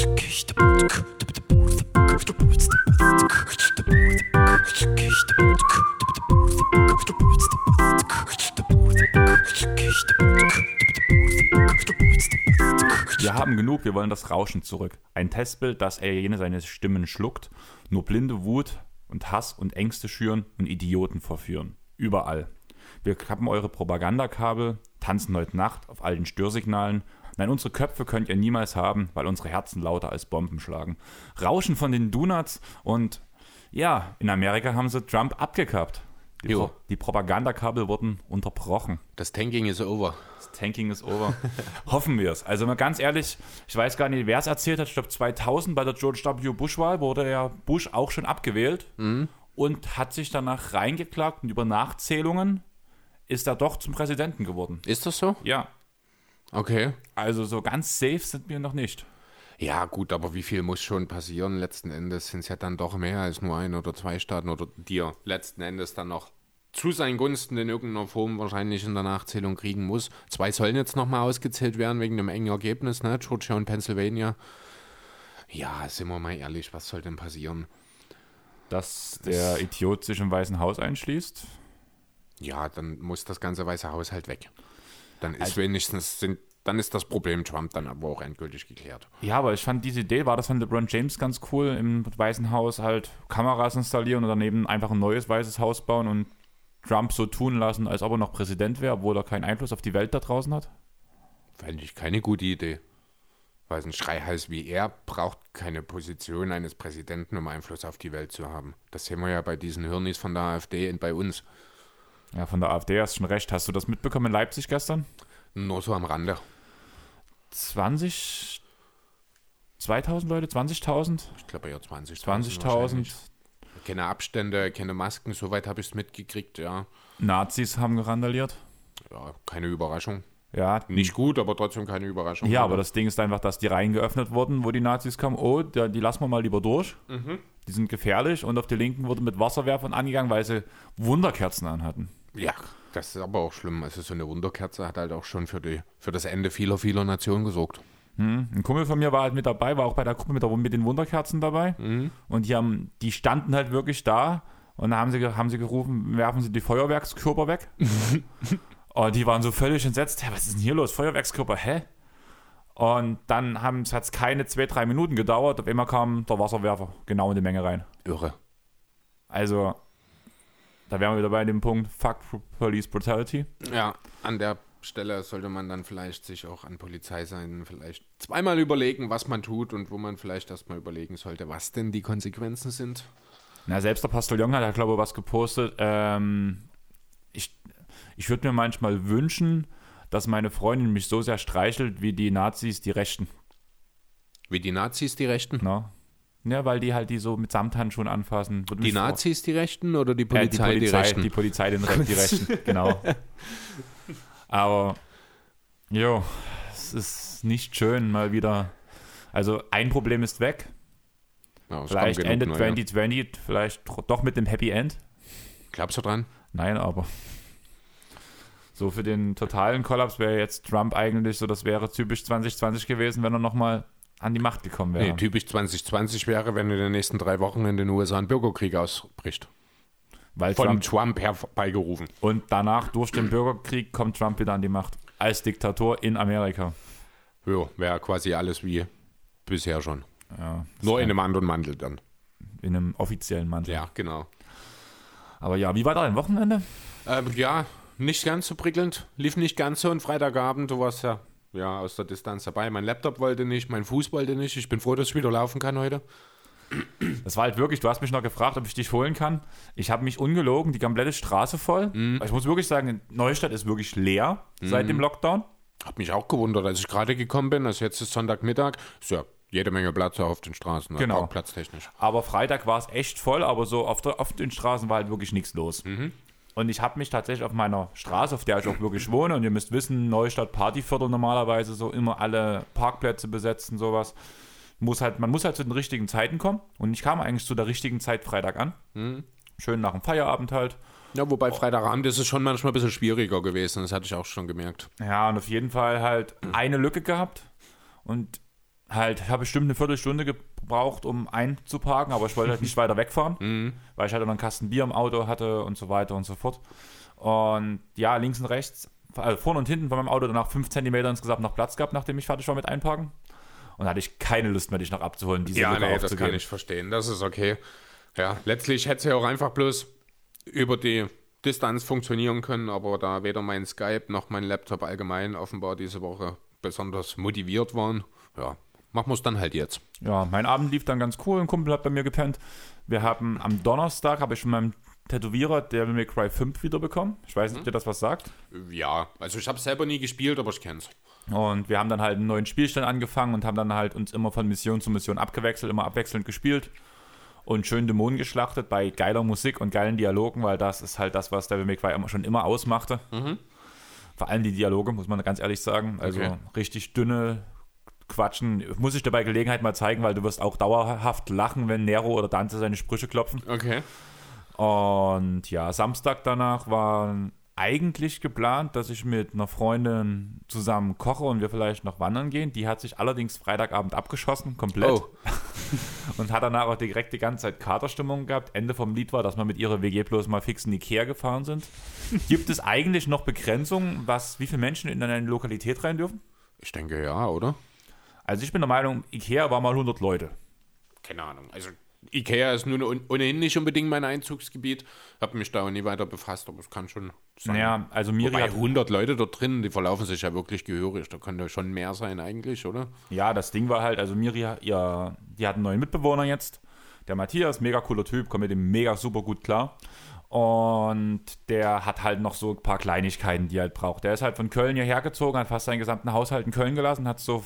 Wir haben genug, wir wollen das Rauschen zurück. Ein Testbild, dass er jene seine Stimmen schluckt, nur blinde Wut und Hass und Ängste schüren und Idioten verführen. Überall. Wir kappen eure Propagandakabel, tanzen heute Nacht auf all den Störsignalen. Nein, unsere Köpfe könnt ihr niemals haben, weil unsere Herzen lauter als Bomben schlagen. Rauschen von den Donuts und ja, in Amerika haben sie Trump abgekappt. Die, Jo. Pro die Propagandakabel wurden unterbrochen. Das Tanking ist over. Das Tanking ist over. Hoffen wir es. Also mal ganz ehrlich, ich weiß gar nicht, wer es erzählt hat. Ich glaube 2000 bei der George W. Bush-Wahl wurde ja Bush auch schon abgewählt und hat sich danach reingeklagt und über Nachzählungen ist er doch zum Präsidenten geworden. Ist das so? Ja, Okay. also so ganz safe sind wir noch nicht. Ja, gut, aber wie viel muss schon passieren? Letzten Endes sind es ja dann doch mehr als nur ein oder zwei Staaten oder dir letzten Endes dann noch zu seinen Gunsten in irgendeiner Form wahrscheinlich in der Nachzählung kriegen muss. Zwei sollen jetzt nochmal ausgezählt werden wegen dem engen Ergebnis, ne? Georgia und Pennsylvania. Ja, sind wir mal ehrlich, was soll denn passieren? Dass der Idiot sich im Weißen Haus einschließt. Ja, dann muss das ganze Weiße Haus halt weg. Dann ist Also- wenigstens, sind, dann ist das Problem Trump dann aber auch endgültig geklärt. Ja, aber ich fand diese Idee, war das von LeBron James ganz cool, im Weißen Haus halt Kameras installieren und daneben einfach ein neues Weißes Haus bauen und Trump so tun lassen, als ob er noch Präsident wäre, obwohl er keinen Einfluss auf die Welt da draußen hat. Fände ich keine gute Idee. Weil ein Schreihals wie er braucht keine Position eines Präsidenten, um Einfluss auf die Welt zu haben. Das sehen wir ja bei diesen Hirnis von der AfD und bei uns. Ja, von der AfD hast du schon recht. Hast du das mitbekommen in Leipzig gestern? Nur so am Rande. 20, 2000 Leute, 20.000? Ich glaube eher 20. 20.000 Keine Abstände, keine Masken, soweit habe ich es mitgekriegt, ja. Nazis haben gerandaliert. Ja, keine Überraschung. Ja, Nicht gut, aber trotzdem keine Überraschung. Ja, aber das Ding ist einfach, dass die Reihen geöffnet wurden, wo die Nazis kamen. Oh, da, die lassen wir mal lieber durch. Die sind gefährlich. Und auf die Linken wurde mit Wasserwerfern angegangen, weil sie Wunderkerzen anhatten. Ja, das ist aber auch schlimm. Also so eine Wunderkerze hat halt auch schon für, die, für das Ende vieler, vieler Nationen gesorgt. Ein Kumpel von mir war halt mit dabei, war auch bei der Gruppe mit, der, mit den Wunderkerzen dabei. Und die, haben, die standen halt wirklich da. Und da haben sie, haben sie gerufen, werfen Sie die Feuerwerkskörper weg. und die waren so völlig entsetzt. Hä, was ist denn hier los? Feuerwerkskörper, hä? Und dann hat es keine zwei, drei Minuten gedauert. Auf einmal kam der Wasserwerfer genau in die Menge rein. Irre. Also, da wären wir wieder bei dem Punkt, fuck Police Brutality. Ja, an der Stelle sollte man dann vielleicht sich auch an Polizei sein, vielleicht zweimal überlegen, was man tut und wo man vielleicht erstmal überlegen sollte, was denn die Konsequenzen sind. Na, selbst der Postillon hat, glaube ich, was gepostet. Ähm, ich ich würde mir manchmal wünschen, dass meine Freundin mich so sehr streichelt, wie die Nazis die Rechten. Wie die Nazis die Rechten? Ne? Ja, weil die halt die so mit Samthandschuhen anfassen. Würde Die Nazis die Rechten oder die Äh, Polizei die, Rechten? Die Polizei den Re die Rechten, genau. Aber, jo, es ist nicht schön, mal wieder. Also, ein Problem ist weg. Ja, Vielleicht genug endet neue. 2020, vielleicht tr- doch mit dem Happy End. Glaubst du dran? Nein, aber. So für den totalen Kollaps wäre jetzt Trump eigentlich so, das wäre typisch 2020 gewesen, wenn er nochmal an die Macht gekommen wäre. Nee, typisch 2020 wäre, wenn in den nächsten drei Wochen in den USA ein Bürgerkrieg ausbricht. Weil Von Trump, Trump herbeigerufen. und danach durch den Bürgerkrieg kommt Trump wieder an die Macht. Als Diktator in Amerika. Ja, wäre quasi alles wie bisher schon. Ja, Nur in einem anderen Mantel dann. in einem offiziellen Mantel. Ja, genau. Aber ja, wie war dein Wochenende? Ähm, ja, nicht ganz so prickelnd. Lief nicht ganz so. Und Freitagabend, du warst ja, ja aus der Distanz dabei. Mein Laptop wollte nicht, mein Fuß wollte nicht. Ich bin froh, dass ich wieder laufen kann heute. Das war halt wirklich, du hast mich noch gefragt, ob ich dich holen kann. Ich habe mich ungelogen, die komplette Straße voll. Ich muss wirklich sagen, Neustadt ist wirklich leer seit dem Lockdown. Hab mich auch gewundert, als ich gerade gekommen bin. Also jetzt ist Sonntagmittag. Ist ja jede Menge Platz auf den Straßen. ne? Genau. Platztechnisch. Aber Freitag war es echt voll, aber so auf, der, auf den Straßen war halt wirklich nichts los. Und ich habe mich tatsächlich auf meiner Straße, auf der ich auch wirklich wohne, und ihr müsst wissen, Neustadt Partyviertel normalerweise so immer alle Parkplätze besetzen, sowas. Muss halt, man muss halt zu den richtigen Zeiten kommen. Und ich kam eigentlich zu der richtigen Zeit Freitag an. Schön nach dem Feierabend halt. Ja, wobei Freitagabend ist es schon manchmal ein bisschen schwieriger gewesen. Das hatte ich auch schon gemerkt. Ja, und auf jeden Fall halt eine Lücke gehabt. Und halt, ich habe bestimmt eine Viertelstunde gebraucht, um einzuparken, aber ich wollte halt nicht weiter wegfahren, weil ich halt noch einen Kasten Bier im Auto hatte und so weiter und so fort. Und ja, links und rechts, also vorne und hinten von meinem Auto danach 5 cm insgesamt noch Platz gehabt, nachdem ich fertig war mit Einparken. Und da hatte ich keine Lust mehr, dich noch abzuholen, diese Ja, Lücke nee, das kann ich verstehen. Das ist okay. Ja, letztlich hätte es ja auch einfach bloß über die Distanz funktionieren können, aber da weder mein Skype noch mein Laptop allgemein offenbar diese Woche besonders motiviert waren, ja, machen wir es dann halt jetzt. Ja, mein Abend lief dann ganz cool. Ein Kumpel hat bei mir gepennt. Wir haben am Donnerstag, habe ich von meinem Tätowierer Devil May Cry 5 wiederbekommen. Ich weiß nicht, ob dir das was sagt. Ja, also ich habe es selber nie gespielt, aber ich kenn's. Und wir haben dann halt einen neuen Spielstand angefangen und haben dann halt uns immer von Mission zu Mission abgewechselt, immer abwechselnd gespielt und schön Dämonen geschlachtet bei geiler Musik und geilen Dialogen, weil das ist halt das, was Devil May Cry immer, schon immer ausmachte. Vor allem die Dialoge, muss man ganz ehrlich sagen. Also Okay. richtig dünne Quatschen. Muss ich dir bei Gelegenheit mal zeigen, weil du wirst auch dauerhaft lachen, wenn Nero oder Dante seine Sprüche klopfen. Okay. Und ja, Samstag danach war eigentlich geplant, dass ich mit einer Freundin zusammen koche und wir vielleicht noch wandern gehen. Die hat sich allerdings Freitagabend abgeschossen, komplett. Oh. Und hat danach auch direkt die ganze Zeit Katerstimmung gehabt. Ende vom Lied war, dass wir mit ihrer WG bloß mal fix in Ikea gefahren sind. Gibt es eigentlich noch Begrenzungen, was, wie viele Menschen in eine Lokalität rein dürfen? Ich denke ja, oder? Also ich bin der Meinung, Ikea war mal 100 Leute. Keine Ahnung. Also Ikea ist nun ohne- ohnehin nicht unbedingt mein Einzugsgebiet. Habe mich da auch nie weiter befasst, aber es kann schon sein. Naja, also Miri Wobei hat 100 Leute dort drin, die verlaufen sich ja wirklich gehörig. Da könnte schon mehr sein eigentlich, oder? Ja, das Ding war halt, also Miri, ihr, die hat einen neuen Mitbewohner jetzt. Der Matthias, mega cooler Typ, kommt mit dem mega super gut klar. Und der hat halt noch so ein paar Kleinigkeiten, die er halt braucht. Der ist halt von Köln hierher gezogen, hat fast seinen gesamten Haushalt in Köln gelassen, hat so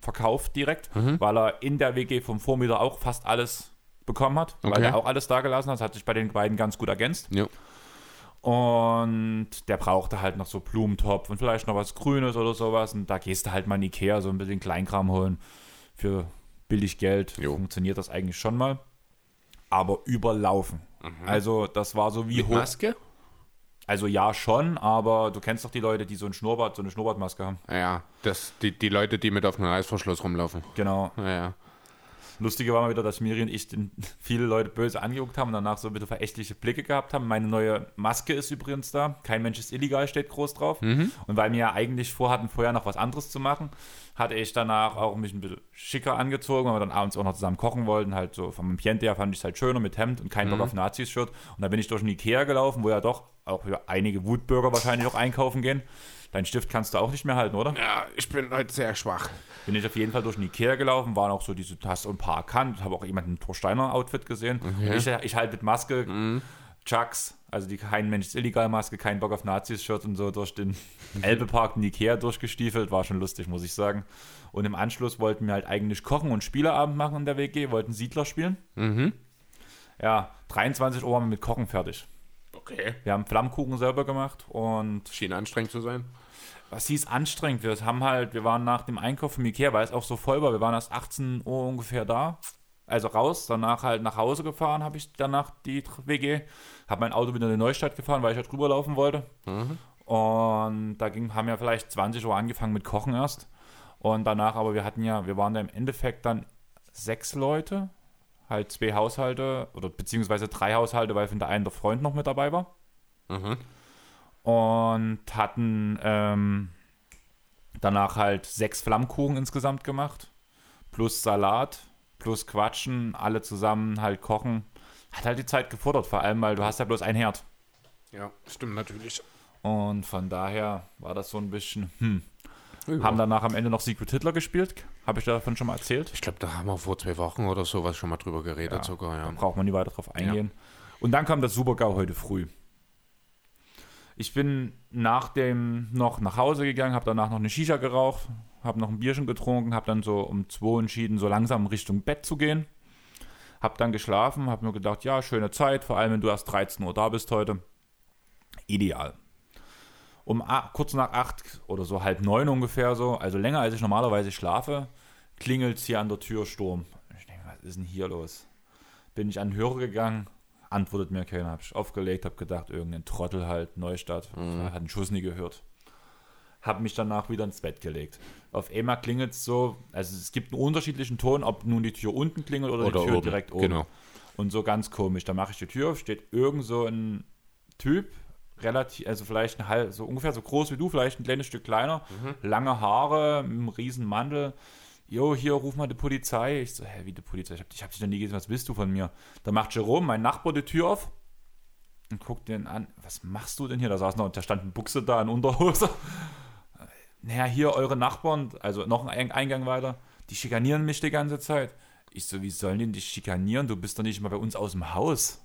verkauft direkt, weil er in der WG vom Vormieter auch fast alles bekommen hat, weil Okay. er auch alles da gelassen hat. Das hat sich bei den beiden ganz gut ergänzt. Ja. Und der brauchte halt noch so Blumentopf und vielleicht noch was Grünes oder sowas. Und da gehst du halt mal in Ikea so ein bisschen Kleinkram holen für billig Geld. Jo. Funktioniert das eigentlich schon mal. Aber überlaufen. Also das war so wie Mit hoch. Maske? Also ja schon, aber du kennst doch die Leute, die so ein Schnurrbart, so eine Schnurrbartmaske haben. Ja, das, die, die Leute, die mit auf einem Reißverschluss rumlaufen. Genau. Ja, ja. Lustige war mal wieder, dass Miri und ich den, viele Leute böse angeguckt haben und danach so ein bisschen verächtliche Blicke gehabt haben. Meine neue Maske ist übrigens da. Kein Mensch ist illegal, steht groß drauf. Und weil wir ja eigentlich vorhatten, vorher noch was anderes zu machen, hatte ich danach auch mich ein bisschen schicker angezogen, weil wir dann abends auch noch zusammen kochen wollten. Halt so vom Ambiente her fand ich es halt schöner mit Hemd und kein Bock auf Nazis-Shirt. Und da bin ich durch den Ikea gelaufen, wo ja doch auch einige Wutbürger wahrscheinlich auch einkaufen gehen. Deinen Stift kannst du auch nicht mehr halten, oder? Ja, ich bin heute sehr schwach. Bin ich auf jeden Fall durch den Ikea gelaufen, waren auch so diese, hast so ein paar erkannt, habe auch jemanden im Thorsteiner Outfit gesehen. Und Ich, ich halt mit Maske, Chucks, also die kein Mensch ist illegal Maske, kein Bock auf Nazis-Shirt und so durch den Elbepark in Ikea durchgestiefelt, war schon lustig, muss ich sagen. Und im Anschluss wollten wir halt eigentlich kochen und Spieleabend machen in der WG, wollten Siedler spielen. Ja, 23 Uhr waren wir mit Kochen fertig. Okay. Wir haben Flammkuchen selber gemacht und Schien anstrengend zu sein. was hieß anstrengend. Wir haben halt, wir waren nach dem Einkauf im Ikea, weil es auch so voll war. Wir waren erst 18 Uhr ungefähr da. Also raus, danach halt nach Hause gefahren, habe ich danach die WG. Habe mein Auto wieder in die Neustadt gefahren, weil ich halt rüberlaufen wollte. Und da ging, haben wir vielleicht 20 Uhr angefangen mit Kochen erst. Und danach, aber wir hatten ja, wir waren da im Endeffekt dann sechs Leute, halt zwei Haushalte oder beziehungsweise drei Haushalte, weil von der einen der Freund noch mit dabei war Mhm. und hatten ähm, danach halt sechs Flammkuchen insgesamt gemacht, plus Salat, plus Quatschen, alle zusammen halt kochen. Hat halt die Zeit gefordert, vor allem, weil du hast ja bloß ein Herd. Ja, stimmt natürlich. Und von daher war das so ein bisschen, hm. Ja. Haben danach am Ende noch Secret Hitler gespielt. Habe ich davon schon mal erzählt. Ich glaube, da haben wir vor zwei Wochen oder sowas schon mal drüber geredet, Ja. sogar, ja. braucht man nie weiter drauf eingehen. Und dann kam das Super-GAU heute früh. Ich bin nach dem noch nach Hause gegangen, habe danach noch eine Shisha geraucht, habe noch ein Bierchen getrunken, habe dann so um zwei entschieden, so langsam Richtung Bett zu gehen. Habe dann geschlafen, habe mir gedacht, ja, schöne Zeit, vor allem wenn du erst 13 Uhr da bist heute. Ideal. Um kurz nach acht oder so halb neun ungefähr so, also länger als ich normalerweise schlafe, klingelt hier an der Tür Sturm. Ich denke, was ist denn hier los? Bin ich an den Hörer gegangen, antwortet mir keiner. Hab ich aufgelegt, hab gedacht, irgendein Trottel halt, Neustadt, hat einen Schuss nie gehört. habe mich danach wieder ins Bett gelegt. Auf einmal klingelt es so, also es gibt einen unterschiedlichen Ton, ob nun die Tür unten klingelt oder, Oder die Tür oben, direkt oben. genau. Und so ganz komisch. Da mache ich die Tür auf, steht irgend so ein Typ, relativ, also vielleicht ein halb, so ungefähr so groß wie du, vielleicht ein kleines Stück kleiner, lange Haare, mit einem riesen Mantel. Jo, hier, ruf mal die Polizei. Ich so, hä, wie die Polizei? Ich hab, ich hab dich noch nie gesehen, was willst du von mir? Da macht Jerome, mein Nachbar, die Tür auf und guckt den an. Was machst du denn hier? Da saß noch, da stand ein Buchse da in Unterhose. Naja, hier eure Nachbarn, also noch ein Eingang weiter, die schikanieren mich die ganze Zeit. Ich so, wie sollen die dich schikanieren? Du bist doch nicht mal bei uns aus dem Haus.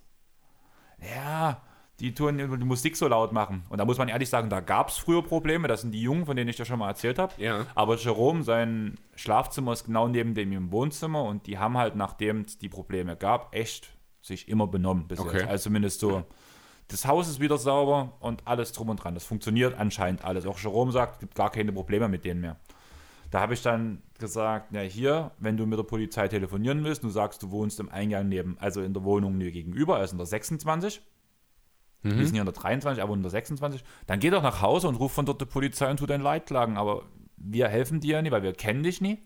Ja, die tun die Musik so laut machen. Und da muss man ehrlich sagen, da gab es früher Probleme. Das sind die Jungen, von denen ich dir schon mal erzählt habe. Ja. Aber Jerome, sein Schlafzimmer ist genau neben dem im Wohnzimmer und die haben halt, nachdem es die Probleme gab, echt sich immer benommen bis Okay. jetzt. Also zumindest so. Das Haus ist wieder sauber und alles drum und dran. Das funktioniert anscheinend alles. Auch Jerome sagt, es gibt gar keine Probleme mit denen mehr. Da habe ich dann gesagt, na hier, wenn du mit der Polizei telefonieren willst, du sagst, du wohnst im Eingang neben, also in der Wohnung mir gegenüber, also in der 26. Wir sind hier in der 23, aber in der 26. Dann geh doch nach Hause und ruf von dort die Polizei und tu dein Leid klagen. Aber wir helfen dir ja nie, weil wir kennen dich nie.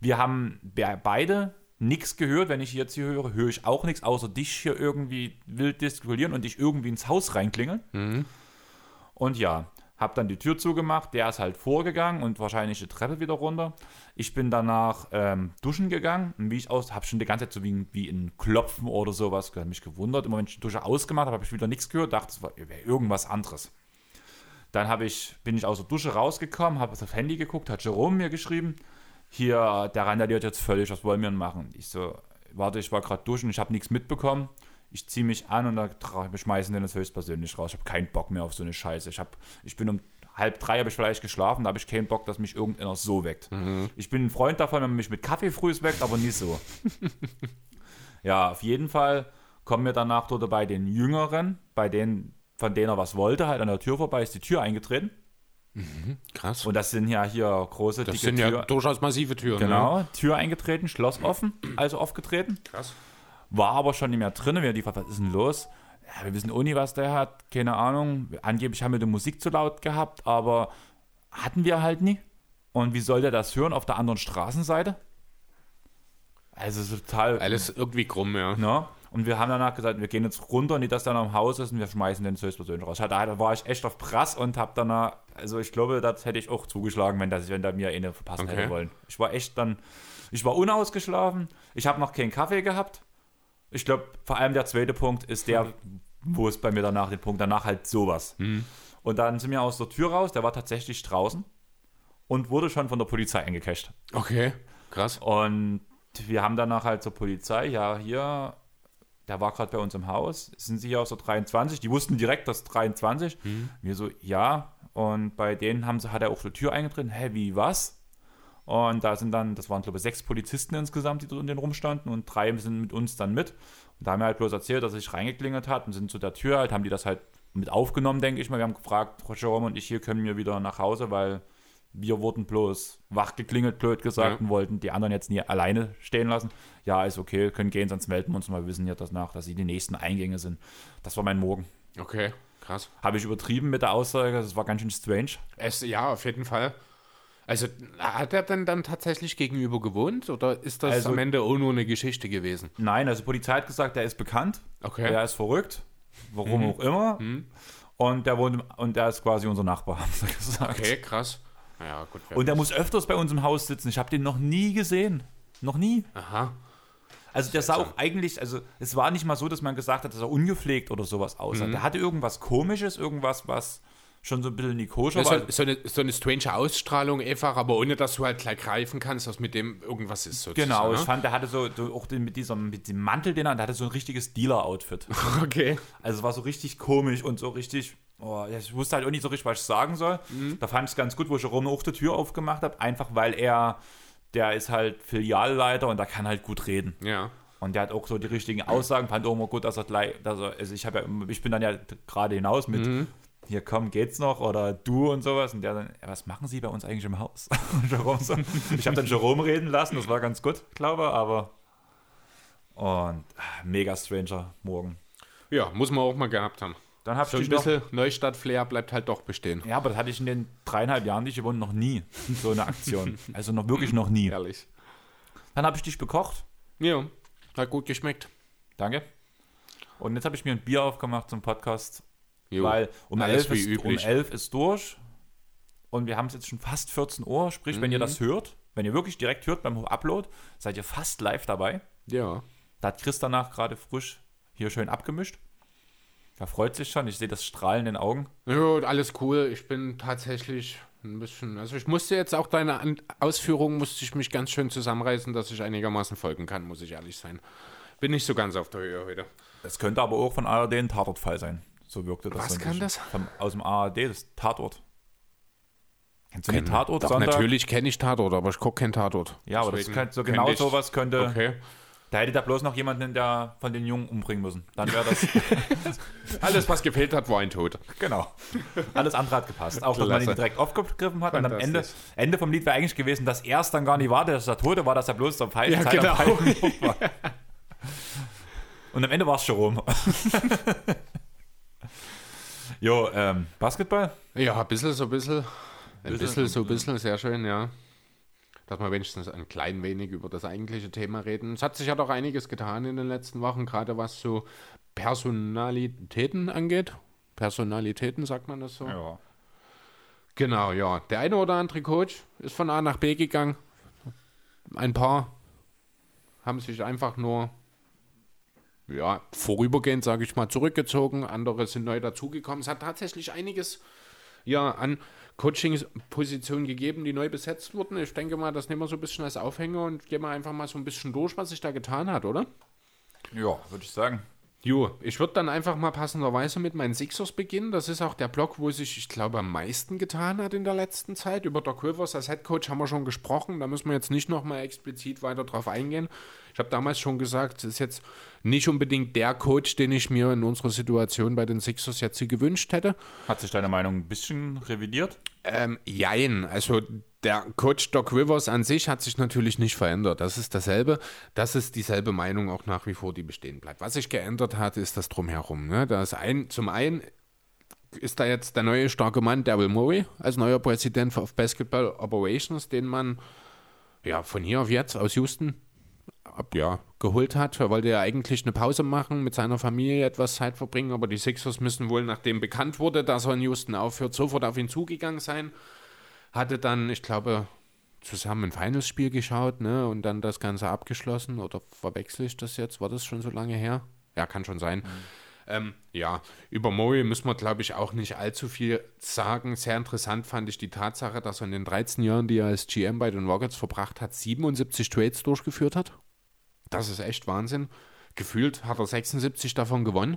Wir haben be- beide nichts gehört. Wenn ich jetzt hier höre, höre ich auch nichts, außer dich hier irgendwie wild diskutieren und dich irgendwie ins Haus reinklingeln. Und ja, hab dann die Tür zugemacht. Der ist halt vorgegangen und wahrscheinlich die Treppe wieder runter. Ich bin danach ähm, duschen gegangen. Und wie ich aus, habe schon die ganze Zeit so wie, wie ein Klopfen oder sowas, hat mich gewundert. Immer wenn ich die Dusche ausgemacht habe, habe ich wieder nichts gehört. Dachte, es wäre irgendwas anderes. Dann ich, bin ich aus der Dusche rausgekommen, habe auf das Handy geguckt, hat Jerome mir geschrieben, hier, der randaliert jetzt völlig, was wollen wir denn machen? Ich so, warte, ich war gerade duschen, ich habe nichts mitbekommen. Ich ziehe mich an und dann schmeißen den jetzt höchstpersönlich raus. Ich habe keinen Bock mehr auf so eine Scheiße. Ich, hab, ich bin um halb drei, habe ich vielleicht geschlafen, da habe ich keinen Bock, dass mich irgendeiner so weckt. Ich bin ein Freund davon, wenn man mich mit Kaffee früh weckt, aber nicht so. ja, auf jeden Fall kommen wir danach dort bei den Jüngeren, bei denen, von denen er was wollte, halt an der Tür vorbei, ist die Tür eingetreten. Krass. Und das sind ja hier große, das dicke sind ja Tür. durchaus massive Türen. Ne? Genau, Tür eingetreten, Schloss offen, also aufgetreten. Krass. War aber schon nicht mehr drin. Wir die was ist denn los? Ja, wir wissen auch nie, was der hat. Keine Ahnung. Angeblich haben wir die Musik zu laut gehabt, aber hatten wir halt nie. Und wie soll der das hören auf der anderen Straßenseite? Also so total. Alles irgendwie krumm, ja. Ne? Und wir haben danach gesagt, wir gehen jetzt runter, nicht, dass der noch im Haus ist und wir schmeißen den höchstpersönlich raus. Da, da war ich echt auf Prass und habe danach, also ich glaube, das hätte ich auch zugeschlagen, wenn, das, wenn der mir eine verpasst Okay. hätte wollen. Ich war echt dann, ich war unausgeschlafen, ich habe noch keinen Kaffee gehabt. Ich glaube, vor allem der zweite Punkt ist der, wo es bei mir danach, den Punkt danach halt sowas. Und dann sind wir aus der Tür raus, der war tatsächlich draußen und wurde schon von der Polizei eingecasht. Okay. Krass. Und wir haben danach halt zur Polizei, ja, hier, der war gerade bei uns im Haus, sind Sie hier aus der 23? Die wussten direkt, das 23. Wir so, ja. Und bei denen haben sie, hat er auch die Tür eingetreten. Hä, wie, was? Und da sind dann, das waren glaube ich sechs Polizisten insgesamt, die dort in den rumstanden und drei sind mit uns dann mit. Und da haben wir halt bloß erzählt, dass sich reingeklingelt hat und sind zu der Tür halt, haben die das halt mit aufgenommen, denke ich mal. Wir haben gefragt, Jerome und ich, hier können wir wieder nach Hause, weil wir wurden bloß wach geklingelt, blöd gesagt, Ja. und wollten die anderen jetzt nie alleine stehen lassen. Ja, ist okay, können gehen, sonst melden wir uns mal. Wir wissen ja das nach, dass sie die nächsten Eingänge sind. Das war mein Morgen. Okay. Krass. Habe ich übertrieben mit der Aussage, das war ganz schön strange. Es, ja, auf jeden Fall. Also hat er denn dann tatsächlich gegenüber gewohnt oder ist das Also- am Ende auch nur eine Geschichte gewesen? Nein, also Polizei hat gesagt, der ist bekannt, Okay. der ist verrückt, warum auch immer. Und der wohnt, und der ist quasi unser Nachbar, haben sie gesagt. Okay, krass. Ja, gut. Und der muss öfters bei uns im Haus sitzen. Ich habe den noch nie gesehen. Noch nie. Aha. Also der sah auch eigentlich, also es war nicht mal so, dass man gesagt hat, dass er ungepflegt oder sowas aussah. Der hatte irgendwas komisches, irgendwas, was schon so ein bisschen Das war. ist so, eine, so eine strange Ausstrahlung einfach, aber ohne dass du halt gleich greifen kannst, dass mit dem irgendwas ist. Sozusagen, Genau, ich ne? fand, der hatte so, so auch den, mit, diesem, mit dem Mantel, den er, hatte so ein richtiges Dealer-Outfit. Okay. Also es war so richtig komisch und so richtig, oh, ja, ich wusste halt auch nicht so richtig, was ich sagen soll. Da fand ich es ganz gut, wo ich Jerome auch die Tür aufgemacht habe, einfach weil er, der ist halt Filialleiter und der kann halt gut reden. Ja. Und der hat auch so die richtigen Aussagen, fand auch immer gut, dass er gleich, dass er, also ich habe ja, ich bin dann ja gerade hinaus mit, hier komm, geht's noch oder du und sowas. Und der dann, ja, was machen Sie bei uns eigentlich im Haus? So, ich habe dann Jerome reden lassen, das war ganz gut, glaube ich, aber und ah, mega stranger Morgen. Ja, muss man auch mal gehabt haben. Dann habe So ich ein bisschen Neustadt-Flair bleibt halt doch bestehen. Ja, aber das hatte ich in den dreieinhalb Jahren, die ich wohne, noch nie. So eine Aktion. Also noch wirklich noch nie. Ehrlich. Dann habe ich dich bekocht. Ja, hat gut geschmeckt. Danke. Und jetzt habe ich mir ein Bier aufgemacht zum Podcast, Jo. weil um Alles 11, wie ist, um üblich. 11 ist durch. Und wir haben es jetzt schon fast 14 Uhr. Sprich, wenn ihr Mhm. das hört, wenn ihr wirklich direkt hört beim Upload, seid ihr fast live dabei. Ja. Da hat Chris danach gerade frisch hier schön abgemischt. Er freut sich schon. Ich sehe das Strahlen in den Augen. Ja, alles cool. Ich bin tatsächlich ein bisschen. Also ich musste jetzt auch deine Ausführungen musste ich mich ganz schön zusammenreißen, dass ich einigermaßen folgen kann, muss ich ehrlich sein. Bin nicht so ganz auf der Höhe heute. Es könnte aber auch von ARD ein Tatortfall sein. So wirkte das. Was so kann bisschen. das? Aus dem ARD, das Tatort. Kennst du Kenn- die Tatort? Doch, natürlich kenne ich Tatort, aber ich gucke keinen Tatort. Ja, aber das Deswegen könnte, so kenn genau sowas könnte. Okay. Da hätte da bloß noch jemanden der, von den Jungen umbringen müssen. Dann wäre das. Alles, was gefehlt hat, war ein Tod. genau. Alles andere hat gepasst. Auch, dass man ihn direkt aufgegriffen hat. Und am Ende. Ende vom Lied wäre eigentlich gewesen, dass er es dann gar nicht war, dass er Tote war, dass er bloß der Pfeife Ja, Zeit am genau. Pfeifen war. Und am Ende war es Jerome. Jo, ähm, Basketball? Ja, ein bisschen, so ein bisschen. Ein Bisschen, so ein bisschen, sehr schön, ja. Dass wir wenigstens ein klein wenig über das eigentliche Thema reden. Es hat sich ja doch einiges getan in den letzten Wochen, gerade was so Personalitäten angeht. Personalitäten, sagt man das so? Ja. Genau, ja. Der eine oder andere Coach ist von A nach B gegangen. Ein paar haben sich einfach nur ja, vorübergehend, sage ich mal, zurückgezogen. Andere sind neu dazugekommen. Es hat tatsächlich einiges ja, an Coaching-Positionen gegeben, die neu besetzt wurden. Ich denke mal, das nehmen wir so ein bisschen als Aufhänger und gehen wir einfach mal so ein bisschen durch, was sich da getan hat, oder? Ja, würde ich sagen. Jo, ich würde dann einfach mal passenderweise mit meinen Sixers beginnen. Das ist auch der Block, wo sich, ich glaube, am meisten getan hat in der letzten Zeit. Über Doc Rivers als Head Coach haben wir schon gesprochen. Da müssen wir jetzt nicht nochmal explizit weiter drauf eingehen. Ich habe damals schon gesagt, es ist jetzt nicht unbedingt der Coach, den ich mir in unserer Situation bei den Sixers jetzt gewünscht hätte. Hat sich deine Meinung ein bisschen revidiert? Ähm, jein. Also der Coach Doc Rivers an sich hat sich natürlich nicht verändert. Das ist dasselbe. Das ist dieselbe Meinung auch nach wie vor, die bestehen bleibt. Was sich geändert hat, ist das Drumherum. Ne? Da ist ein, zum einen ist da jetzt der neue starke Mann Daryl Murray als neuer Präsident of Basketball Operations, den man ja von hier auf jetzt aus Houston ja, geholt hat. Er wollte ja eigentlich eine Pause machen, mit seiner Familie etwas Zeit verbringen, aber die Sixers müssen wohl, nachdem bekannt wurde, dass er in Houston aufhört, sofort auf ihn zugegangen sein. Hatte dann, ich glaube, zusammen ein Finals-Spiel geschaut ne, und dann das Ganze abgeschlossen. Oder verwechsel ich das jetzt? War das schon so lange her? Ja, kann schon sein. Ähm, ja, über Murray müssen wir, glaube ich, auch nicht allzu viel sagen. Sehr interessant fand ich die Tatsache, dass er in den 13 Jahren, die er als GM bei den Rockets verbracht hat, 77 Trades durchgeführt hat. Das ist echt Wahnsinn. Gefühlt hat er 76 davon gewonnen.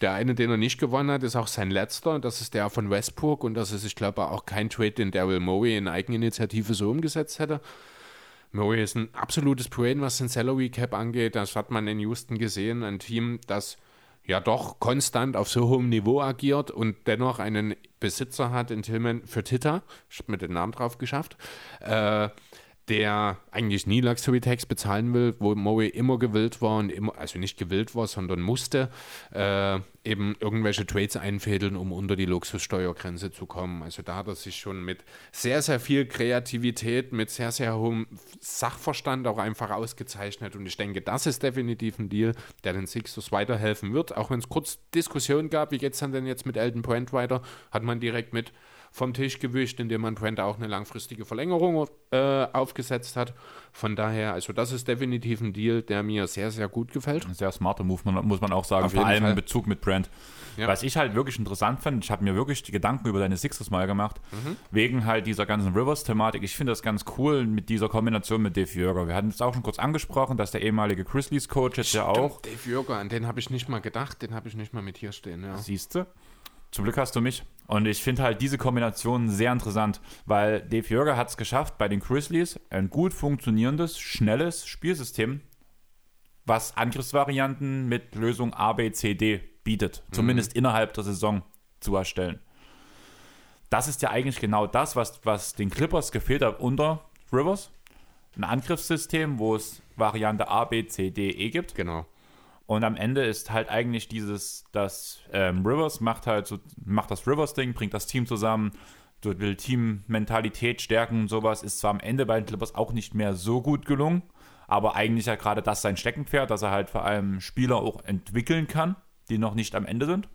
Der eine, den er nicht gewonnen hat, ist auch sein letzter. Das ist der von Westbrook. Und das ist, ich glaube, auch kein Trade, den Daryl Murray in Eigeninitiative so umgesetzt hätte. Murray ist ein absolutes Brain, was den Salary Cap angeht. Das hat man in Houston gesehen. Ein Team, das ja doch konstant auf so hohem Niveau agiert und dennoch einen Besitzer hat in Tillman für Tita, ich habe mir den Namen drauf geschafft, äh, der eigentlich nie Luxury Tax bezahlen will, wo Murray immer gewillt war und immer, also nicht gewillt war, sondern musste, äh, eben irgendwelche Trades einfädeln, um unter die Luxussteuergrenze zu kommen. Also da hat er sich schon mit sehr, sehr viel Kreativität, mit sehr, sehr hohem Sachverstand auch einfach ausgezeichnet. Und ich denke, das ist definitiv ein Deal, der den Sixers weiterhelfen wird. Auch wenn es kurz Diskussionen gab, wie geht es dann denn jetzt mit Elton Brand weiter, hat man direkt mit vom Tisch gewischt, indem man Brent auch eine langfristige Verlängerung äh, aufgesetzt hat. Von daher, also das ist definitiv ein Deal, der mir sehr, sehr gut gefällt. Ein sehr smarter Move, muss man auch sagen, Auf vor allem Fall. in Bezug mit Brand. Ja. Was ich halt wirklich interessant fand, ich habe mir wirklich die Gedanken über deine Sixers mal gemacht, Mhm. wegen halt dieser ganzen Rivers-Thematik. Ich finde das ganz cool mit dieser Kombination mit Dave Jörger. Wir hatten es auch schon kurz angesprochen, dass der ehemalige Grizzlies-Coach jetzt ja auch, Dave Jürger, an den habe ich nicht mal gedacht, den habe ich nicht mal mit hier stehen. Ja. siehst du, zum Glück hast du mich. Und ich finde halt diese Kombination sehr interessant, weil Dave Jörger hat es geschafft, bei den Grizzlies ein gut funktionierendes, schnelles Spielsystem, was Angriffsvarianten mit Lösung A, B, C, D bietet, zumindest innerhalb der Saison zu erstellen. Das ist ja eigentlich genau das, was, was den Clippers gefehlt hat unter Rivers. Ein Angriffssystem, wo es Variante A, B, C, D, E gibt. Genau. Und am Ende ist halt eigentlich dieses, dass ähm, Rivers macht halt so, macht das Rivers-Ding, bringt das Team zusammen, will Teammentalität stärken und sowas, ist zwar am Ende bei den Clippers auch nicht mehr so gut gelungen, aber eigentlich ja gerade das sein Steckenpferd, dass er halt vor allem Spieler auch entwickeln kann, die noch nicht am Ende sind.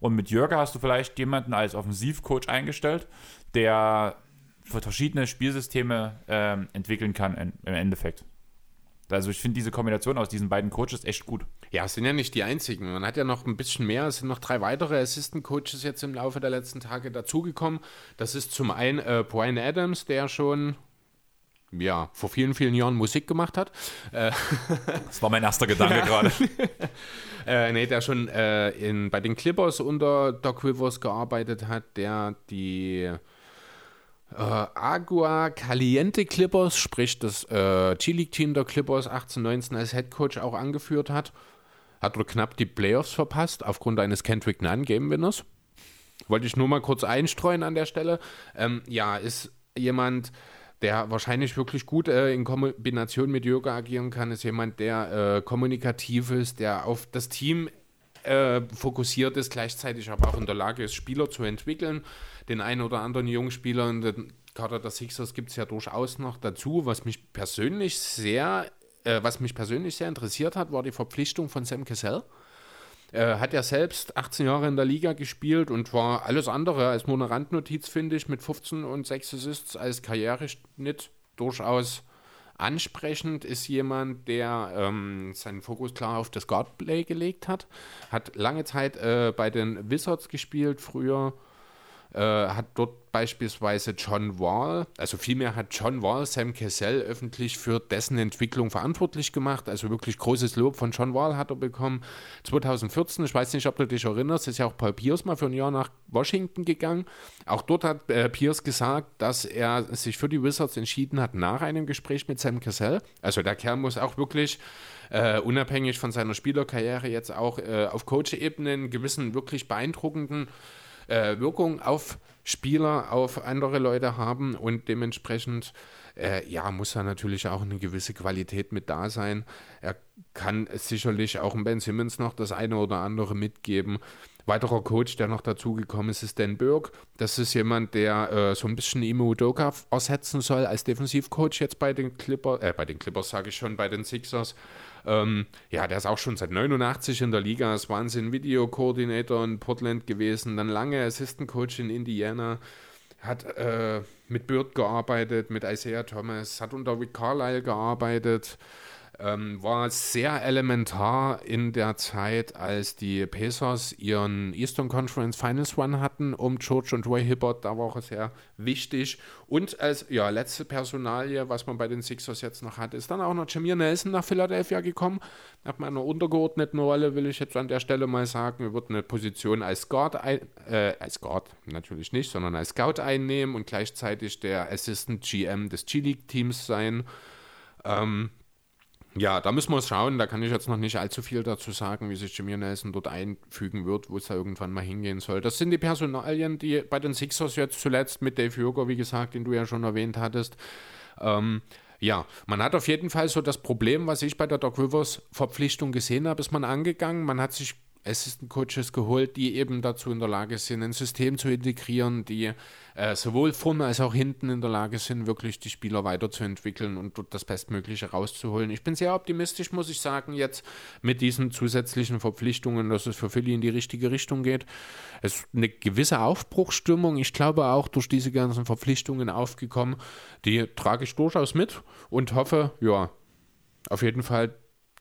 Und mit Jörger hast du vielleicht jemanden als Offensivcoach eingestellt, der verschiedene Spielsysteme ähm, entwickeln kann im Endeffekt. Also ich finde diese Kombination aus diesen beiden Coaches echt gut. Ja, es sind ja nicht die einzigen. Man hat ja noch ein bisschen mehr. Es sind noch drei weitere Assistant Coaches jetzt im Laufe der letzten Tage dazugekommen. Das ist zum einen äh, Brian Adams, der schon ja, vor vielen, vielen Jahren Musik gemacht hat. Äh, das war mein erster Gedanke gerade. äh, nee, der schon äh, in, bei den Clippers unter Doc Rivers gearbeitet hat, der die äh, Agua Caliente Clippers, sprich das äh, G-League-Team der Clippers 1819 als Head Coach auch angeführt hat. Hat dort knapp die Playoffs verpasst aufgrund eines Kendrick Nunn Game Winners. Wollte ich nur mal kurz einstreuen an der Stelle. Ähm, ja, ist jemand, der wahrscheinlich wirklich gut äh, in Kombination mit Yoga agieren kann, ist jemand, der äh, kommunikativ ist, der auf das Team äh, fokussiert ist, gleichzeitig aber auch in der Lage ist, Spieler zu entwickeln. Den einen oder anderen Jungspieler in den Kader der Sixers gibt es ja durchaus noch dazu. Was mich persönlich sehr, äh, was mich persönlich sehr interessiert hat, war die Verpflichtung von Sam Cassell. Äh, hat ja selbst 18 Jahre in der Liga gespielt und war alles andere als nur eine Randnotiz, finde ich, mit 15 und 6 Assists als Karriereschnitt durchaus ansprechend. Ist jemand, der ähm, seinen Fokus klar auf das Guardplay gelegt hat. Hat lange Zeit äh, bei den Wizards gespielt, früher äh, hat dort beispielsweise John Wall, also vielmehr hat John Wall Sam Cassell öffentlich für dessen Entwicklung verantwortlich gemacht. Also wirklich großes Lob von John Wall hat er bekommen. 2014, ich weiß nicht, ob du dich erinnerst, ist ja auch Paul Pierce mal für ein Jahr nach Washington gegangen. Auch dort hat äh, Pierce gesagt, dass er sich für die Wizards entschieden hat nach einem Gespräch mit Sam Cassell. Also der Kerl muss auch wirklich Uh, unabhängig von seiner Spielerkarriere jetzt auch uh, auf Coach-Ebene einen gewissen wirklich beeindruckenden äh, Wirkung auf Spieler, auf andere Leute haben und dementsprechend äh, ja, muss da natürlich auch eine gewisse Qualität mit da sein. Er kann sicherlich auch Ben Simmons noch das eine oder andere mitgeben. Weiterer Coach, der noch dazugekommen ist, ist Dan Burke. Das ist jemand, der äh, so ein bisschen Imo Udoka ersetzen soll als Defensivcoach jetzt bei den Clippers, äh, bei den Clippers sage ich schon, bei den Sixers. Ähm, ja, der ist auch schon seit 89 in der Liga, ist Wahnsinn, Videokoordinator in Portland gewesen, dann lange Assistant Coach in Indiana, hat äh, mit Bird gearbeitet, mit Isaiah Thomas, hat unter Rick Carlisle gearbeitet, ähm, war sehr elementar in der Zeit, als die Pacers ihren Eastern Conference Finals Run hatten um George und Roy Hibbert. Da war er sehr wichtig. Und als ja, letzte Personalie, was man bei den Sixers jetzt noch hat, ist dann auch noch Jameer Nelson nach Philadelphia gekommen. Nach meiner untergeordneten Rolle will ich jetzt an der Stelle mal sagen, er wird eine Position als Guard, ein, äh, als Guard natürlich nicht, sondern als Scout einnehmen und gleichzeitig der Assistant GM des G-League-Teams sein. Ähm, ja, da müssen wir schauen. Da kann ich jetzt noch nicht allzu viel dazu sagen, wie sich Jameer Nelson dort einfügen wird, wo es da irgendwann mal hingehen soll. Das sind die Personalien, die bei den Sixers jetzt zuletzt mit Dave Joker, wie gesagt, den du ja schon erwähnt hattest. Ähm, ja, man hat auf jeden Fall so das Problem, was ich bei der Doc Rivers Verpflichtung gesehen habe, ist man angegangen. Man hat sich Assistant Coaches geholt, die eben dazu in der Lage sind, ein System zu integrieren, die äh, sowohl vorne als auch hinten in der Lage sind, wirklich die Spieler weiterzuentwickeln und dort das Bestmögliche rauszuholen. Ich bin sehr optimistisch, muss ich sagen, jetzt mit diesen zusätzlichen Verpflichtungen, dass es für Philly in die richtige Richtung geht. Es ist eine gewisse Aufbruchsstimmung, ich glaube auch durch diese ganzen Verpflichtungen aufgekommen. Die trage ich durchaus mit und hoffe, ja, auf jeden Fall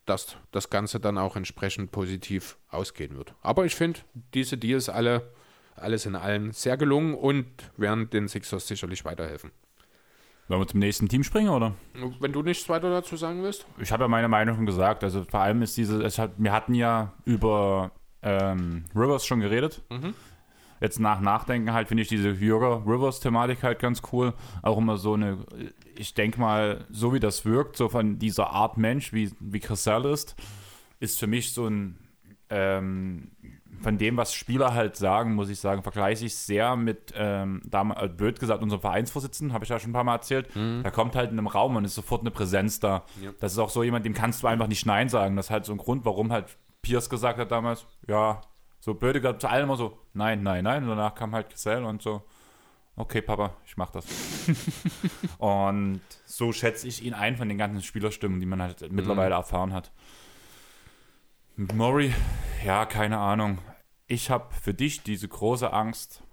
dass das Ganze dann auch entsprechend positiv ausgehen wird. Aber ich finde, diese Deals alle, alles in allem sehr gelungen und werden den Sixers sicherlich weiterhelfen. Wollen wir zum nächsten Team springen, oder? Wenn du nichts weiter dazu sagen willst? Ich habe ja meine Meinung schon gesagt. Also vor allem ist diese, es hat, wir hatten ja über ähm, Rivers schon geredet. Mhm jetzt nach Nachdenken halt finde ich diese Jürger Rivers Thematik halt ganz cool. Auch immer so eine, ich denke mal, so wie das wirkt, so von dieser Art Mensch, wie, wie Chriselle ist, ist für mich so ein, ähm, von dem, was Spieler halt sagen, muss ich sagen, vergleiche ich sehr mit, ähm, damals, äh, blöd gesagt, unserem Vereinsvorsitzenden, habe ich ja schon ein paar Mal erzählt. Mhm. Da kommt halt in einem Raum und ist sofort eine Präsenz da. Ja. Das ist auch so jemand, dem kannst du einfach nicht Nein sagen. Das ist halt so ein Grund, warum halt Pierce gesagt hat damals, ja, so blöd gesagt, zu allen immer so, nein, nein, nein. Und danach kam halt Gesell und so, okay, Papa, ich mach das. und so schätze ich ihn ein von den ganzen Spielerstimmen, die man halt mhm. mittlerweile erfahren hat. Mit Murray, ja, keine Ahnung. Ich habe für dich diese große Angst,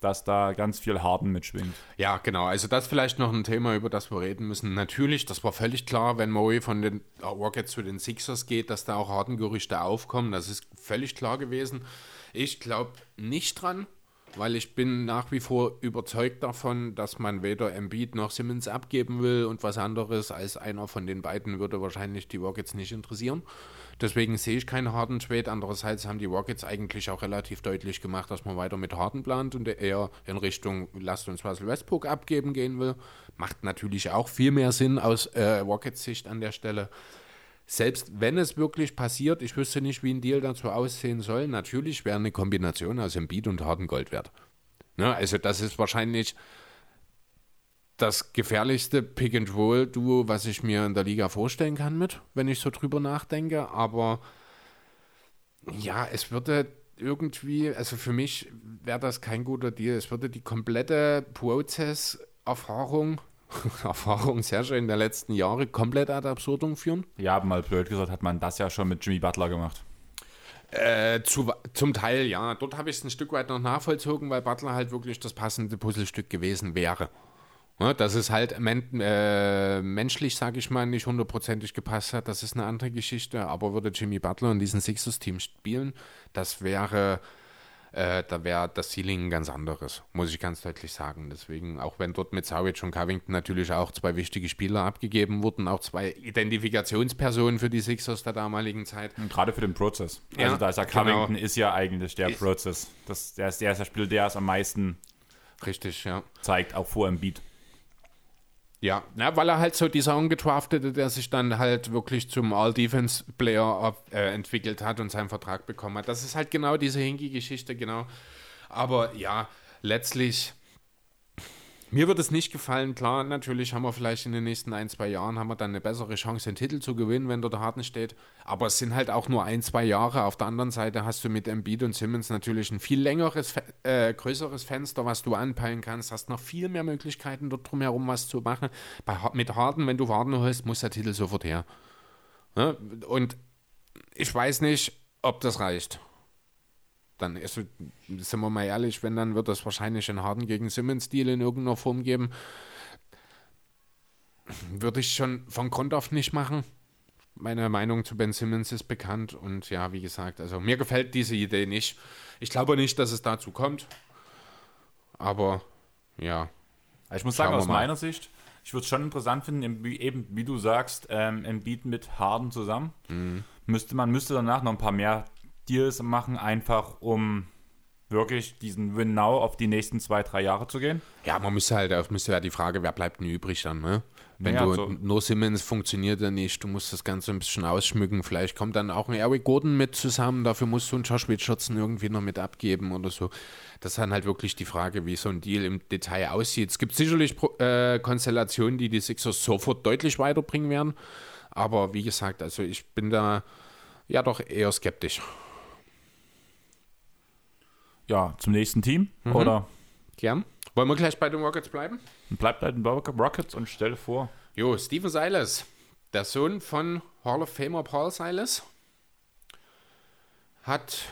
dass da ganz viel Harden mitschwingt. Ja, genau. Also das ist vielleicht noch ein Thema, über das wir reden müssen. Natürlich, das war völlig klar, wenn Murray von den Rockets zu den Sixers geht, dass da auch Harden-Gerüchte aufkommen. Das ist völlig klar gewesen. Ich glaube nicht dran, weil ich bin nach wie vor überzeugt davon, dass man weder Embiid noch Simmons abgeben will und was anderes als einer von den beiden würde wahrscheinlich die Rockets nicht interessieren. Deswegen sehe ich keinen harten Trade. Andererseits haben die Rockets eigentlich auch relativ deutlich gemacht, dass man weiter mit Harden plant und eher in Richtung lasst uns Russell Westbrook abgeben gehen will. Macht natürlich auch viel mehr Sinn aus äh, Rockets Sicht an der Stelle selbst wenn es wirklich passiert, ich wüsste nicht, wie ein Deal dazu aussehen soll, natürlich wäre eine Kombination aus Embiid und harten Gold wert. Ne, also das ist wahrscheinlich das gefährlichste Pick-and-Roll-Duo, was ich mir in der Liga vorstellen kann mit, wenn ich so drüber nachdenke. Aber ja, es würde irgendwie, also für mich wäre das kein guter Deal. Es würde die komplette Prozess-Erfahrung Erfahrung sehr schön der letzten Jahre komplett ad absurdum führen. Ja, mal blöd gesagt, hat man das ja schon mit Jimmy Butler gemacht. Äh, zu, zum Teil, ja. Dort habe ich es ein Stück weit noch nachvollzogen, weil Butler halt wirklich das passende Puzzlestück gewesen wäre. Ja, dass es halt men äh, menschlich, sage ich mal, nicht hundertprozentig gepasst hat, das ist eine andere Geschichte. Aber würde Jimmy Butler in diesem Sixers-Team spielen, das wäre äh, da wäre das Ceiling ein ganz anderes, muss ich ganz deutlich sagen. Deswegen, auch wenn dort mit Savic und Covington natürlich auch zwei wichtige Spieler abgegeben wurden, auch zwei Identifikationspersonen für die Sixers der damaligen Zeit. Und gerade für den Prozess. Also ja, da ist ja genau. Covington genau. ist ja eigentlich der Prozess. Das, der, ist, der ist der Spieler, der es am meisten Richtig, ja. zeigt, auch vor dem Beat. Ja, na, weil er halt so dieser Ungedraftete, der sich dann halt wirklich zum All-Defense-Player äh, entwickelt hat und seinen Vertrag bekommen hat. Das ist halt genau diese Hinky-Geschichte, genau. Aber ja, letztlich mir wird es nicht gefallen, klar, natürlich haben wir vielleicht in den nächsten ein, zwei Jahren haben wir dann eine bessere Chance, den Titel zu gewinnen, wenn dort der Harten steht. Aber es sind halt auch nur ein, zwei Jahre. Auf der anderen Seite hast du mit Embiid und Simmons natürlich ein viel längeres, äh, größeres Fenster, was du anpeilen kannst. Hast noch viel mehr Möglichkeiten, dort drumherum was zu machen. Bei, mit Harden, wenn du Harden holst, muss der Titel sofort her. Ja? Und ich weiß nicht, ob das reicht dann ist, sind wir mal ehrlich, wenn, dann wird es wahrscheinlich einen Harden gegen Simmons-Deal in irgendeiner Form geben. Würde ich schon von Grund auf nicht machen. Meine Meinung zu Ben Simmons ist bekannt und ja, wie gesagt, also mir gefällt diese Idee nicht. Ich glaube nicht, dass es dazu kommt. Aber ja. Ich muss sagen, aus meiner Sicht, ich würde es schon interessant finden, eben wie du sagst, ähm, Embiid mit Harden zusammen. Mhm. Müsste man müsste danach noch ein paar mehr Deals machen, einfach um wirklich diesen Win Now auf die nächsten zwei, drei Jahre zu gehen? Ja, man müsste halt, müsste ja die Frage, wer bleibt denn übrig dann, ne? Wenn ja, du so. nur Simmons funktioniert ja nicht, du musst das Ganze ein bisschen ausschmücken. Vielleicht kommt dann auch ein Eric Gordon mit zusammen, dafür musst du einen Josh Richardson irgendwie noch mit abgeben oder so. Das ist dann halt wirklich die Frage, wie so ein Deal im Detail aussieht. Es gibt sicherlich äh, Konstellationen, die die Sixers sofort deutlich weiterbringen werden. Aber wie gesagt, also ich bin da ja doch eher skeptisch ja, zum nächsten Team? Mhm. Oder? Gern. Wollen wir gleich bei den Rockets bleiben? Bleibt bei den Rockets und stelle vor. Jo, Steven Silas, der Sohn von Hall of Famer Paul Silas, hat,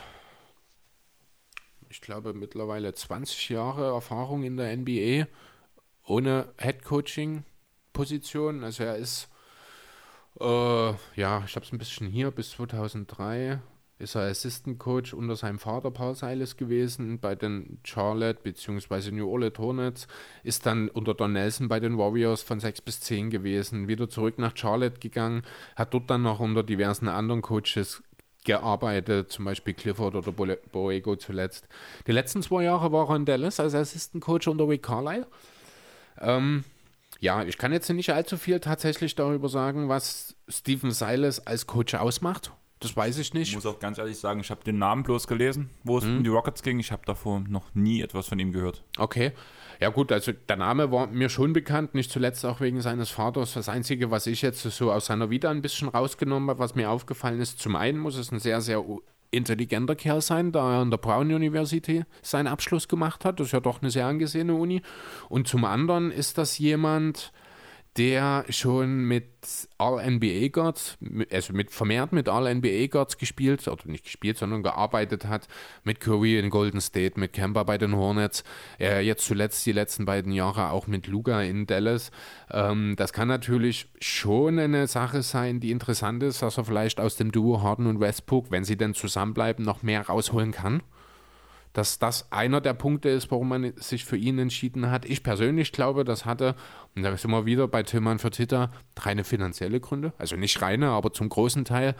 ich glaube, mittlerweile 20 Jahre Erfahrung in der NBA ohne Head Coaching Position. Also er ist, äh, ja, ich habe es ein bisschen hier bis 2003 ist er Assistant Coach unter seinem Vater Paul Silas gewesen bei den Charlotte bzw. New Orleans Hornets, ist dann unter Don Nelson bei den Warriors von 6 bis 10 gewesen, wieder zurück nach Charlotte gegangen, hat dort dann noch unter diversen anderen Coaches gearbeitet, zum Beispiel Clifford oder Boego zuletzt. Die letzten zwei Jahre war er in Dallas als Assistant Coach unter Rick Carlisle. Ähm, ja, ich kann jetzt nicht allzu viel tatsächlich darüber sagen, was Stephen Silas als Coach ausmacht Das weiß ich Ich nicht. muss auch ganz ehrlich sagen, ich habe den Namen bloß gelesen, wo es um die Rockets ging. Ich habe davor noch nie etwas von ihm gehört. Okay. Ja gut, also der Name war mir schon bekannt, nicht zuletzt auch wegen seines Vaters. Das Einzige, was ich jetzt so aus seiner Vita ein bisschen rausgenommen habe, was mir aufgefallen ist, zum einen muss es ein sehr, sehr intelligenter Kerl sein, da er an der Brown University seinen Abschluss gemacht hat. Das ist ja doch eine sehr angesehene Uni. Und zum anderen ist das jemand, der schon mit All-NBA Guards, also mit vermehrt mit All-NBA Guards gespielt, oder nicht gespielt, sondern gearbeitet hat, mit Curry in Golden State, mit Kemba bei den Hornets, äh, jetzt zuletzt die letzten beiden Jahre auch mit Luga in Dallas. Ähm, das kann natürlich schon eine Sache sein, die interessant ist, dass er vielleicht aus dem Duo Harden und Westbrook, wenn sie denn zusammenbleiben, noch mehr rausholen kann dass das einer der Punkte ist, warum man sich für ihn entschieden hat. Ich persönlich glaube, das hatte, und da sind wir wieder bei Tillmann für Titter, reine finanzielle Gründe. Also nicht reine, aber zum großen Teil.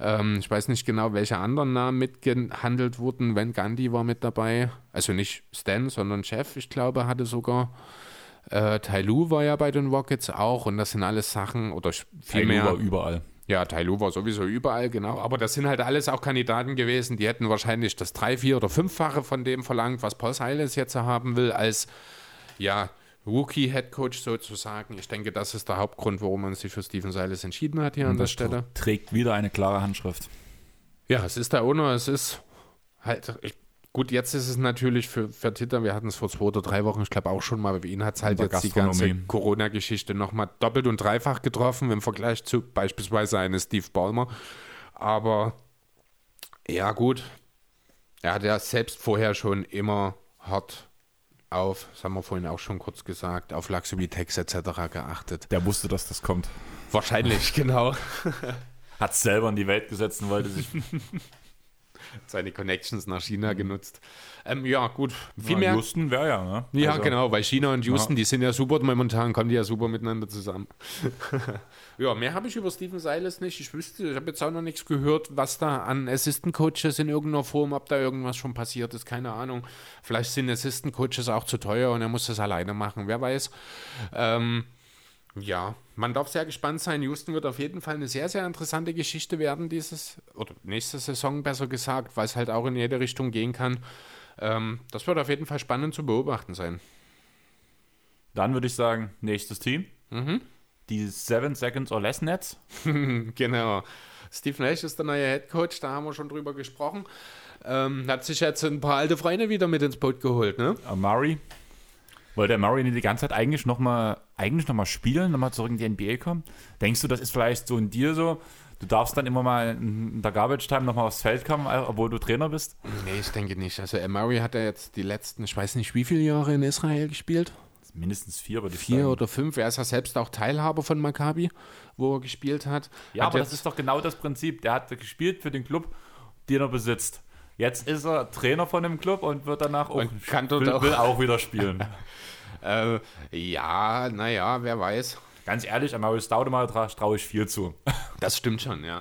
Ähm, ich weiß nicht genau, welche anderen Namen mitgehandelt wurden. Van Gandhi war mit dabei. Also nicht Stan, sondern Chef, ich glaube, hatte sogar. Äh, Tai Lu war ja bei den Rockets auch. Und das sind alles Sachen, oder viel mehr. war überall. Ja, Tailu war sowieso überall, genau. Aber das sind halt alles auch Kandidaten gewesen, die hätten wahrscheinlich das drei, vier oder fünffache von dem verlangt, was Paul Silas jetzt haben will, als ja, Rookie-Headcoach sozusagen. Ich denke, das ist der Hauptgrund, warum man sich für Steven Silas entschieden hat hier an der Stelle. trägt wieder eine klare Handschrift. Ja, es ist der Owner, es ist halt. Ich, gut, jetzt ist es natürlich für, für Titter, wir hatten es vor zwei oder drei Wochen, ich glaube auch schon mal, bei ihnen hat es halt jetzt die ganze. Corona-Geschichte nochmal doppelt und dreifach getroffen im Vergleich zu beispielsweise eines Steve Ballmer. Aber ja, gut. Er hat ja selbst vorher schon immer hart auf, das haben wir vorhin auch schon kurz gesagt, auf Tax etc. geachtet. Der wusste, dass das kommt. Wahrscheinlich, genau. Hat selber in die Welt gesetzt und wollte sich Seine Connections nach China genutzt. Ähm, ja, gut. Viel Ja, mehr. Houston wäre ja, ne? Ja, Also, genau, weil China und Houston, Ja. die sind ja super momentan, kommen die ja super miteinander zusammen. ja, mehr habe ich über Steven Silas nicht. Ich wüsste, ich habe jetzt auch noch nichts gehört, was da an Assistant Coaches in irgendeiner Form, ob da irgendwas schon passiert ist, keine Ahnung. Vielleicht sind Assistant Coaches auch zu teuer und er muss das alleine machen, wer weiß. Ähm, ja, man darf sehr gespannt sein. Houston wird auf jeden Fall eine sehr, sehr interessante Geschichte werden, dieses, oder nächste Saison besser gesagt, weil es halt auch in jede Richtung gehen kann. Ähm, das wird auf jeden Fall spannend zu beobachten sein. Dann würde ich sagen, nächstes Team. Mhm. Die Seven Seconds or Less Nets. Genau. Steve Nash ist der neue Head Coach, da haben wir schon drüber gesprochen. Ähm, hat sich jetzt ein paar alte Freunde wieder mit ins Boot geholt, ne? Murray. Wollte der Murray die ganze Zeit eigentlich nochmal eigentlich noch mal spielen, nochmal zurück in die NBA kommen? Denkst du, das ist vielleicht so in dir so? Du darfst dann immer mal in der Garbage Time nochmal aufs Feld kommen, obwohl du Trainer bist? Nee, ich denke nicht. Also, äh, Murray hat ja jetzt die letzten, ich weiß nicht, wie viele Jahre in Israel gespielt. Mindestens vier, würde ich Vier sagen. oder fünf. Er ist ja selbst auch Teilhaber von Maccabi, wo er gespielt hat. Ja, hat aber das ist doch genau das Prinzip. Der hat gespielt für den Club, den er besitzt. Jetzt ist er Trainer von dem Club und wird danach auch, Und kann will, auch- will auch wieder spielen. äh, ja, naja, wer weiß. Ganz ehrlich, Amari Staudemeyer tra traue ich viel zu. Das stimmt schon, ja.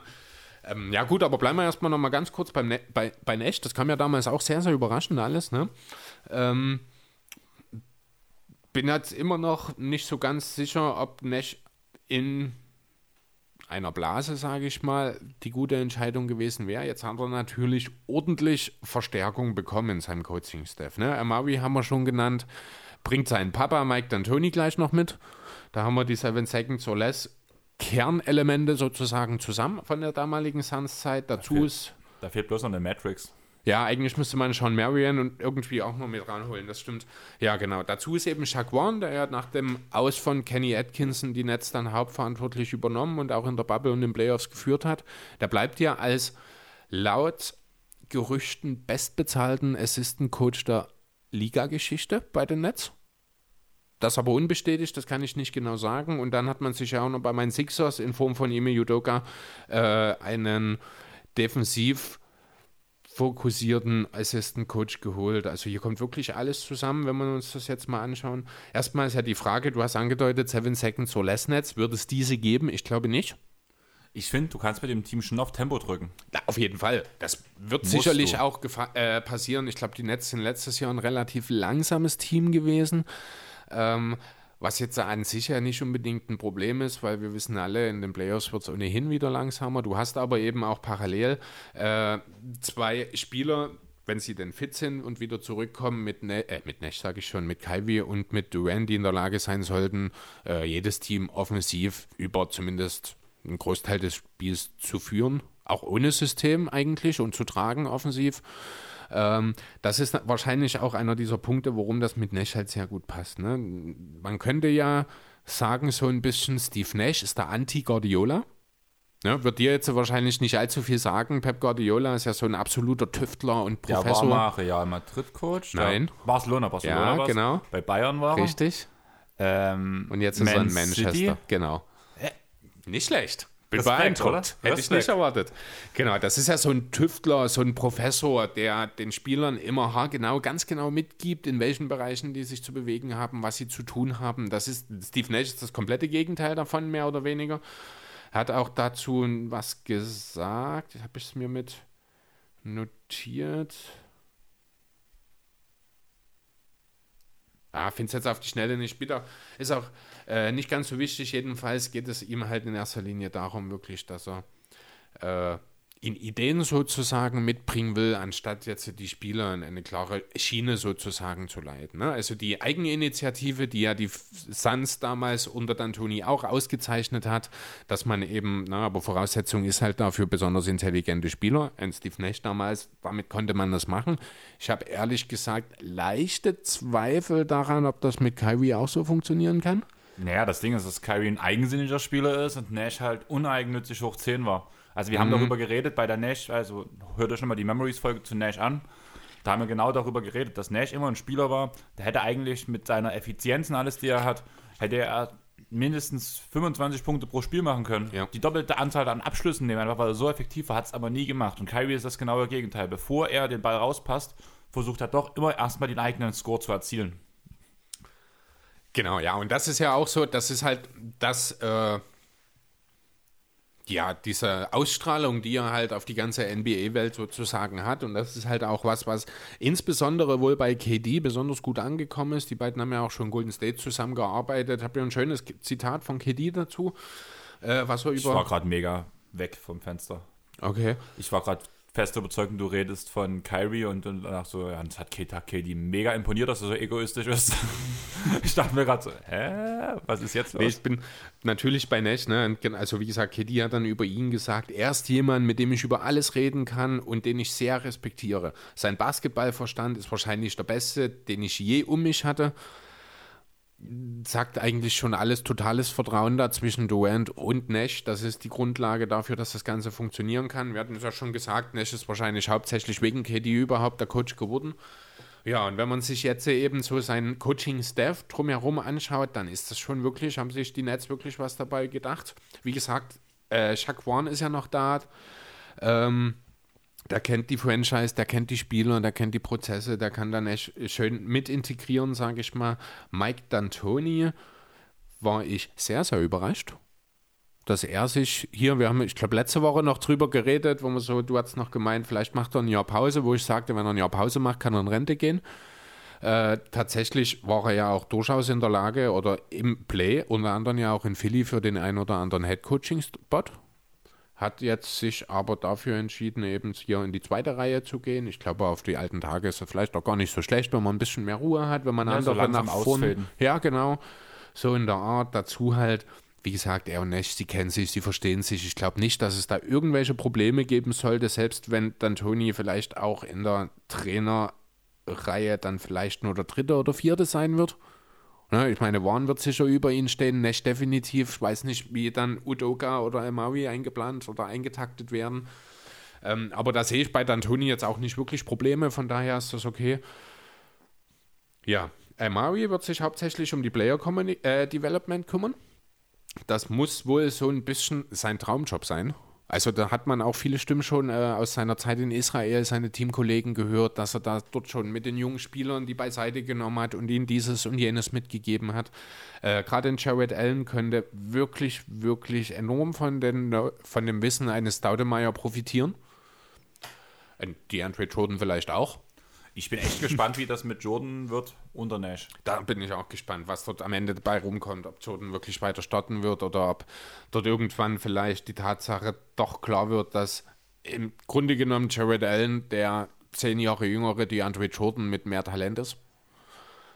Ähm, ja, gut, aber bleiben wir erstmal noch mal ganz kurz beim ne bei, bei Nash. Das kam ja damals auch sehr, sehr überraschend alles, ne? Ähm, bin jetzt immer noch nicht so ganz sicher, ob Nash in einer Blase, sage ich mal, die gute Entscheidung gewesen wäre. Jetzt hat er natürlich ordentlich Verstärkung bekommen in seinem Coaching-Staff. Ne? Amavi haben wir schon genannt, bringt seinen Papa Mike D'Antoni gleich noch mit. Da haben wir die Seven Seconds or Less Kernelemente sozusagen zusammen von der damaligen Suns-Zeit. Dazu Okay. ist Da fehlt bloß noch eine Matrix. Ja, eigentlich müsste man Sean Marion und irgendwie auch noch mit ranholen, das stimmt. Ja, genau. Dazu ist eben Shaq Warren, der ja nach dem Aus von Kenny Atkinson die Nets dann hauptverantwortlich übernommen und auch in der Bubble und den Playoffs geführt hat. Der bleibt ja als laut Gerüchten bestbezahlten Assistant Coach der Liga-Geschichte bei den Nets. Das aber unbestätigt, das kann ich nicht genau sagen. Und dann hat man sich ja auch noch bei meinen Sixers in Form von Ime Udoka äh, einen defensiv fokussierten Assistant Coach geholt. Also hier kommt wirklich alles zusammen, wenn wir uns das jetzt mal anschauen. Erstmal ist ja die Frage, du hast angedeutet, Seven Seconds or Less Nets. Wird es diese geben? Ich glaube nicht. Ich finde, du kannst mit dem Team schon auf Tempo drücken. Na, auf jeden Fall. Das wird Musst sicherlich du. auch äh, passieren. Ich glaube, die Nets sind letztes Jahr ein relativ langsames Team gewesen. Ähm, Was jetzt an sich ja nicht unbedingt ein Problem ist, weil wir wissen alle, in den Playoffs wird es ohnehin wieder langsamer. Du hast aber eben auch parallel äh, zwei Spieler, wenn sie denn fit sind und wieder zurückkommen, mit, ne äh, mit Nash, sage ich schon, mit Kaiwi und mit Duran, die in der Lage sein sollten, äh, jedes Team offensiv über zumindest einen Großteil des Spiels zu führen, auch ohne System eigentlich und zu tragen offensiv. Ähm, das ist wahrscheinlich auch einer dieser Punkte, warum das mit Nash halt sehr gut passt. Ne? Man könnte ja sagen, so ein bisschen Steve Nash ist der Anti-Guardiola. Ja, wird dir jetzt wahrscheinlich nicht allzu viel sagen. Pep Guardiola ist ja so ein absoluter Tüftler und Professor. Der war mal Real Madrid-Coach. Nein. Barcelona, Barcelona. Ja, genau. Bei Bayern war er. Richtig. Ähm, und jetzt ist Man er in Manchester. City. Genau. Äh, nicht schlecht. Bin beeindruckt. Hätte ich nicht erwartet. Genau, das ist ja so ein Tüftler, so ein Professor, der den Spielern immer genau, ganz genau mitgibt, in welchen Bereichen die sich zu bewegen haben, was sie zu tun haben. Das ist, Steve Nash ist das komplette Gegenteil davon, mehr oder weniger. Er hat auch dazu was gesagt. Habe ich es mir mit notiert. Ah, finde es jetzt auf die Schnelle nicht bitter. Ist auch äh, nicht ganz so wichtig, jedenfalls geht es ihm halt in erster Linie darum, wirklich, dass er äh, in Ideen sozusagen mitbringen will, anstatt jetzt die Spieler in eine klare Schiene sozusagen zu leiten. Ne? Also die Eigeninitiative, die ja die Suns damals unter D'Antoni auch ausgezeichnet hat, dass man eben, na, aber Voraussetzung ist halt dafür besonders intelligente Spieler. Ein Steve Nash damals, damit konnte man das machen. Ich habe ehrlich gesagt leichte Zweifel daran, ob das mit Kyrie auch so funktionieren kann. Naja, das Ding ist, dass Kyrie ein eigensinniger Spieler ist und Nash halt uneigennützig hoch 10 war. Also wir mhm. haben darüber geredet bei der Nash, also hört euch schon mal die Memories-Folge zu Nash an. Da haben wir genau darüber geredet, dass Nash immer ein Spieler war, der hätte eigentlich mit seiner Effizienz und alles, die er hat, hätte er mindestens 25 Punkte pro Spiel machen können. Ja. Die doppelte Anzahl an Abschlüssen nehmen, einfach weil er so effektiv war, hat es aber nie gemacht. Und Kyrie ist das genaue Gegenteil. Bevor er den Ball rauspasst, versucht er doch immer erstmal den eigenen Score zu erzielen. Genau, ja, und das ist ja auch so, das ist halt das, äh, ja, diese Ausstrahlung, die er halt auf die ganze NBA-Welt sozusagen hat. Und das ist halt auch was, was insbesondere wohl bei KD besonders gut angekommen ist. Die beiden haben ja auch schon Golden State zusammengearbeitet. Ich habe ja ein schönes Zitat von KD dazu, äh, was er über. Ich war gerade mega weg vom Fenster. Okay. Ich war gerade fest überzeugt, du redest von Kyrie und, und danach so, ja, das hat Kate Katie mega imponiert, dass du so egoistisch bist. ich dachte mir gerade so, hä, was ist jetzt los? Nee, ich bin natürlich bei Nash, ne? Also wie gesagt, Katie hat dann über ihn gesagt, er ist jemand, mit dem ich über alles reden kann und den ich sehr respektiere. Sein Basketballverstand ist wahrscheinlich der beste, den ich je um mich hatte sagt eigentlich schon alles, totales Vertrauen da zwischen Durant und Nash. Das ist die Grundlage dafür, dass das Ganze funktionieren kann. Wir hatten es ja schon gesagt, Nash ist wahrscheinlich hauptsächlich wegen KD überhaupt der Coach geworden. Ja, und wenn man sich jetzt eben so seinen Coaching-Staff drumherum anschaut, dann ist das schon wirklich, haben sich die Nets wirklich was dabei gedacht. Wie gesagt, äh, Warren ist ja noch da. Ähm, der kennt die Franchise, der kennt die Spieler, der kennt die Prozesse, der kann dann echt schön mit integrieren, sage ich mal. Mike D'Antoni war ich sehr, sehr überrascht, dass er sich hier, wir haben, ich glaube, letzte Woche noch drüber geredet, wo man so, du hast noch gemeint, vielleicht macht er ein Jahr Pause, wo ich sagte, wenn er ein Jahr Pause macht, kann er in Rente gehen. Äh, tatsächlich war er ja auch durchaus in der Lage oder im Play, unter anderem ja auch in Philly für den einen oder anderen Head-Coaching-Spot hat jetzt sich aber dafür entschieden, eben hier in die zweite Reihe zu gehen. Ich glaube, auf die alten Tage ist es vielleicht auch gar nicht so schlecht, wenn man ein bisschen mehr Ruhe hat, wenn man ja, andere so nach vorne. Ja, genau. So in der Art. Dazu halt, wie gesagt, er und Nash, sie kennen sich, sie verstehen sich. Ich glaube nicht, dass es da irgendwelche Probleme geben sollte, selbst wenn dann Toni vielleicht auch in der Trainerreihe dann vielleicht nur der dritte oder vierte sein wird. Ne, ich meine, Warren wird sicher über ihn stehen, Nash definitiv. Ich weiß nicht, wie dann Udoka oder Amawi eingeplant oder eingetaktet werden. Ähm, aber da sehe ich bei D'Antoni jetzt auch nicht wirklich Probleme, von daher ist das okay. Ja, Amawi wird sich hauptsächlich um die Player äh, Development kümmern. Das muss wohl so ein bisschen sein Traumjob sein. Also da hat man auch viele Stimmen schon äh, aus seiner Zeit in Israel, seine Teamkollegen gehört, dass er da dort schon mit den jungen Spielern die beiseite genommen hat und ihnen dieses und jenes mitgegeben hat. Äh, Gerade in Jared Allen könnte wirklich, wirklich enorm von, den, von dem Wissen eines Staudemeyer profitieren. Und die Andre Jordan vielleicht auch. Ich bin echt gespannt, wie das mit Jordan wird unter Nash. Da bin ich auch gespannt, was dort am Ende dabei rumkommt, ob Jordan wirklich weiter starten wird oder ob dort irgendwann vielleicht die Tatsache doch klar wird, dass im Grunde genommen Jared Allen der zehn Jahre jüngere DeAndre Jordan mit mehr Talent ist.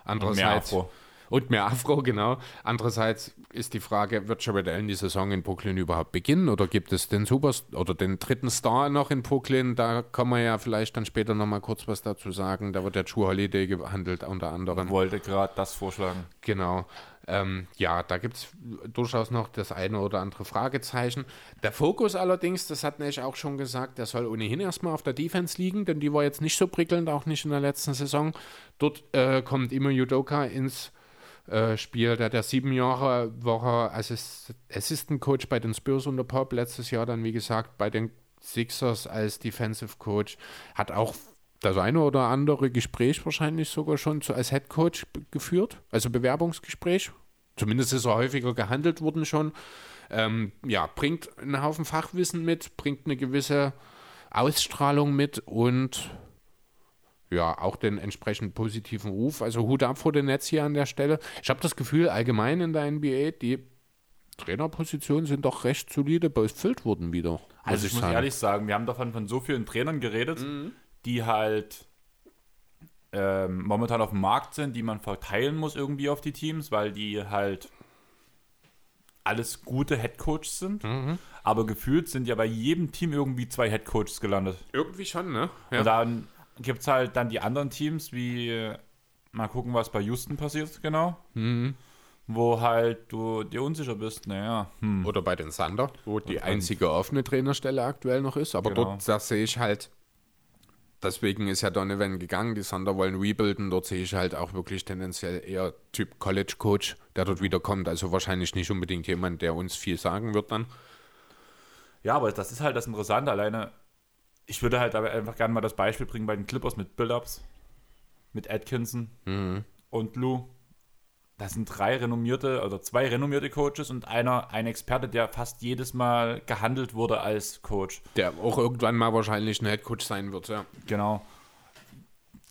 Andererseits, mehr Afro. Und mehr Afro, genau. Andererseits ist die Frage, wird Jared Allen die Saison in Brooklyn überhaupt beginnen oder gibt es den Super oder den dritten Star noch in Brooklyn? Da kann man ja vielleicht dann später nochmal kurz was dazu sagen. Da wird der True Holiday gehandelt unter anderem. Ich wollte gerade das vorschlagen. Genau. Ähm, ja, da gibt es durchaus noch das eine oder andere Fragezeichen. Der Fokus allerdings, das hat Nash auch schon gesagt, der soll ohnehin erstmal auf der Defense liegen, denn die war jetzt nicht so prickelnd, auch nicht in der letzten Saison. Dort äh, kommt immer Judoka ins äh, Spiel, der der sieben Jahre war Assist Assistant Coach bei den Spurs unter Pop, letztes Jahr dann, wie gesagt, bei den Sixers als Defensive Coach, hat auch das eine oder andere Gespräch wahrscheinlich sogar schon zu, als Head Coach geführt, also Bewerbungsgespräch. Zumindest ist er häufiger gehandelt worden schon. Ähm, ja, bringt einen Haufen Fachwissen mit, bringt eine gewisse Ausstrahlung mit und ja, auch den entsprechend positiven Ruf. Also Hut ab vor den Netz hier an der Stelle. Ich habe das Gefühl, allgemein in der NBA, die Trainerpositionen sind doch recht solide befüllt worden wieder. Also ich, muss sagen. ehrlich sagen, wir haben davon von so vielen Trainern geredet, mhm. die halt ähm, momentan auf dem Markt sind, die man verteilen muss irgendwie auf die Teams, weil die halt alles gute Headcoaches sind. Mhm. Aber gefühlt sind ja bei jedem Team irgendwie zwei Headcoaches gelandet. Irgendwie schon, ne? Ja. Und dann gibt es halt dann die anderen Teams, wie mal gucken, was bei Houston passiert, genau. Mhm. Wo halt du dir unsicher bist, naja. Hm. Oder bei den Thunder, wo die einzige offene Trainerstelle aktuell noch ist. Aber genau. dort sehe ich halt, deswegen ist ja Donovan gegangen, die Thunder wollen rebuilden. Dort sehe ich halt auch wirklich tendenziell eher Typ College Coach, der dort wiederkommt. Also wahrscheinlich nicht unbedingt jemand, der uns viel sagen wird dann. Ja, aber das ist halt das Interessante. Alleine ich würde halt aber einfach gerne mal das Beispiel bringen bei den Clippers mit Build-Ups, mit Atkinson mhm. und Lou. Das sind drei renommierte oder zwei renommierte Coaches und einer, ein Experte, der fast jedes Mal gehandelt wurde als Coach. Der auch irgendwann mal wahrscheinlich ein Headcoach sein wird, ja. Genau.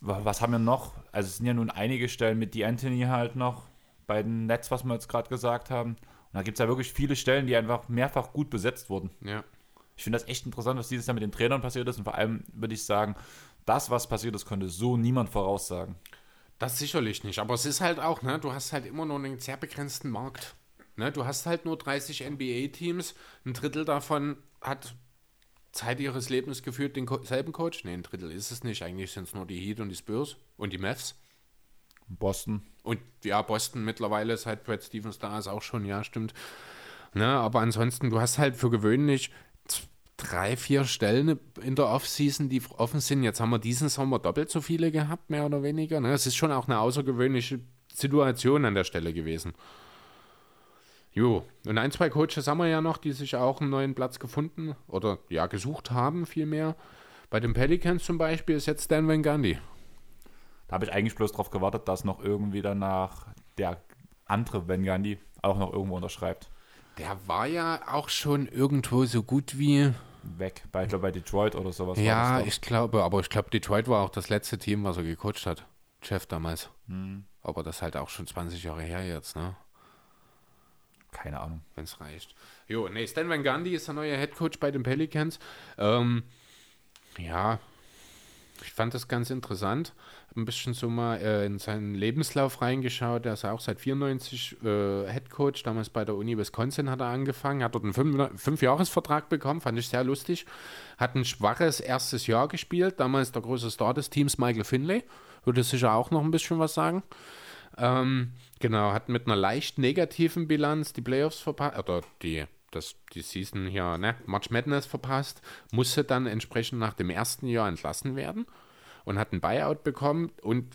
Was haben wir noch? Also es sind ja nun einige Stellen mit D'Anthony halt noch bei den Nets, was wir jetzt gerade gesagt haben. Und da gibt es ja wirklich viele Stellen, die einfach mehrfach gut besetzt wurden. Ja. Ich finde das echt interessant, was dieses Jahr mit den Trainern passiert ist. Und vor allem würde ich sagen, das, was passiert ist, konnte so niemand voraussagen. Das sicherlich nicht. Aber es ist halt auch, ne, du hast halt immer nur einen sehr begrenzten Markt. Ne, du hast halt nur 30 NBA-Teams. Ein Drittel davon hat Zeit ihres Lebens geführt denselben Coach. Ne, ein Drittel ist es nicht. Eigentlich sind es nur die Heat und die Spurs und die Mavs. Boston. Und ja, Boston mittlerweile, seit Brad Stevens da ist, auch schon, ja, stimmt. Ne, aber ansonsten, du hast halt für gewöhnlich drei, vier Stellen in der Offseason, die offen sind. Jetzt haben wir diesen Sommer doppelt so viele gehabt, mehr oder weniger. Ne? Es ist schon auch eine außergewöhnliche Situation an der Stelle gewesen. Jo, und ein, zwei Coaches haben wir ja noch, die sich auch einen neuen Platz gefunden oder ja, gesucht haben, vielmehr. Bei den Pelicans zum Beispiel ist jetzt Dan Van Gundy. Da habe ich eigentlich bloß darauf gewartet, dass noch irgendwie danach der andere Van Gundy auch noch irgendwo unterschreibt. Der war ja auch schon irgendwo so gut wie weg, bei, ich glaube bei Detroit oder sowas. Ja, ich glaube, aber ich glaube, Detroit war auch das letzte Team, was er gecoacht hat. Chef damals. Hm. Aber das ist halt auch schon 20 Jahre her jetzt, ne? Keine Ahnung. Wenn es reicht. Jo, nee, Stan Van Gundy ist der neue Head Coach bei den Pelicans. Ähm, ja, ich fand das ganz interessant. Ein bisschen so mal äh, in seinen Lebenslauf reingeschaut. Er ist auch seit 94 äh, Head Coach. Damals bei der Uni Wisconsin hat er angefangen. Hat dort einen Fünf Fünfjahresvertrag bekommen. Fand ich sehr lustig. Hat ein schwaches erstes Jahr gespielt. Damals der große Star des Teams Michael Finlay. Würde sicher auch noch ein bisschen was sagen. Ähm, genau, hat mit einer leicht negativen Bilanz die Playoffs verpasst. Oder die das, die Season hier, ne, March Madness verpasst, musste dann entsprechend nach dem ersten Jahr entlassen werden und hat ein Buyout bekommen und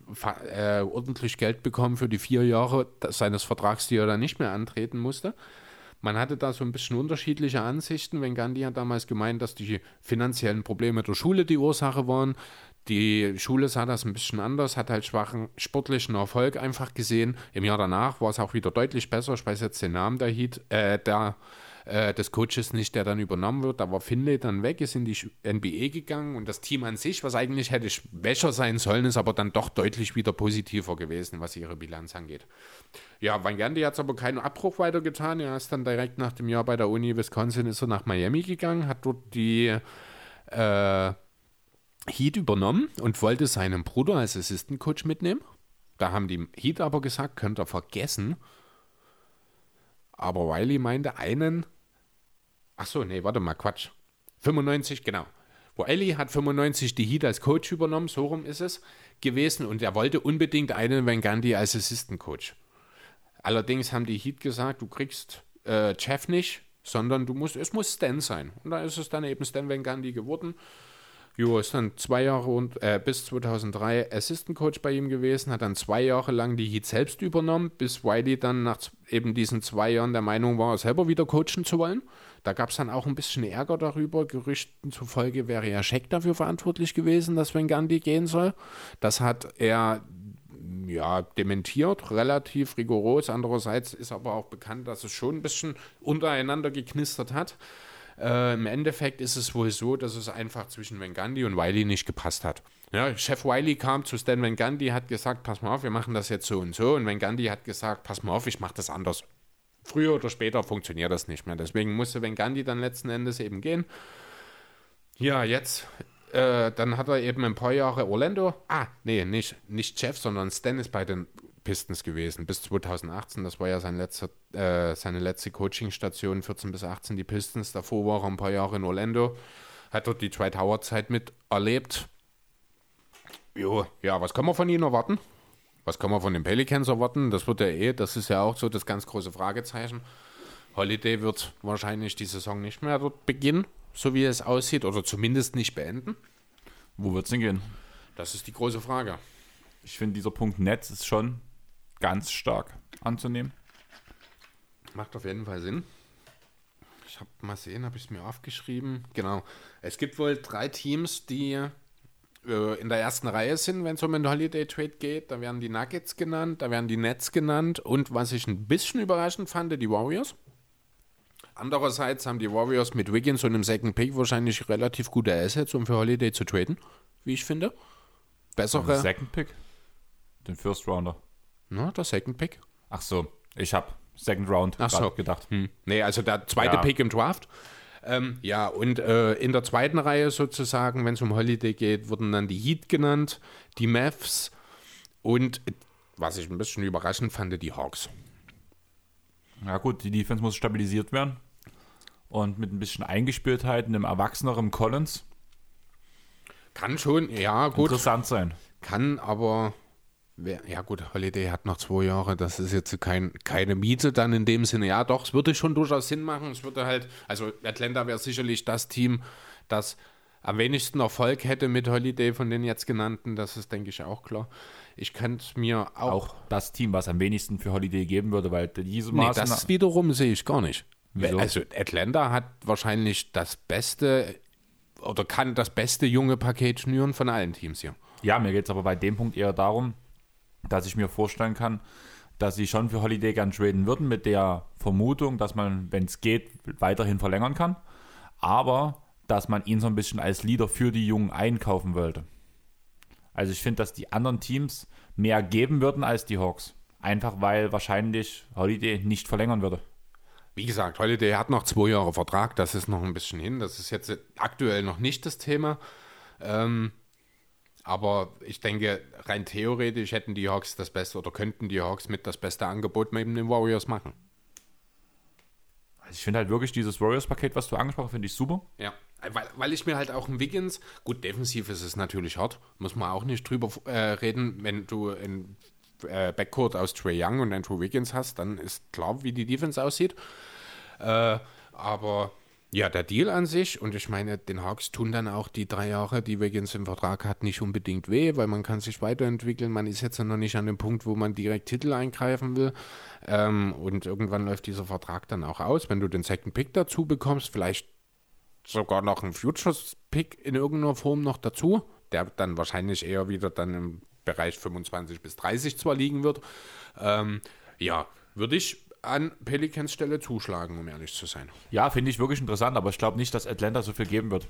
äh, ordentlich Geld bekommen für die vier Jahre seines Vertrags, die er dann nicht mehr antreten musste. Man hatte da so ein bisschen unterschiedliche Ansichten. Wenn Gandhi hat damals gemeint, dass die finanziellen Probleme der Schule die Ursache waren. Die Schule sah das ein bisschen anders, hat halt schwachen sportlichen Erfolg einfach gesehen. Im Jahr danach war es auch wieder deutlich besser. Ich weiß jetzt den Namen der Heat, äh, der äh, des Coaches nicht, der dann übernommen wird. Da war Finlay dann weg, ist in die NBA gegangen und das Team an sich, was eigentlich hätte schwächer sein sollen, ist aber dann doch deutlich wieder positiver gewesen, was ihre Bilanz angeht. Ja, Van Gundy hat es aber keinen Abbruch weitergetan. Er ist dann direkt nach dem Jahr bei der Uni Wisconsin ist er nach Miami gegangen, hat dort die äh, Heat übernommen und wollte seinen Bruder als Assistant Coach mitnehmen. Da haben die Heat aber gesagt, könnt ihr vergessen. Aber Wiley meinte einen. Ach so, nee, warte mal, Quatsch. 95, genau. Wiley hat 95 die Heat als Coach übernommen, so rum ist es gewesen. Und er wollte unbedingt einen Van Gundy als Assistant Coach. Allerdings haben die Heat gesagt, du kriegst äh, Jeff nicht, sondern du musst, es muss Stan sein. Und da ist es dann eben Stan Van Gundy geworden. Jo, ist dann zwei Jahre und äh, bis 2003 Assistant Coach bei ihm gewesen, hat dann zwei Jahre lang die Heat selbst übernommen, bis Wiley dann nach eben diesen zwei Jahren der Meinung war, selber wieder coachen zu wollen. Da gab es dann auch ein bisschen Ärger darüber. Gerüchten zufolge wäre ja Scheck dafür verantwortlich gewesen, dass Van Gundy gehen soll. Das hat er ja, dementiert, relativ rigoros. Andererseits ist aber auch bekannt, dass es schon ein bisschen untereinander geknistert hat. Äh, Im Endeffekt ist es wohl so, dass es einfach zwischen Van Gundy und Wiley nicht gepasst hat. Ja, Chef Wiley kam zu Stan Van Gundy, hat gesagt, pass mal auf, wir machen das jetzt so und so. Und Van Gundy hat gesagt, pass mal auf, ich mache das anders. Früher oder später funktioniert das nicht mehr. Deswegen musste Gundy dann letzten Endes eben gehen. Ja, jetzt äh, dann hat er eben ein paar Jahre Orlando. Ah, nee, nicht, nicht Jeff, sondern Stan ist bei den Pistons gewesen bis 2018. Das war ja sein letzter, äh, seine letzte Coachingstation, 14 bis 18 die Pistons. Davor war er ein paar Jahre in Orlando, hat dort die Dwight Howard-Zeit miterlebt. Jo, ja, was kann man von ihnen erwarten? Was kann man von den Pelicans erwarten? Das wird ja eh, das ist ja auch so das ganz große Fragezeichen. Holiday wird wahrscheinlich die Saison nicht mehr dort beginnen, so wie es aussieht, oder zumindest nicht beenden. Wo wird es denn gehen? Das ist die große Frage. Ich finde, dieser Punkt Netz ist schon ganz stark anzunehmen. Macht auf jeden Fall Sinn. Ich habe mal sehen, habe ich es mir aufgeschrieben. Genau. Es gibt wohl drei Teams, die in der ersten Reihe sind, wenn es um den Holiday Trade geht. Da werden die Nuggets genannt, da werden die Nets genannt und was ich ein bisschen überraschend fand, die Warriors. Andererseits haben die Warriors mit Wiggins und dem Second Pick wahrscheinlich relativ gute Assets, um für Holiday zu traden, wie ich finde. Bessere. Second Pick? Den First Rounder. Na, der Second Pick. Ach so, ich habe Second Round Ach so. gedacht. Hm. Nee, also der zweite Ja. Pick im Draft. Ähm, ja, und äh, in der zweiten Reihe sozusagen, wenn es um Holiday geht, wurden dann die Heat genannt, die Mavs und, was ich ein bisschen überraschend fand, die Hawks. Ja gut, die Defense muss stabilisiert werden. Und mit ein bisschen Eingespieltheit, einem erwachseneren Collins, Kann schon, ja, gut. interessant sein. Kann, aber ja gut, Holiday hat noch zwei Jahre, das ist jetzt kein, keine Miete dann in dem Sinne. Ja, doch, es würde schon durchaus Sinn machen. Es würde halt, also Atlanta wäre sicherlich das Team, das am wenigsten Erfolg hätte mit Holiday von den jetzt genannten. Das ist, denke ich, auch klar. Ich kann es mir auch. Auch das Team, was am wenigsten für Holiday geben würde, weil diese nee, Maße das wiederum sehe ich gar nicht. Wieso? Also Atlanta hat wahrscheinlich das beste oder kann das beste junge Paket schnüren von allen Teams hier. Ja, mir geht es aber bei dem Punkt eher darum, dass ich mir vorstellen kann, dass sie schon für Holiday gern traden würden, mit der Vermutung, dass man, wenn es geht, weiterhin verlängern kann. Aber dass man ihn so ein bisschen als Leader für die Jungen einkaufen wollte. Also ich finde, dass die anderen Teams mehr geben würden als die Hawks. Einfach weil wahrscheinlich Holiday nicht verlängern würde. Wie gesagt, Holiday hat noch zwei Jahre Vertrag, das ist noch ein bisschen hin. Das ist jetzt aktuell noch nicht das Thema. Ähm, aber ich denke, rein theoretisch hätten die Hawks das Beste oder könnten die Hawks mit das beste Angebot neben den Warriors machen. Also ich finde halt wirklich dieses Warriors-Paket, was du angesprochen hast, finde ich super. Ja, weil, weil ich mir halt auch ein Wiggins, gut, defensiv ist es natürlich hart, muss man auch nicht drüber äh, reden, wenn du ein äh, Backcourt aus Trey Young und Andrew Wiggins hast, dann ist klar, wie die Defense aussieht. Äh, aber ja, der Deal an sich, und ich meine, den Hawks tun dann auch die drei Jahre, die Wiggins im Vertrag hat, nicht unbedingt weh, weil man kann sich weiterentwickeln. Man ist jetzt noch nicht an dem Punkt, wo man direkt Titel eingreifen will. Ähm, und irgendwann läuft dieser Vertrag dann auch aus. Wenn du den Second Pick dazu bekommst, vielleicht sogar noch einen Futures-Pick in irgendeiner Form noch dazu, der dann wahrscheinlich eher wieder dann im Bereich 25 bis 30 zwar liegen wird. Ähm, ja, würde ich an Pelicans Stelle zuschlagen, um ehrlich zu sein. Ja, finde ich wirklich interessant, aber ich glaube nicht, dass Atlanta so viel geben wird.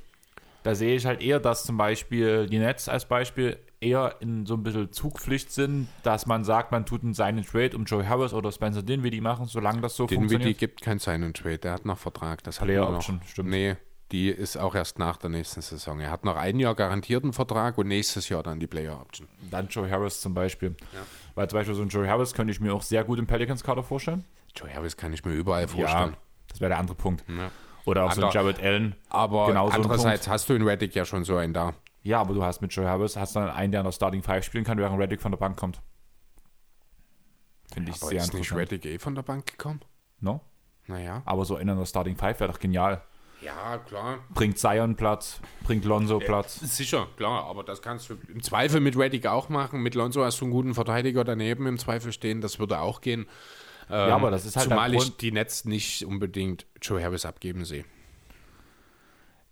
Da sehe ich halt eher, dass zum Beispiel die Nets als Beispiel eher in so ein bisschen Zugpflicht sind, dass man sagt, man tut einen Sign Trade um Joey Harris oder Spencer Dinwiddie machen, solange das so Dinwiddie funktioniert. gibt kein Sign Trade, der hat noch Vertrag. Das hat Player er noch. Option, stimmt. Nee, die ist auch erst nach der nächsten Saison. Er hat noch ein Jahr garantierten Vertrag und nächstes Jahr dann die Player Option. Dann Joey Harris zum Beispiel. Weil zum Beispiel so ein Joey Harris könnte ich mir auch sehr gut im Pelicans-Kader vorstellen. Joey Harris kann ich mir überall vorstellen. das wäre der andere Punkt. Ja. Oder auch so ein Ander- Jared Allen. Aber andererseits hast du in Reddick ja schon so einen da. Ja, aber du hast mit Joey Harris hast dann einen, der in der Starting Five spielen kann, während Reddick von der Bank kommt. Finde ich Aber sehr ist nicht interessant. Reddick eh von der Bank gekommen? No? Naja. Aber so einer in der Starting Five wäre doch genial. Ja, klar. Bringt Zion Platz, bringt Lonzo Platz. Sicher, klar, aber das kannst du im Zweifel mit Reddick auch machen. Mit Lonzo hast du einen guten Verteidiger daneben im Zweifel stehen, das würde auch gehen. Ja, aber das ist halt Zumal ich die Nets nicht unbedingt Joe Harris abgeben sehe.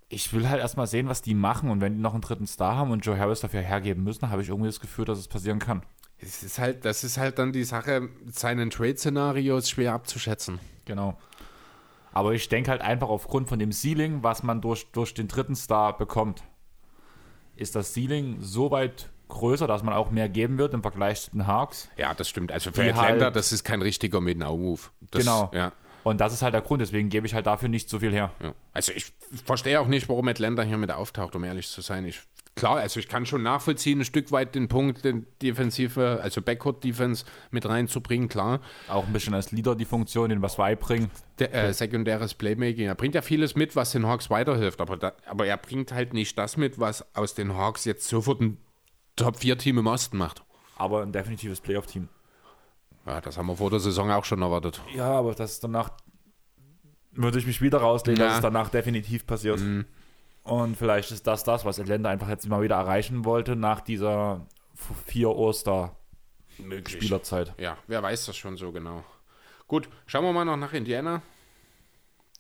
Ich will halt erstmal sehen, was die machen. Und wenn die noch einen dritten Star haben und Joe Harris dafür hergeben müssen, habe ich irgendwie das Gefühl, dass es passieren kann. Es ist halt, das ist halt dann die Sache, seinen Trade-Szenarios schwer abzuschätzen. Genau. Aber ich denke halt einfach aufgrund von dem Ceiling, was man durch, durch den dritten Star bekommt, ist das Ceiling so weit größer, dass man auch mehr geben wird im Vergleich zu den Hawks. Ja, das stimmt. Also für Die Atlanta, halt- das ist kein richtiger Mid-Now-Move. Genau. Ja, Und das ist halt der Grund, deswegen gebe ich halt dafür nicht so viel her. ja. Also ich verstehe auch nicht, warum Atlanta hier mit auftaucht, um ehrlich zu sein. Ich, klar, also ich kann schon nachvollziehen, ein Stück weit den Punkt, den Defensive, also Backcourt-Defense mit reinzubringen, klar. Auch ein bisschen als Leader die Funktion, den was beibringen. Der, äh, sekundäres Playmaking. Er bringt ja vieles mit, was den Hawks weiterhilft, aber, da, aber er bringt halt nicht das mit, was aus den Hawks jetzt sofort ein Top-4-Team im Osten macht. Aber ein definitives Playoff-Team. Ja, das haben wir vor der Saison auch schon erwartet. Ja, aber das ist danach würde ich mich wieder rauslehnen, Ja. dass es danach definitiv passiert. Und vielleicht ist das das, was Atlanta einfach jetzt mal wieder erreichen wollte nach dieser vier Oster-Spielerzeit. Ja, wer weiß das schon so genau. Gut, schauen wir mal noch nach Indiana.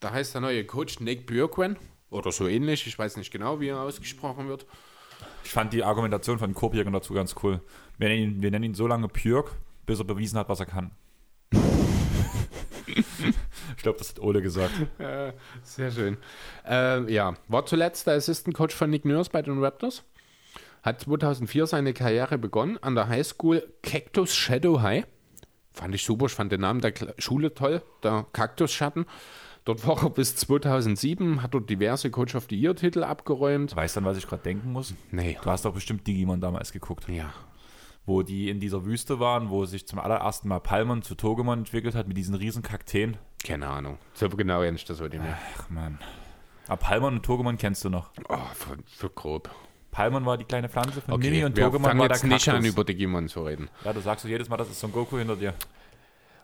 Da heißt der neue Coach Nick Björkwen oder so ähnlich. Ich weiß nicht genau, wie er ausgesprochen wird. Ich fand die Argumentation von Kopjäger dazu ganz cool. Wir nennen, ihn, wir nennen ihn so lange Pjörk, bis er bewiesen hat, was er kann. ich glaube, das hat Ole gesagt. Äh, sehr schön. Äh, ja, war zuletzt der Assistant Coach von Nick Nurse bei den Raptors. Hat 2004 seine Karriere begonnen an der Highschool Cactus Shadow High. Fand ich super, ich fand den Namen der Schule toll, der Kaktusschatten. Dort war er bis 2007, hat dort diverse Coach of the Year Titel abgeräumt. Weißt du, an was ich gerade denken muss? Nee. Du hast doch bestimmt Digimon damals geguckt. Ja. Wo die in dieser Wüste waren, wo sich zum allerersten Mal Palmon zu Togemon entwickelt hat mit diesen riesen Kakteen. Keine Ahnung. So genau kenne ich das heute nicht. Ach man. Aber Palmon und Togemon kennst du noch. Oh, für, für grob. Palmon war die kleine Pflanze von Okay, Mini und Togemon war der jetzt nicht an, Kaktus. über Digimon zu reden. Ja, du sagst du jedes Mal, das ist Son Goku hinter dir.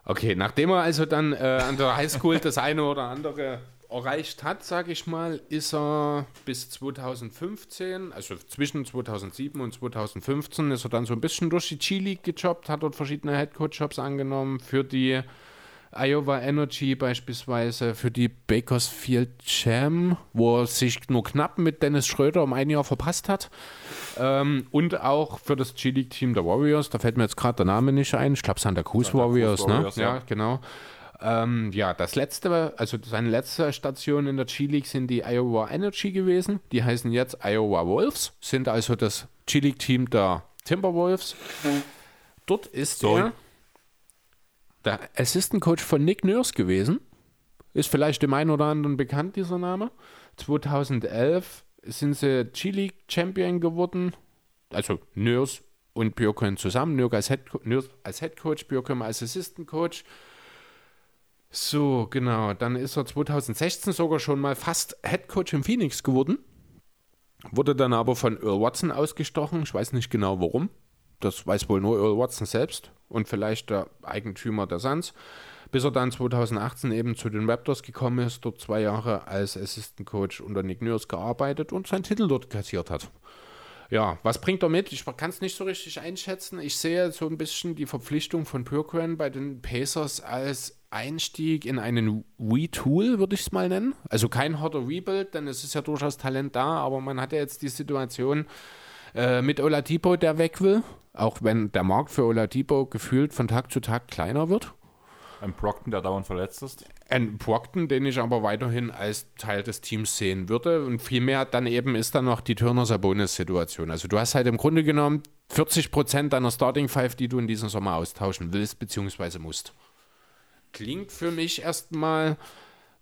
Okay, nachdem er also dann äh, an der Highschool das eine oder andere erreicht hat, sage ich mal, ist er bis 2015, also zwischen 2007 und 2015, ist er dann so ein bisschen durch die G-League gejobbt, hat dort verschiedene Headcoach-Jobs angenommen für die Iowa Energy beispielsweise, für die Bakersfield Jam, wo er sich nur knapp mit Dennis Schröder um ein Jahr verpasst hat. Ähm, und auch für das G-League-Team der Warriors, da fällt mir jetzt gerade der Name nicht ein. Ich glaube, Santa Cruz Santa Cruz Warriors, Warriors, ne? ja. Ja, genau. Ähm, ja, das letzte, also seine letzte Station in der G-League sind die Iowa Energy gewesen. Die heißen jetzt Iowa Wolves, sind also das G-League-Team der Timberwolves. Dort ist So. er der Assistant Coach von Nick Nurse gewesen. Ist vielleicht dem einen oder anderen bekannt, dieser Name. 2011 sind sie G-League Champion geworden. Also Nurse und Björkön zusammen. Nurse als Head, Nurse als Head Coach, Björkön als Assistant Coach. So, genau. Dann ist er 2016 sogar schon mal fast Head Coach im Phoenix geworden. Wurde dann aber von Earl Watson ausgestochen. Ich weiß nicht genau warum. Das weiß wohl nur Earl Watson selbst und vielleicht der Eigentümer der Suns. Bis er dann 2018 eben zu den Raptors gekommen ist, dort zwei Jahre als Assistant Coach unter Nick Nurse gearbeitet und seinen Titel dort kassiert hat. Ja, was bringt er mit? Ich kann es nicht so richtig einschätzen. Ich sehe so ein bisschen die Verpflichtung von Purkren bei den Pacers als Einstieg in einen Retool, würde ich es mal nennen. Also kein harter Rebuild, denn es ist ja durchaus Talent da, aber man hat ja jetzt die Situation äh, mit Oladipo, der weg will, auch wenn der Markt für Oladipo gefühlt von Tag zu Tag kleiner wird. Ein Brockton, der dauernd verletzt ist. Ein Brockton, den ich aber weiterhin als Teil des Teams sehen würde. Und vielmehr dann eben ist dann noch die Turner-Sabonis-Situation. Also du hast halt im Grunde genommen 40 Prozent deiner Starting Five, die du in diesem Sommer austauschen willst bzw. musst. Klingt für mich erstmal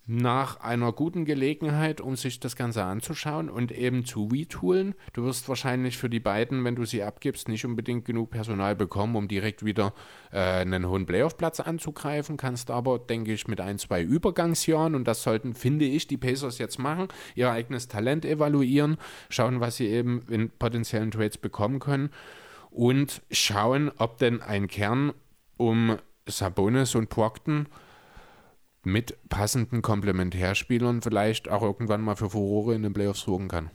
nach einer guten Gelegenheit, um sich das Ganze anzuschauen und eben zu retoolen. Du wirst wahrscheinlich für die beiden, wenn du sie abgibst, nicht unbedingt genug Personal bekommen, um direkt wieder äh, einen hohen Playoff-Platz anzugreifen. Kannst aber, denke ich, mit ein, zwei Übergangsjahren, und das sollten, finde ich, die Pacers jetzt machen, ihr eigenes Talent evaluieren, schauen, was sie eben in potenziellen Trades bekommen können und schauen, ob denn ein Kern um Sabonis und Brockton mit passenden Komplementärspielern vielleicht auch irgendwann mal für Furore in den Playoffs sorgen kann.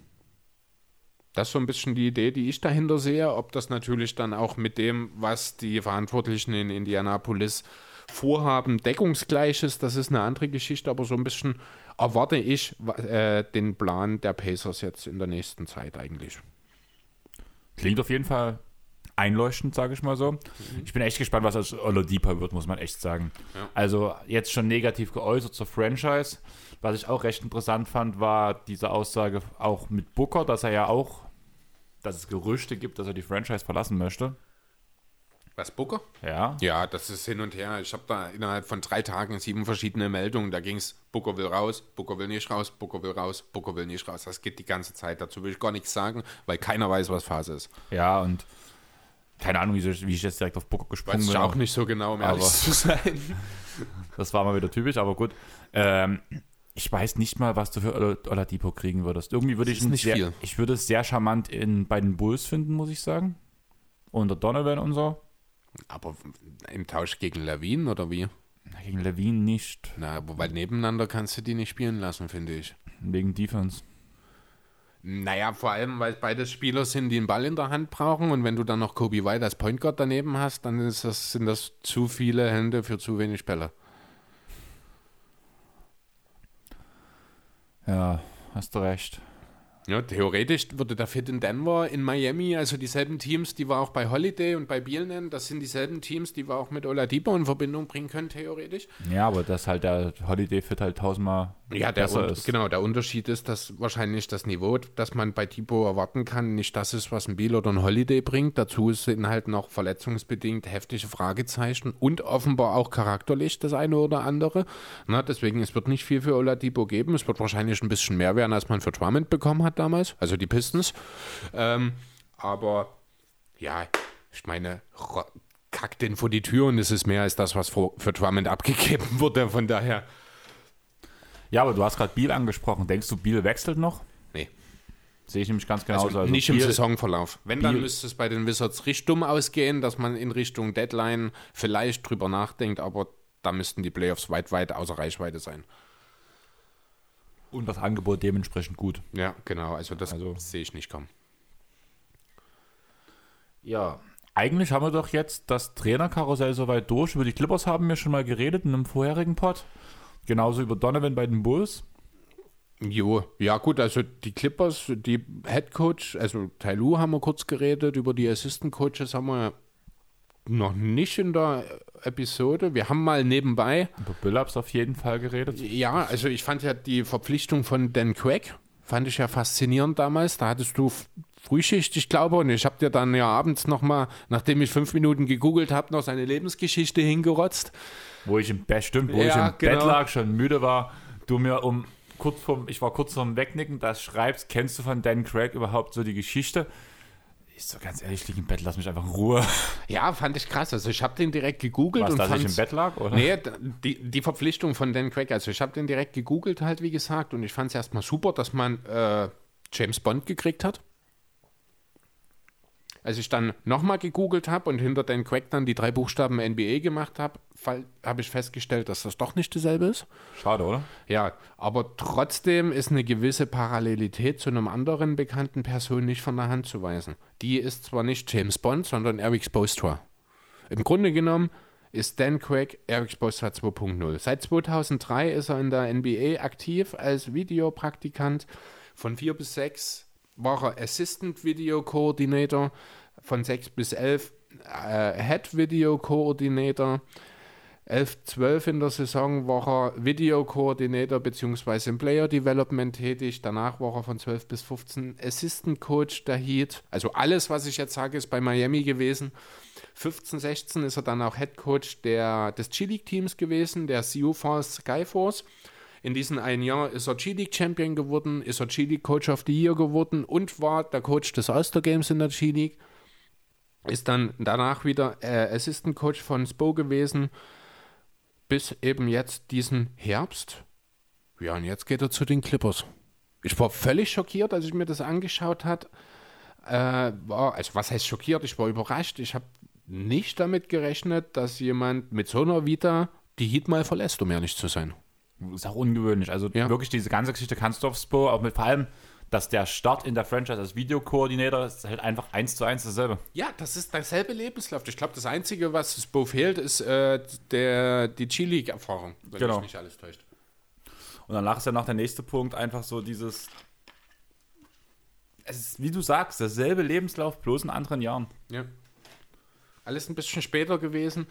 Das ist so ein bisschen die Idee, die ich dahinter sehe. Ob das natürlich dann auch mit dem, was die Verantwortlichen in Indianapolis vorhaben, deckungsgleich ist, das ist eine andere Geschichte, aber so ein bisschen erwarte ich äh, den Plan der Pacers jetzt in der nächsten Zeit eigentlich. Klingt auf jeden Fall einleuchtend, sage ich mal so. Mhm. Ich bin echt gespannt, was aus Oladipo wird, muss man echt sagen. Ja. Also jetzt schon negativ geäußert zur Franchise. Was ich auch recht interessant fand, war diese Aussage auch mit Booker, dass er ja auch, dass es Gerüchte gibt, dass er die Franchise verlassen möchte. Was, Booker? Ja. Ja, das ist hin und her. Ich habe da innerhalb von drei Tagen sieben verschiedene Meldungen. Da ging es, Booker will raus, Booker will nicht raus, Booker will raus, Booker will nicht raus. Das geht die ganze Zeit. Dazu will ich gar nichts sagen, weil keiner weiß, was Phase ist. Ja, und keine Ahnung, wie, ich jetzt direkt auf Booker gesprungen Weiß bin. auch nicht so genau, um ehrlich zu sein. das war mal wieder typisch, aber gut. Ähm, ich weiß nicht mal, was du für Oladipo kriegen würdest. Irgendwie würde ich nicht sehr, viel. ich würde es sehr charmant in, bei den Bulls finden, muss ich sagen. Unter Donovan und so. Aber im Tausch gegen Levine oder wie? Gegen Levine nicht. Na, weil nebeneinander kannst du die nicht spielen lassen, finde ich. Wegen Defense. Naja, vor allem, weil beides Spieler sind, die einen Ball in der Hand brauchen. Und wenn du dann noch Kobe White als Point Guard daneben hast, dann das, sind das zu viele Hände für zu wenig Bälle. Ja, hast du recht. Ja, theoretisch würde der Fit in Denver, in Miami, also dieselben Teams, die wir auch bei Holiday und bei Biel nennen, das sind dieselben Teams, die wir auch mit Oladipo in Verbindung bringen können, theoretisch. Ja, aber das halt der Holiday-Fit halt tausendmal ja, der besser ist. Genau, der Unterschied ist, dass wahrscheinlich das Niveau, das man bei Tipo erwarten kann, nicht das ist, was ein Biel oder ein Holiday bringt. Dazu sind halt noch verletzungsbedingt heftige Fragezeichen und offenbar auch charakterlich das eine oder andere. Na, deswegen, es wird nicht viel für Oladipo geben. Es wird wahrscheinlich ein bisschen mehr werden, als man für Drummond bekommen hat damals, also die Pistons. Ähm, aber ja, ich meine, kackt den vor die Tür und es ist mehr als das, was für, für Drummond abgegeben wurde. Von daher. Ja, aber du hast gerade Biel angesprochen. Denkst du, Biel wechselt noch? Nee. Sehe ich nämlich ganz genauso. Also, also nicht Biel, im Saisonverlauf. Wenn, Biel, dann müsste es bei den Wizards richtig dumm ausgehen, dass man in Richtung Deadline vielleicht drüber nachdenkt, aber da müssten die Playoffs weit, weit außer Reichweite sein. Und das Angebot dementsprechend gut. Ja, genau. Also das also, sehe ich nicht kommen. Ja, eigentlich haben wir doch jetzt das Trainerkarussell soweit durch. Über die Clippers haben wir schon mal geredet in einem vorherigen Pod. Genauso über Donovan bei den Bulls. Jo, ja gut, also die Clippers, die Head Coach, also Tai Lu haben wir kurz geredet, über die Assistant Coaches haben wir noch nicht in der Episode. Wir haben mal nebenbei. Über Billups auf jeden Fall geredet. Ja, also ich fand ja die Verpflichtung von Dan Craig, fand ich ja faszinierend damals. Da hattest du Frühschicht, ich glaube, und ich habe dir dann ja abends nochmal, nachdem ich fünf Minuten gegoogelt habe, noch seine Lebensgeschichte hingerotzt. Wo ich im Bett, stimmt, wo ja, ich im genau. Bett lag, schon müde war, du mir um kurz vorm, ich war kurz vorm Wegnicken, das schreibst, kennst du von Dan Craig überhaupt so die Geschichte? Ich so ganz ehrlich, ich liege im Bett, lass mich einfach in Ruhe. Ja, fand ich krass. Also ich habe den direkt gegoogelt. Was, und dass ich im Bett lag? Oder? Nee, die, die Verpflichtung von Dan Craig. Also ich habe den direkt gegoogelt halt, wie gesagt. Und ich fand es erstmal super, dass man äh, James Bond gekriegt hat. Als ich dann nochmal gegoogelt habe und hinter Dan Craig dann die drei Buchstaben NBA gemacht habe, habe ich festgestellt, dass das doch nicht dasselbe ist. Schade, oder? Ja, aber trotzdem ist eine gewisse Parallelität zu einem anderen bekannten Person nicht von der Hand zu weisen. Die ist zwar nicht James Bond, sondern Eric Spoelstra. Im Grunde genommen ist Dan Craig Eric Spoelstra 2.0. Seit 2003 ist er in der NBA aktiv als Videopraktikant. Von 4 bis 6 war er Assistant Video Coordinator, von 6 bis 11 äh, Head Video Coordinator. 11, 12 in der Saison war er Videokoordinator bzw. im Player Development tätig. Danach war er von 12 bis 15 Assistant Coach der Heat. Also alles, was ich jetzt sage, ist bei Miami gewesen. 15, 16 ist er dann auch Head Coach der, des G-League-Teams gewesen, der CU Force Skyforce. In diesem einen Jahr ist er G-League Champion geworden, ist er G-League Coach of the Year geworden und war der Coach des All-Star Games in der G-League. Ist dann danach wieder äh, Assistant Coach von SPO gewesen bis eben jetzt diesen Herbst. Ja, und jetzt geht er zu den Clippers. Ich war völlig schockiert, als ich mir das angeschaut habe. Äh, war, also was heißt schockiert? Ich war überrascht. Ich habe nicht damit gerechnet, dass jemand mit so einer Vita die Heat mal verlässt, um ehrlich zu sein. Ist auch ungewöhnlich. Also ja. wirklich diese ganze Geschichte kannst du auf Spo, auch mit vor allem dass der Start in der Franchise als Videokoordinator ist halt einfach eins zu eins dasselbe. Ja, das ist derselbe Lebenslauf. Ich glaube, das Einzige, was Bo fehlt, ist äh, der, die G-League-Erfahrung, wenn genau. mich nicht alles täuscht. Und danach ist ja noch der nächste Punkt einfach so dieses. Es ist, wie du sagst, derselbe Lebenslauf, bloß in anderen Jahren. Ja. Alles ein bisschen später gewesen.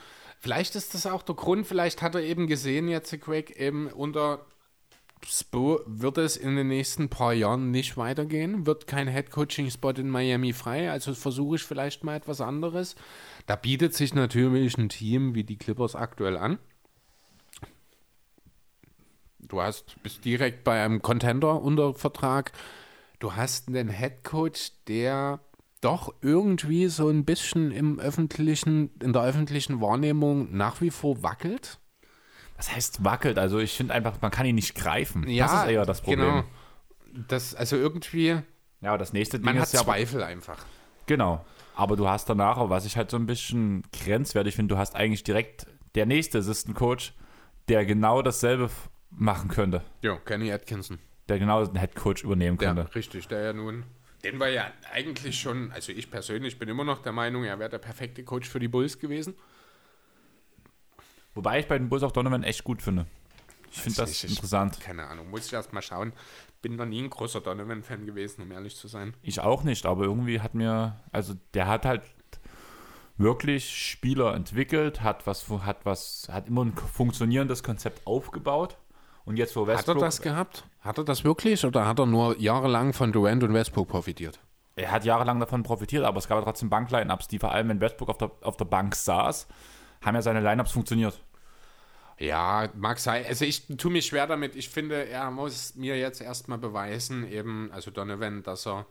Vielleicht ist das auch der Grund, vielleicht hat er eben gesehen, jetzt Craig, eben unter Spo wird es in den nächsten paar Jahren nicht weitergehen, wird kein Head-Coaching-Spot in Miami frei, also versuche ich vielleicht mal etwas anderes. Da bietet sich natürlich ein Team wie die Clippers aktuell an. Du hast, bist direkt bei einem Contender unter Vertrag. Du hast einen Head-Coach, der doch irgendwie so ein bisschen im öffentlichen, in der öffentlichen Wahrnehmung nach wie vor wackelt was heißt wackelt? Also ich finde einfach, man kann ihn nicht greifen. Ja, das ist eher das Problem. Genau. Das, also irgendwie. Ja, das nächste Ding man ist hat ja Zweifel einfach. Genau. Aber du hast danach, was ich halt so ein bisschen grenzwertig finde, du hast eigentlich direkt der nächste Assistant Coach, der genau dasselbe machen könnte. Ja, Kenny Atkinson. Der genau den Head Coach übernehmen könnte. Ja, richtig, der ja nun. Den war ja eigentlich schon, also ich persönlich bin immer noch der Meinung, er wäre der perfekte Coach für die Bulls gewesen. Wobei ich bei den Bulls auch Donovan echt gut finde. Ich finde das nicht, interessant. keine Ahnung, muss ich erst mal schauen. Bin noch nie ein großer Donovan-Fan gewesen, um ehrlich zu sein. Ich auch nicht, aber irgendwie hat mir, also der hat halt wirklich Spieler entwickelt, hat was, hat was, hat immer ein funktionierendes Konzept aufgebaut. Und jetzt, wo Westbrook. Hat er das gehabt? Hat er das wirklich oder hat er nur jahrelang von Durant und Westbrook profitiert? Er hat jahrelang davon profitiert, aber es gab ja trotzdem Bankline-Ups, die vor allem, wenn Westbrook auf der, auf der Bank saß, haben ja seine Lineups funktioniert. Ja, mag sein. Also ich tue mich schwer damit. Ich finde, er muss mir jetzt erstmal beweisen, eben, also Donovan, dass er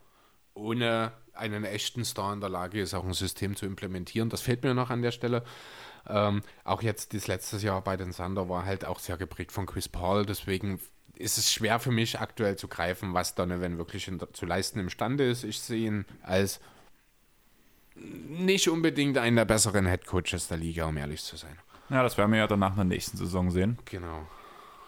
ohne einen echten Star in der Lage ist, auch ein System zu implementieren. Das fehlt mir noch an der Stelle. Ähm, auch jetzt das letzte Jahr bei den Sander war halt auch sehr geprägt von Chris Paul. Deswegen ist es schwer für mich aktuell zu greifen, was Donovan wirklich in, zu leisten imstande ist. Ich sehe ihn als nicht unbedingt einen der besseren Headcoaches der Liga, um ehrlich zu sein. Ja, das werden wir ja dann nach der nächsten Saison sehen. Genau.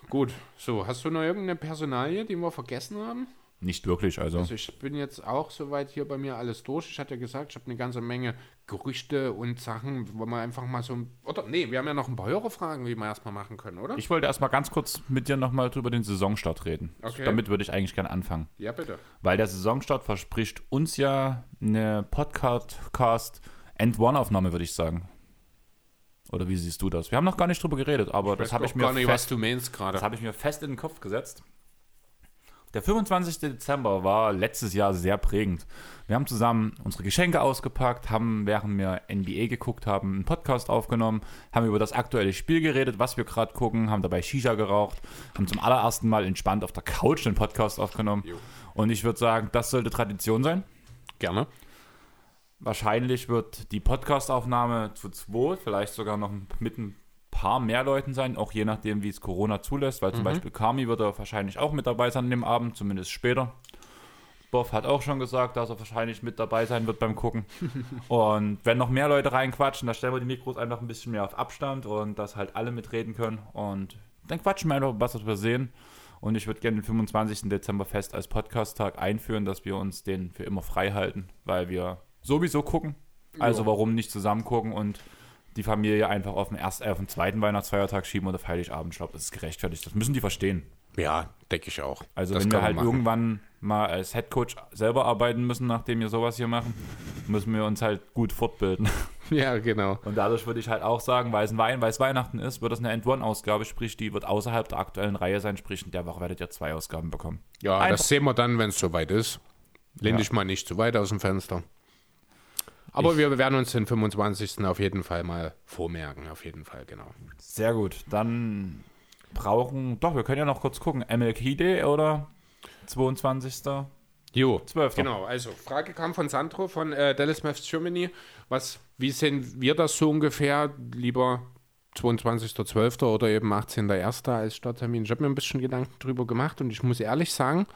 Gut, so, hast du noch irgendeine Personalie, die wir vergessen haben? Nicht wirklich, also. Also ich bin jetzt auch soweit hier bei mir alles durch. Ich hatte ja gesagt, ich habe eine ganze Menge Gerüchte und Sachen, wo man einfach mal so. Oder nee, wir haben ja noch ein paar Hörerfragen, die wir erstmal machen können, oder? Ich wollte erstmal ganz kurz mit dir nochmal drüber den Saisonstart reden. Okay. Damit würde ich eigentlich gerne anfangen. Ja, bitte. Weil der Saisonstart verspricht uns ja eine Podcast End-One-Aufnahme, würde ich sagen. Oder wie siehst du das? Wir haben noch gar nicht drüber geredet, aber ich das habe ich mir gar nicht, fest, was du meinst gerade. Das habe ich mir fest in den Kopf gesetzt. Der 25. Dezember war letztes Jahr sehr prägend. Wir haben zusammen unsere Geschenke ausgepackt, haben während wir NBA geguckt haben, einen Podcast aufgenommen, haben über das aktuelle Spiel geredet, was wir gerade gucken, haben dabei Shisha geraucht, haben zum allerersten Mal entspannt auf der Couch einen Podcast aufgenommen. Und ich würde sagen, das sollte Tradition sein. Gerne. Wahrscheinlich wird die Podcastaufnahme zu zweit, vielleicht sogar noch mit ein paar mehr Leuten sein, auch je nachdem, wie es Corona zulässt, weil zum mhm. Beispiel Kami wird er wahrscheinlich auch mit dabei sein an dem Abend, zumindest später. Boff hat auch schon gesagt, dass er wahrscheinlich mit dabei sein wird beim Gucken. und wenn noch mehr Leute reinquatschen, dann stellen wir die Mikros einfach ein bisschen mehr auf Abstand und dass halt alle mitreden können. Und dann quatschen wir einfach, was wir sehen. Und ich würde gerne den 25. Dezember fest als Podcast-Tag einführen, dass wir uns den für immer frei halten, weil wir sowieso gucken. Also ja. warum nicht zusammen gucken und die Familie einfach auf den, ersten, äh, auf den zweiten Weihnachtsfeiertag schieben oder Heiligabend. Ich glaube, das ist gerechtfertigt. Das müssen die verstehen. Ja, denke ich auch. Also das wenn wir halt machen. irgendwann mal als Headcoach selber arbeiten müssen, nachdem wir sowas hier machen, müssen wir uns halt gut fortbilden. Ja, genau. Und dadurch würde ich halt auch sagen, weil es, ein Wein, weil es Weihnachten ist, wird das eine End-One-Ausgabe, sprich, die wird außerhalb der aktuellen Reihe sein, sprich, in der Woche werdet ihr zwei Ausgaben bekommen. Ja, Einfach- das sehen wir dann, wenn es soweit ist. Lehn Ja. dich mal nicht zu weit aus dem Fenster. Aber Ich- wir werden uns den 25. auf jeden Fall mal vormerken. Auf jeden Fall, genau. Sehr gut. Dann brauchen, doch, wir können ja noch kurz gucken. MLK Day oder 22. Jo, 12. Genau, also Frage kam von Sandro von äh, Dallas Maths Germany. Was, wie sehen wir das so ungefähr? Lieber 22.12. oder eben 18.01. als Starttermin? Ich habe mir ein bisschen Gedanken drüber gemacht und ich muss ehrlich sagen,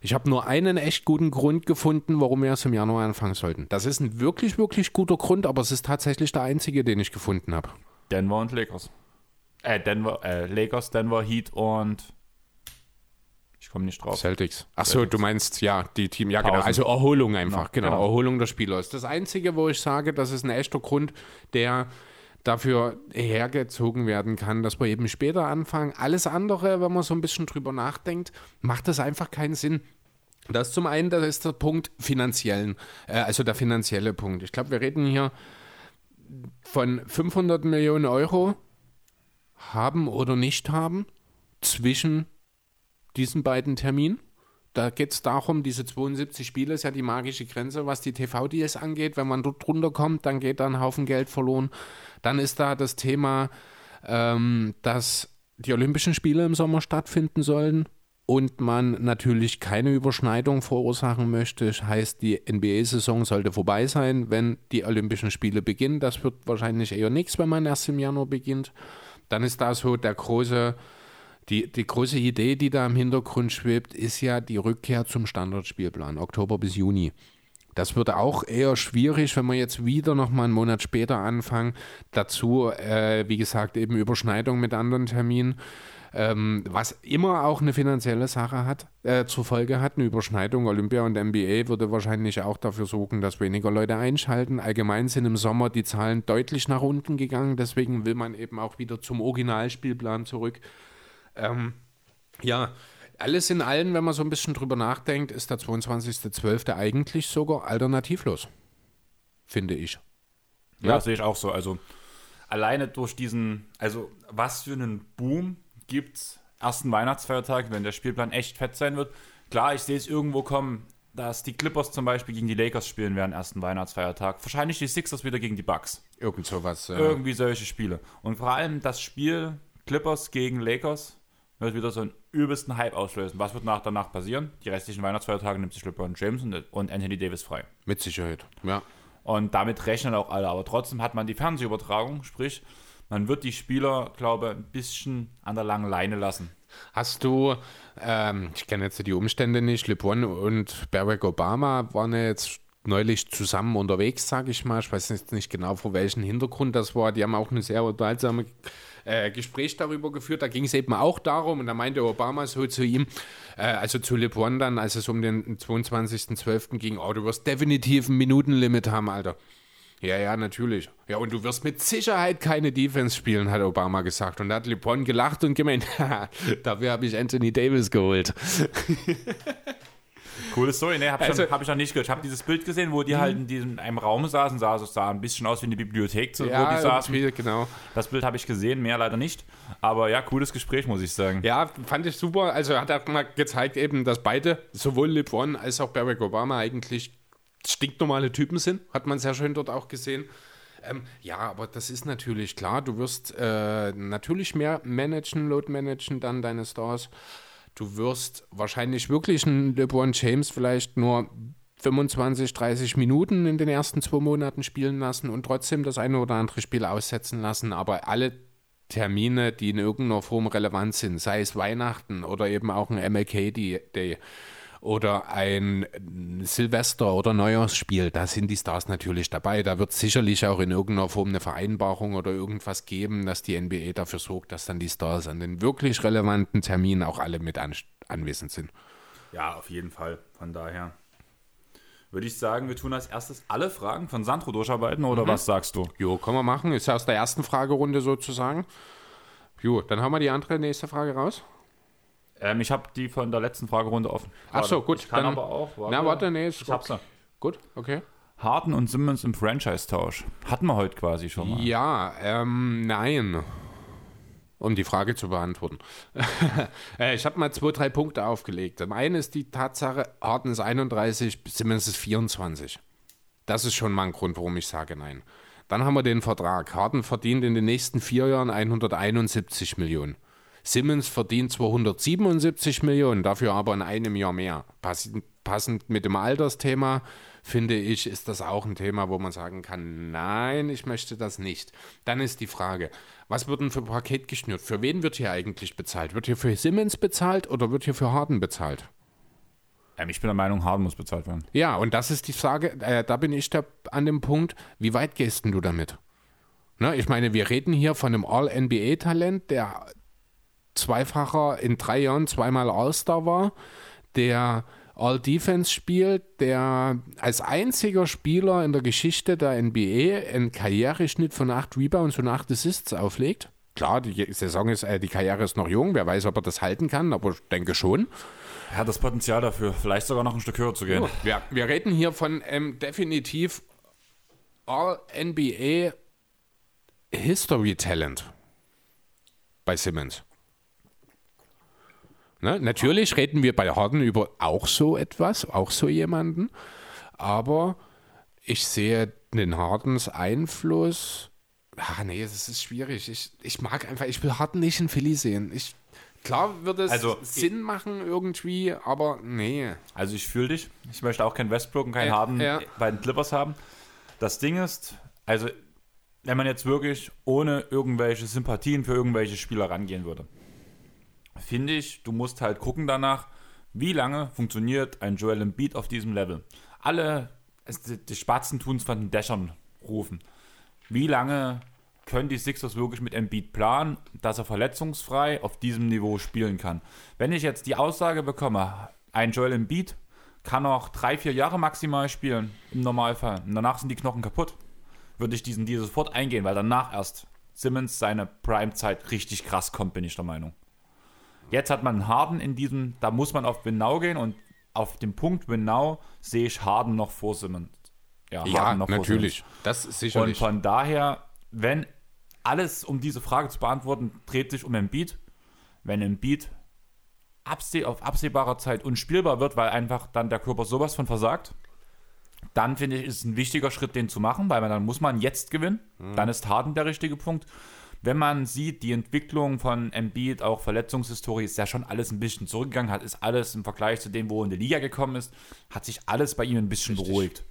ich habe nur einen echt guten Grund gefunden, warum wir es im Januar anfangen sollten. Das ist ein wirklich, wirklich guter Grund, aber es ist tatsächlich der einzige, den ich gefunden habe. Denver und Lakers. Äh, Denver, äh, Lakers, Denver, Heat und ich komme nicht drauf. Celtics. Achso, du meinst, ja, die Team, ja, genau. Pausen. Also Erholung einfach, Genau, genau. genau. Erholung der Spieler ist das Einzige, wo ich sage, das ist ein echter Grund, der dafür hergezogen werden kann, dass wir eben später anfangen. Alles andere, wenn man so ein bisschen drüber nachdenkt, macht das einfach keinen Sinn. Das zum einen, das ist der Punkt finanziellen, äh, also der finanzielle Punkt. Ich glaube, wir reden hier von 500 Millionen Euro haben oder nicht haben zwischen diesen beiden Terminen. Da geht es darum, diese 72 Spiele ist ja die magische Grenze, was die TV-Deals angeht. Wenn man dort drunter kommt, dann geht da ein Haufen Geld verloren. Dann ist da das Thema, ähm, dass die Olympischen Spiele im Sommer stattfinden sollen und man natürlich keine Überschneidung verursachen möchte. Heißt, die NBA-Saison sollte vorbei sein, wenn die Olympischen Spiele beginnen. Das wird wahrscheinlich eher nichts, wenn man erst im Januar beginnt. Dann ist da so der große die, die große Idee, die da im Hintergrund schwebt, ist ja die Rückkehr zum Standardspielplan, Oktober bis Juni. Das wird auch eher schwierig, wenn wir jetzt wieder nochmal einen Monat später anfangen. Dazu, äh, wie gesagt, eben Überschneidung mit anderen Terminen, ähm, was immer auch eine finanzielle Sache hat, äh, zur Folge hat. Eine Überschneidung Olympia und NBA würde wahrscheinlich auch dafür sorgen, dass weniger Leute einschalten. Allgemein sind im Sommer die Zahlen deutlich nach unten gegangen, deswegen will man eben auch wieder zum Originalspielplan zurück. Ähm, ja, alles in allem, wenn man so ein bisschen drüber nachdenkt, ist der 22.12. eigentlich sogar alternativlos. Finde ich. Ja, Ja. sehe ich auch so. Also alleine durch diesen, also was für einen Boom gibt's ersten Weihnachtsfeiertag, wenn der Spielplan echt fett sein wird. Klar, ich sehe es irgendwo kommen, dass die Clippers zum Beispiel gegen die Lakers spielen werden ersten Weihnachtsfeiertag. Wahrscheinlich die Sixers wieder gegen die Bucks. Irgend sowas. Äh, Irgendwie solche Spiele. Und vor allem das Spiel Clippers gegen Lakers wird wieder so einen übelsten Hype auslösen. Was wird nach, danach passieren? Die restlichen Weihnachtsfeiertage nimmt sich LeBron James und, und Anthony Davis frei. mit Sicherheit. Ja. Und damit rechnen auch alle. Aber trotzdem hat man die Fernsehübertragung, sprich, man wird die Spieler, glaube ich, ein bisschen an der langen Leine lassen. Hast du, ähm, ich kenne jetzt die Umstände nicht, LeBron und Barack Obama waren ja jetzt neulich zusammen unterwegs, sage ich mal. Ich weiß jetzt nicht genau, vor welchem Hintergrund das war. Die haben auch eine sehr unterhaltsame äh, Gespräch darüber geführt. Da ging es eben auch darum, und da meinte Obama so zu ihm, äh, also zu LeBron dann, als es um den 22.12. ging, oh, du wirst definitiv ein Minutenlimit haben, Alter. Ja, ja, natürlich. Ja, und du wirst mit Sicherheit keine Defense spielen, hat Obama gesagt. Und da hat LeBron gelacht und gemeint, "Haha, dafür habe ich Anthony Davis geholt. Coole Story, ne? Hab, Also- schon, hab ich noch nicht gehört. Ich habe dieses Bild gesehen, wo die halt in diesem einem Raum saßen, sah, so, sah ein bisschen aus wie eine Bibliothek, so, wo die saßen. irgendwie, genau. Das Bild habe ich gesehen, mehr leider nicht. Aber ja, cooles Gespräch, muss ich sagen. Ja, fand ich super. Also hat er mal gezeigt eben, dass beide, sowohl LeBron als auch Barack Obama eigentlich stinknormale Typen sind. Hat man sehr schön dort auch gesehen. Ähm, ja, aber das ist natürlich klar. Du wirst äh, natürlich mehr managen, Load managen dann deine Stars. Du wirst wahrscheinlich wirklich einen LeBron James vielleicht nur 25, 30 Minuten in den ersten zwei Monaten spielen lassen und trotzdem das eine oder andere Spiel aussetzen lassen. Aber alle Termine, die in irgendeiner Form relevant sind, sei es Weihnachten oder eben auch ein MLK-Day oder ein Silvester- oder Neujahrsspiel, da sind die Stars natürlich dabei. Da wird sicherlich auch in irgendeiner Form eine Vereinbarung oder irgendwas geben, dass die NBA dafür sorgt, dass dann die Stars an den wirklich relevanten Terminen auch alle mit an, anwesend sind. Ja, auf jeden Fall. Von daher würde ich sagen, wir tun als erstes alle Fragen von Sandro durcharbeiten oder was sagst du? Jo, können wir machen. Ist ja aus der ersten Fragerunde sozusagen. Jo, dann haben wir die andere nächste Frage raus. Ähm, ich habe die von der letzten Fragerunde offen. Ach so, gut, Ich kann dann- aber auch. Na, warte, nee, ist ich hab's ja. Gut, okay. Harden und Simmons im Franchise-Tausch. Hatten wir heute quasi schon mal. Ja, ähm, nein. Um die Frage zu beantworten. Äh, ich habe mal zwei, drei Punkte aufgelegt. Zum einen ist die Tatsache, Harden ist 31, Simmons ist 24. Das ist schon mal ein Grund, warum ich sage nein. Dann haben wir den Vertrag. Harden verdient in den nächsten vier Jahren 171 Millionen. Simmons verdient 277 Millionen, dafür aber in einem Jahr mehr. Passend, mit dem Altersthema finde ich, ist das auch ein Thema, wo man sagen kann, nein, ich möchte das nicht. Dann ist die Frage, was wird denn für ein Paket geschnürt? Für wen wird hier eigentlich bezahlt? Wird hier für Simmons bezahlt oder wird hier für Harden bezahlt? Ähm, ich bin der Meinung, Harden muss bezahlt werden. Ja, und das ist die Frage, äh, da bin ich da an dem Punkt, wie weit gehst denn du damit? Ne, ich meine, wir reden hier von einem All-NBA-Talent, der zweifacher in drei Jahren zweimal All-Star war, der All-Defense spielt, der als einziger Spieler in der Geschichte der NBA einen Karriereschnitt von acht Rebounds und acht Assists auflegt. Klar, die Saison ist, äh, die Karriere ist noch jung, wer weiß, ob er das halten kann, aber ich denke schon. Er hat das Potenzial dafür, vielleicht sogar noch ein Stück höher zu gehen. Wir, wir reden hier von ähm, definitiv All-NBA History Talent bei Simmons. Ne? Natürlich reden wir bei Harden über auch so etwas, auch so jemanden, aber ich sehe den Hardens Einfluss. Ah, nee, das ist schwierig. Ich, ich mag einfach, ich will Harden nicht in Philly sehen. Ich, klar wird es Also, Sinn machen irgendwie, aber nee. Also ich fühle dich. Ich möchte auch keinen Westbrook und keinen Ja, Harden ja. bei den Clippers haben. Das Ding ist, also wenn man jetzt wirklich ohne irgendwelche Sympathien für irgendwelche Spieler rangehen würde, finde ich, du musst halt gucken danach, wie lange funktioniert ein Joel Embiid auf diesem Level. Alle, die, Spatzen tun es von den Dächern rufen. Wie lange können die Sixers wirklich mit Embiid planen, dass er verletzungsfrei auf diesem Niveau spielen kann? Wenn ich jetzt die Aussage bekomme, ein Joel Embiid kann noch drei, vier Jahre maximal spielen, im Normalfall, und danach sind die Knochen kaputt, würde ich diesen Deal sofort eingehen, weil danach erst Simmons seine Prime-Zeit richtig krass kommt, bin ich der Meinung. Jetzt hat man Harden in diesem, da muss man auf Winnow gehen und auf dem Punkt Winnow sehe ich Harden noch vor Simmons. Ja, Harden noch vor natürlich. Das ist und sicherlich. von daher, wenn alles, um diese Frage zu beantworten, dreht sich um Embiid, wenn Embiid abseh auf absehbarer Zeit unspielbar wird, weil einfach dann der Körper sowas von versagt, dann finde ich, ist es ein wichtiger Schritt, den zu machen, weil man, dann muss man jetzt gewinnen. Dann ist Harden der richtige Punkt. Wenn man sieht, die Entwicklung von Embiid, auch Verletzungshistorie, ist ja schon alles ein bisschen zurückgegangen, hat ist alles im Vergleich zu dem, wo er in die Liga gekommen ist, hat sich alles bei ihm ein bisschen Richtig. beruhigt.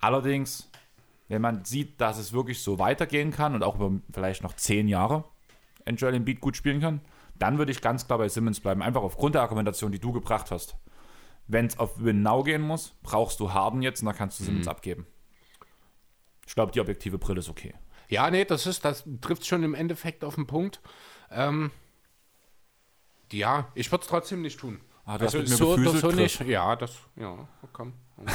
Allerdings, wenn man sieht, dass es wirklich so weitergehen kann und auch über vielleicht noch zehn Jahre ein Joel Embiid gut spielen kann, dann würde ich ganz klar bei Simmons bleiben. Einfach aufgrund der Argumentation, die du gebracht hast. Wenn es auf Win Now gehen muss, brauchst du Harden jetzt und dann kannst du Simmons abgeben. Ich glaube, die objektive Brille ist okay. Ja, nee, das ist, das trifft schon im Endeffekt auf den Punkt. Ähm, ja, ich würde es trotzdem nicht tun. Ah, mit mir so oder so nicht. Ja, das, ja, komm.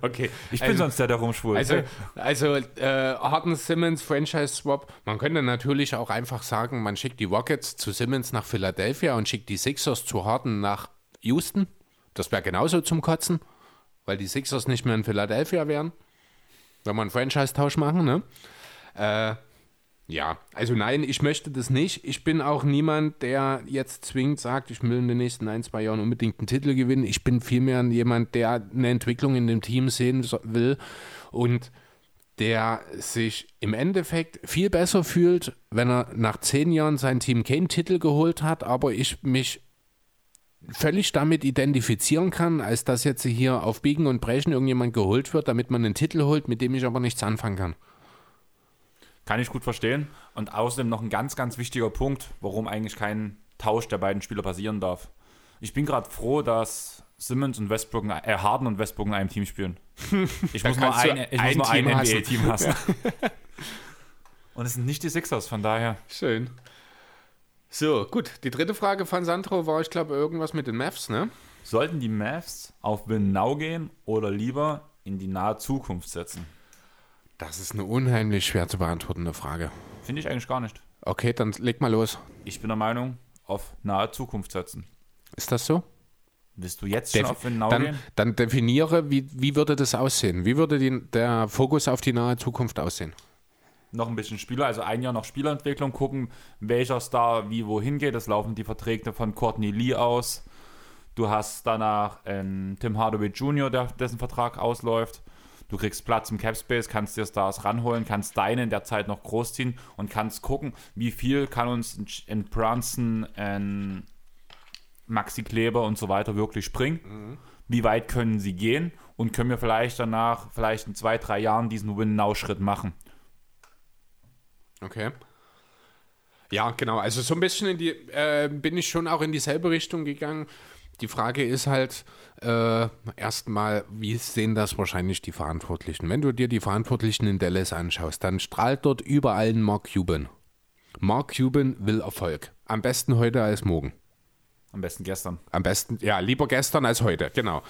okay. Ich bin also, sonst der, der rumschwult. Also, also äh, Harden Simmons Franchise Swap. Man könnte natürlich auch einfach sagen, man schickt die Rockets zu Simmons nach Philadelphia und schickt die Sixers zu Harden nach Houston. Das wäre genauso zum Kotzen, weil die Sixers nicht mehr in Philadelphia wären. Wenn wir einen Franchise-Tausch machen, ne? Äh, ja, also nein, ich möchte das nicht. Ich bin auch niemand, der jetzt zwingend sagt, ich will in den nächsten ein, zwei Jahren unbedingt einen Titel gewinnen. Ich bin vielmehr jemand, der eine Entwicklung in dem Team sehen will und der sich im Endeffekt viel besser fühlt, wenn er nach zehn Jahren sein Team keinen Titel geholt hat, aber ich mich völlig damit identifizieren kann, als dass jetzt hier auf Biegen und Brechen irgendjemand geholt wird, damit man einen Titel holt, mit dem ich aber nichts anfangen kann. Kann ich gut verstehen. Und außerdem noch ein ganz, ganz wichtiger Punkt, warum eigentlich kein Tausch der beiden Spieler passieren darf. Ich bin gerade froh, dass Simmons und Westbrook, äh, Harden und Westbrook in einem Team spielen. Ich muss nur ein, ich ein muss nur ein hassen. NBA-Team hassen. Und es sind nicht die Sixers, von daher. Schön. So, gut. Die dritte Frage von Sandro war, ich glaube, irgendwas mit den Mavs, ne? Sollten die Mavs auf Win Now gehen oder lieber in die nahe Zukunft setzen? Das ist eine unheimlich schwer zu beantwortende Frage. Finde ich eigentlich gar nicht. Okay, dann leg mal los. Ich bin der Meinung, auf nahe Zukunft setzen. Ist das so? Willst du jetzt schon Defi- auf Winnow dann, gehen? dann definiere, wie, wie würde das aussehen? Wie würde die, der Fokus auf die nahe Zukunft aussehen? Noch ein bisschen Spieler, also ein Jahr noch Spielerentwicklung, gucken, welcher Star wie wohin geht. Es laufen die Verträge von Courtney Lee aus. Du hast danach einen Tim Hardaway Jr., der, dessen Vertrag ausläuft. Du kriegst Platz im Capspace, kannst dir Stars ranholen, kannst deine in der Zeit noch großziehen und kannst gucken, wie viel kann uns ein Brunson, ein Maxi Kleber und so weiter wirklich bringen. Wie weit können sie gehen und können wir vielleicht danach, vielleicht in zwei, drei Jahren diesen Win-Now-Schritt machen. Okay. Ja, genau. Also so ein bisschen in die, äh, bin ich schon auch in dieselbe Richtung gegangen. Die Frage ist halt äh, erstmal, wie sehen das wahrscheinlich die Verantwortlichen? Wenn du dir die Verantwortlichen in Dallas anschaust, dann strahlt dort überall ein Mark Cuban. Mark Cuban will Erfolg. Am besten heute als morgen. Am besten gestern. Am besten, ja, lieber gestern als heute, genau.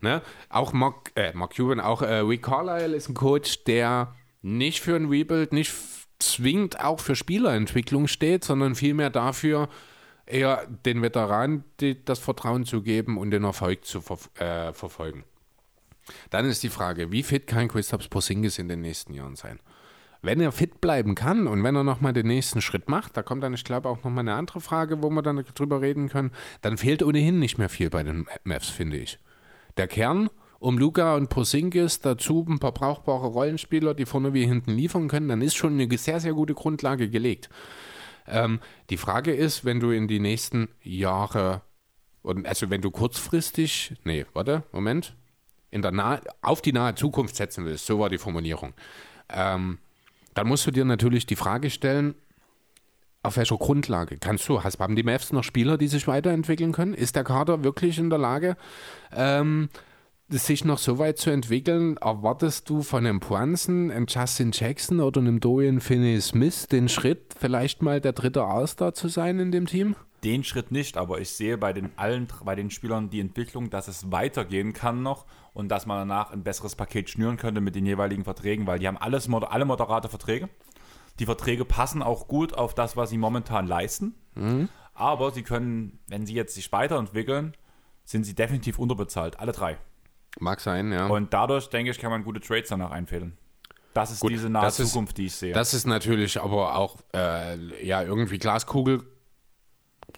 Ne? Auch Mark, äh, Mark Cuban, auch äh, Rick Carlisle ist ein Coach, der nicht für ein Rebuild, nicht f- zwingend auch für Spielerentwicklung steht, sondern vielmehr dafür, eher den Veteranen die, das Vertrauen zu geben und den Erfolg zu ver äh, verfolgen. Dann ist die Frage, wie fit kann Christoph Porzingis in den nächsten Jahren sein? Wenn er fit bleiben kann und wenn er nochmal den nächsten Schritt macht, da kommt dann, ich glaube, auch nochmal eine andere Frage, wo wir dann drüber reden können, dann fehlt ohnehin nicht mehr viel bei den Mavs, finde ich. Der Kern um Luca und Porzingis, dazu ein paar brauchbare Rollenspieler, die vorne wie hinten liefern können, dann ist schon eine sehr, sehr gute Grundlage gelegt. Ähm, die Frage ist, wenn du in die nächsten Jahre, also wenn du kurzfristig, nee, warte, Moment, in der nahe, auf die nahe Zukunft setzen willst, so war die Formulierung, ähm, dann musst du dir natürlich die Frage stellen, auf welcher Grundlage kannst du, hast, haben die Mavs noch Spieler, die sich weiterentwickeln können? Ist der Kader wirklich in der Lage, ähm, sich noch so weit zu entwickeln? Erwartest du von einem Poinsen, einem Justin Jackson oder einem Dorian Finney-Smith den Schritt, vielleicht mal der dritte All-Star zu sein in dem Team? Den Schritt nicht, aber ich sehe bei den allen bei den Spielern die Entwicklung, dass es weitergehen kann noch und dass man danach ein besseres Paket schnüren könnte mit den jeweiligen Verträgen, weil die haben alles alle moderate Verträge. Die Verträge passen auch gut auf das, was sie momentan leisten. Aber sie können, wenn sie jetzt sich weiterentwickeln, sind sie definitiv unterbezahlt, alle drei. Mag sein, ja. Und dadurch, denke ich, kann man gute Trades danach einfädeln. Das ist Gut, diese nahe das ist- Zukunft, die ich sehe. Das ist natürlich aber auch, äh, ja, irgendwie Glaskugel.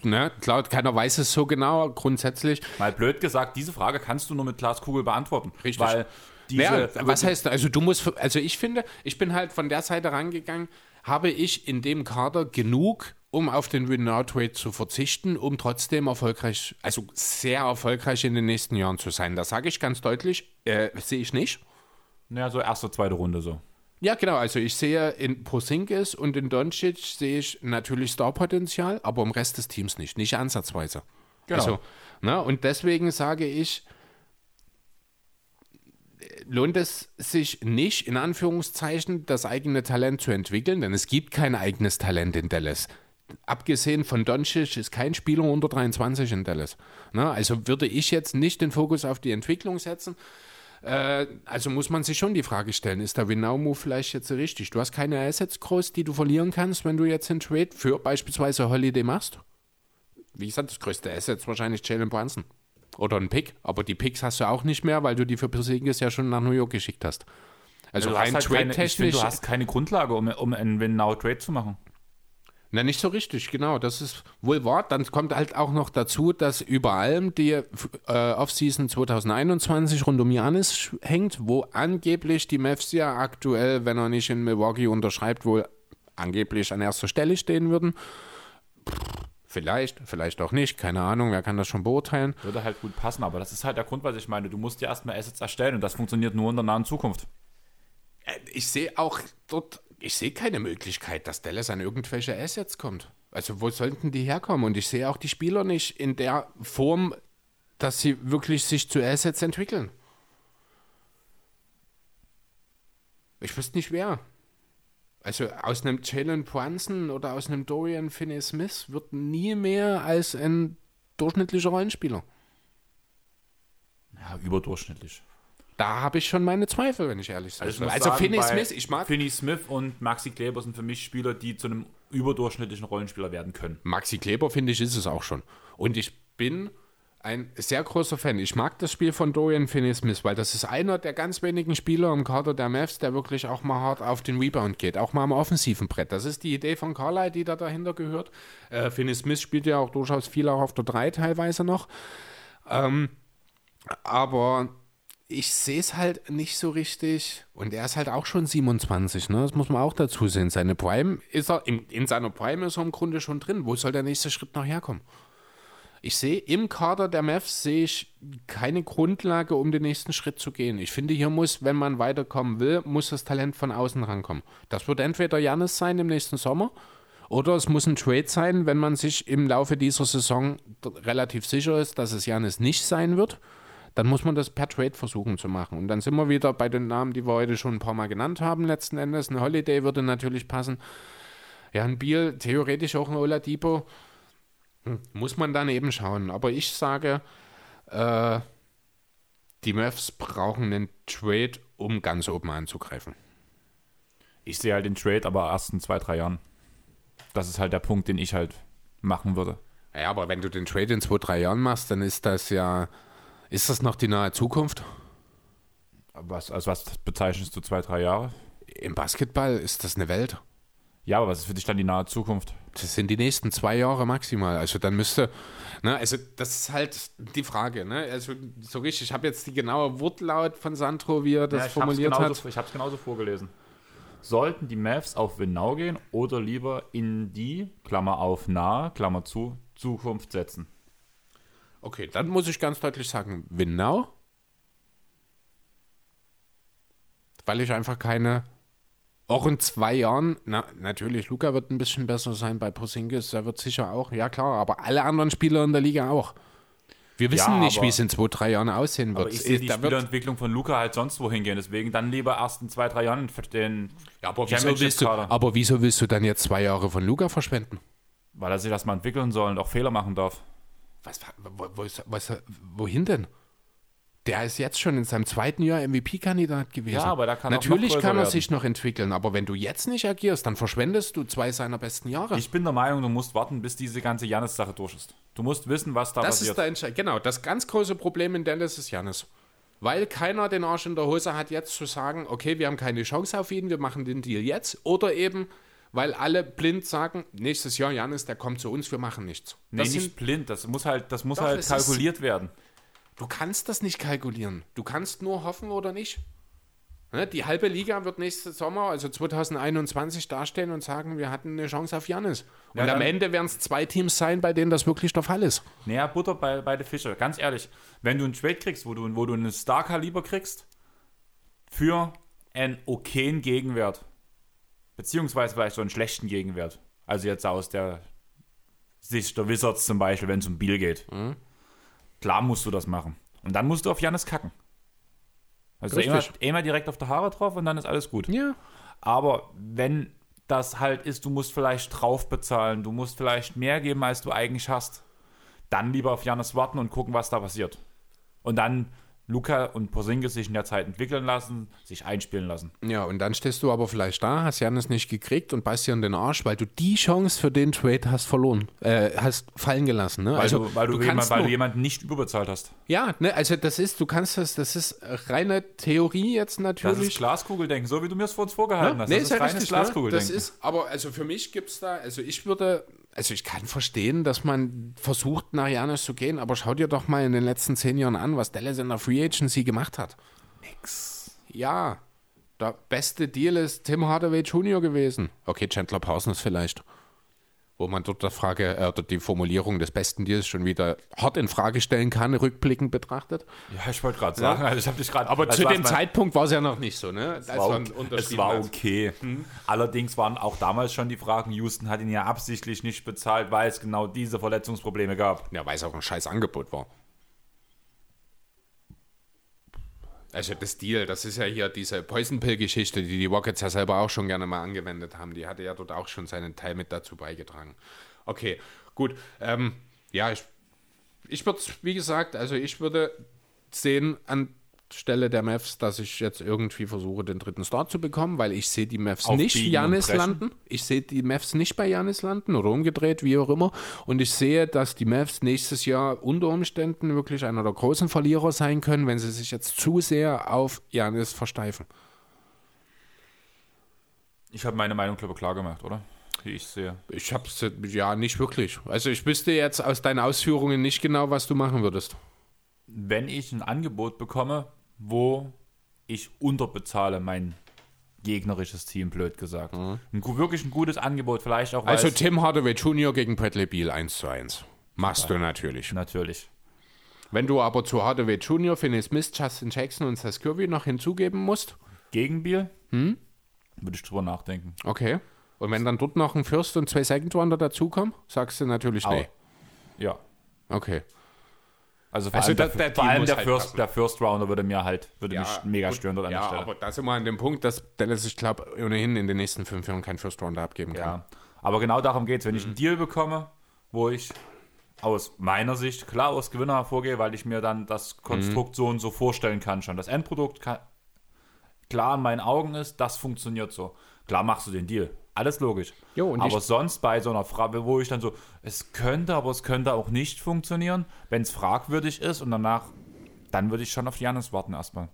Ne? Klar, keiner weiß es so genau, grundsätzlich. Mal blöd gesagt, diese Frage kannst du nur mit Glaskugel beantworten. Richtig. Weil diese, Ja, was heißt, also du musst, also ich finde, ich bin halt von der Seite rangegangen, habe ich in dem Kader genug, um auf den Win-Now-Trade zu verzichten, um trotzdem erfolgreich, also sehr erfolgreich in den nächsten Jahren zu sein. Das sage ich ganz deutlich, äh, sehe ich nicht. Naja, so erste, zweite Runde so. Ja, genau. Also ich sehe in Porzingis und in Doncic sehe ich natürlich Starpotenzial, aber im Rest des Teams nicht, nicht ansatzweise. Genau. Also, ne, und deswegen sage ich, lohnt es sich nicht, in Anführungszeichen, das eigene Talent zu entwickeln, denn es gibt kein eigenes Talent in Dallas. Abgesehen von Doncic ist kein Spieler unter 23 in Dallas. Ne, also würde ich jetzt nicht den Fokus auf die Entwicklung setzen, äh, also muss man sich schon die Frage stellen, ist der Winnow-Move vielleicht jetzt richtig? Du hast keine Assets groß, die du verlieren kannst, wenn du jetzt einen Trade für beispielsweise Holiday machst? Wie gesagt, das größte Asset ist wahrscheinlich Jalen Brunson. Oder ein Pick, aber die Picks hast du auch nicht mehr, weil du die für Porzingis ja schon nach New York geschickt hast. Also Du rein halt trade-technisch. du hast keine Grundlage, um, um einen Win-Now-Trade zu machen. Na, nicht so richtig, genau. Das ist wohl wahr. Dann kommt halt auch noch dazu, dass über allem die äh, Offseason 2021 rund um Janis hängt, wo angeblich die Mavs ja aktuell, wenn er nicht in Milwaukee unterschreibt, wohl angeblich an erster Stelle stehen würden. Vielleicht, vielleicht auch nicht, keine Ahnung, wer kann das schon beurteilen. Würde halt gut passen, aber das ist halt der Grund, was ich meine. Du musst dir erstmal Assets erstellen und das funktioniert nur in der nahen Zukunft. Äh, Ich sehe auch dort, ich sehe keine Möglichkeit, dass Dallas an irgendwelche Assets kommt. Also wo sollten die herkommen? Und ich sehe auch die Spieler nicht in der Form, dass sie wirklich sich zu Assets entwickeln. Ich wüsste nicht wer. Also aus einem Jalen Brunson oder aus einem Dorian Finney-Smith wird nie mehr als ein durchschnittlicher Rollenspieler. Ja, überdurchschnittlich. Da habe ich schon meine Zweifel, wenn ich ehrlich sein ich muss Also sagen, bei Finney-Smith, ich mag Finney Smith und Maxi Kleber sind für mich Spieler, die zu einem überdurchschnittlichen Rollenspieler werden können. Maxi Kleber, finde ich, ist es auch schon. Und ich bin ein sehr großer Fan. Ich mag das Spiel von Dorian Finney-Smith, weil das ist einer der ganz wenigen Spieler im Kader der Mavs, der wirklich auch mal hart auf den Rebound geht, auch mal am offensiven Brett. Das ist die Idee von Carlisle, die da dahinter gehört. Äh, Finney-Smith spielt ja auch durchaus viel auch auf der 3 teilweise noch. Ähm, aber ich sehe es halt nicht so richtig. Und er ist halt auch schon 27, ne? Das muss man auch dazu sehen. Seine Prime ist er, in, in seiner Prime ist er im Grunde schon drin. Wo soll der nächste Schritt noch herkommen? Ich sehe im Kader der Mavs sehe ich keine Grundlage, um den nächsten Schritt zu gehen. Ich finde, hier muss, wenn man weiterkommen will, muss das Talent von außen rankommen. Das wird entweder Janis sein im nächsten Sommer oder es muss ein Trade sein, wenn man sich im Laufe dieser Saison relativ sicher ist, dass es Janis nicht sein wird. Dann muss man das per Trade versuchen zu machen. Und dann sind wir wieder bei den Namen, die wir heute schon ein paar Mal genannt haben, letzten Endes. Eine Holiday würde natürlich passen. Ja, ein Biel, theoretisch auch ein Oladipo. Hm, muss man dann eben schauen. Aber ich sage, äh, die Mavs brauchen einen Trade, um ganz oben anzugreifen. Ich sehe halt den Trade aber erst in zwei, drei Jahren. Das ist halt der Punkt, den ich halt machen würde. Ja, aber wenn du den Trade in zwei, drei Jahren machst, dann ist das ja. Ist das noch die nahe Zukunft? Was, also was bezeichnest du zwei, drei Jahre? Im Basketball ist das eine Welt. Ja, aber was ist für dich dann die nahe Zukunft? Das sind die nächsten zwei Jahre maximal. Also dann müsste, ne, also das ist halt die Frage, ne? Also so richtig, ich habe jetzt die genaue Wortlaut von Sandro, wie er das Ja, formuliert hat. Ich habe es genauso vorgelesen. Sollten die Mavs auf Winnow gehen oder lieber in die, Klammer auf, nahe, Klammer zu, Zukunft setzen? Okay, dann muss ich ganz deutlich sagen, Winnau. Weil ich einfach keine, auch in zwei Jahren, na, natürlich, Luca wird ein bisschen besser sein bei Porzingis, er wird sicher auch, ja klar, aber alle anderen Spieler in der Liga auch. Wir wissen Ja, nicht, wie es in zwei, drei Jahren aussehen wird. Aber ich sehe die Spielerentwicklung von Luca halt sonst wohin gehen. Deswegen dann lieber erst in zwei, drei Jahren den ja, aber, wieso willst du, aber wieso willst du dann jetzt zwei Jahre von Luca verschwenden? Weil er sich das mal entwickeln soll und auch Fehler machen darf. Was, ist- was, wohin denn? Der ist jetzt schon in seinem zweiten Jahr MVP-Kandidat gewesen. Ja, aber da kann Natürlich kann er werden. sich noch entwickeln, aber wenn du jetzt nicht agierst, dann verschwendest du zwei seiner besten Jahre. Ich bin der Meinung, du musst warten, bis diese ganze Janis-Sache durch ist. Du musst wissen, was da das passiert. ist der Entscheid. Genau, das ganz große Problem in Dallas ist Janis. Weil keiner den Arsch in der Hose hat, jetzt zu sagen, okay, wir haben keine Chance auf ihn, wir machen den Deal jetzt. Oder eben, weil alle blind sagen, nächstes Jahr Janis, der kommt zu uns, wir machen nichts. nee, Das nicht sind, blind. Das muss halt, das muss Doch, halt es ist- kalkuliert werden. Du kannst das nicht kalkulieren. Du kannst nur hoffen oder nicht. Ne, Die halbe Liga wird nächsten Sommer, also 2021, dastehen und sagen, wir hatten eine Chance auf Janis. Und Ja, am Ende werden es zwei Teams sein, bei denen das wirklich der Fall ist. Naja, Butter bei, bei den Fische. Ganz ehrlich, wenn du einen Trade kriegst, wo du, wo du einen Star-Kaliber kriegst, für einen okayen Gegenwert, beziehungsweise vielleicht so einen schlechten Gegenwert, also jetzt aus der Sicht der Wizards zum Beispiel, wenn es um Biel geht, Mhm. klar musst du das machen. Und dann musst du auf Janis kacken. Also immer, immer direkt auf der Haare drauf und dann ist alles gut. Ja. Aber wenn das halt ist, du musst vielleicht drauf bezahlen, du musst vielleicht mehr geben, als du eigentlich hast, dann lieber auf Janis warten und gucken, was da passiert. Und dann Luca und Porzingis sich in der Zeit entwickeln lassen, sich einspielen lassen. Ja, und dann stehst du aber vielleicht da, hast Janis nicht gekriegt und beißt dir in den Arsch, weil du die Chance für den Trade hast verloren, äh, hast fallen gelassen. Ne? Weil, also, du, weil, du, kannst jemand, weil nur- du jemanden nicht überbezahlt hast. Ja, ne, also das ist, du kannst das, das ist reine Theorie jetzt Das natürlich. ist Glaskugeldenken, so wie du mir es vor uns vorgehalten hast. Nee, das ist ist ja reines richtig, ne? Glaskugeldenken. Das ist, aber also für mich gibt es da, also ich würde, also ich kann verstehen, dass man versucht, nach Janis zu gehen, aber schau dir doch mal in den letzten zehn Jahren an, was Dallas in der Free Agency gemacht hat. Nix. Ja, der beste Deal ist Tim Hardaway Jr. gewesen. Okay, Chandler Parsons vielleicht. Wo man dort der Frage, äh, oder die Formulierung des besten Deals schon wieder hart in Frage stellen kann, rückblickend betrachtet. Ja, ich wollte gerade sagen, also ich habe dich gerade. Aber zu dem Zeitpunkt war es ja noch nicht so, ne? Es war, okay. es war okay. Allerdings waren auch damals schon die Fragen, Houston hat ihn ja absichtlich nicht bezahlt, weil es genau diese Verletzungsprobleme gab. Ja, weil es auch ein scheiß Angebot war. Also das Deal, das ist ja hier diese Poison Pill-Geschichte, die die Rockets ja selber auch schon gerne mal angewendet haben. Die hatte ja dort auch schon seinen Teil mit dazu beigetragen. Okay, gut. Ähm, ja, ich, ich würde, wie gesagt, also ich würde sehen, an stelle der Mavs, dass ich jetzt irgendwie versuche, den dritten Star zu bekommen, weil ich sehe die Mavs Auf nicht Janis landen. Ich sehe die Mavs nicht bei Janis landen oder umgedreht, wie auch immer. Und ich sehe, dass die Mavs nächstes Jahr unter Umständen wirklich einer der großen Verlierer sein können, wenn sie sich jetzt zu sehr auf Janis versteifen. Ich habe meine Meinung, glaube ich, klar gemacht, oder? Wie ich sehe. Ich habe es ja nicht wirklich. Also ich wüsste jetzt aus deinen Ausführungen nicht genau, was du machen würdest. Wenn ich ein Angebot bekomme, wo ich unterbezahle mein gegnerisches Team, blöd gesagt. Ein, gu- wirklich ein gutes Angebot, vielleicht auch, Also Tim Hardaway Jr. gegen Bradley Beal 1 zu 1. Machst du natürlich. natürlich. Wenn du aber zu Hardaway Jr., Finney Smith, Justin Jackson und Seth Curry noch hinzugeben musst, Gegen Biel Hm? würde ich drüber nachdenken. okay. Und wenn dann dort noch ein First und zwei Second Rounder dazukommen, sagst du natürlich Au. nee. Ja. Okay. Also vor Also allem, der- der, vor allem der, halt First, passen. der First Rounder würde mir halt, würde mich mega gut. stören dort an ja, der Stelle. aber da sind wir an dem Punkt, dass Dallas, ich glaube, ohnehin in den nächsten fünf Jahren keinen First Rounder abgeben kann. Ja, aber genau darum geht es. Wenn ich Mhm. einen Deal bekomme, wo ich aus meiner Sicht klar aus Gewinner hervorgehe, weil ich mir dann das Mhm. Konstrukt so und so vorstellen kann schon. Das Endprodukt kann, klar in meinen Augen ist, das funktioniert so. Klar machst du den Deal. Alles logisch. Jo, und aber sonst bei so einer Frage, wo ich dann so, es könnte, aber es könnte auch nicht funktionieren, wenn es fragwürdig ist und danach, dann würde ich schon auf Janis warten erstmal.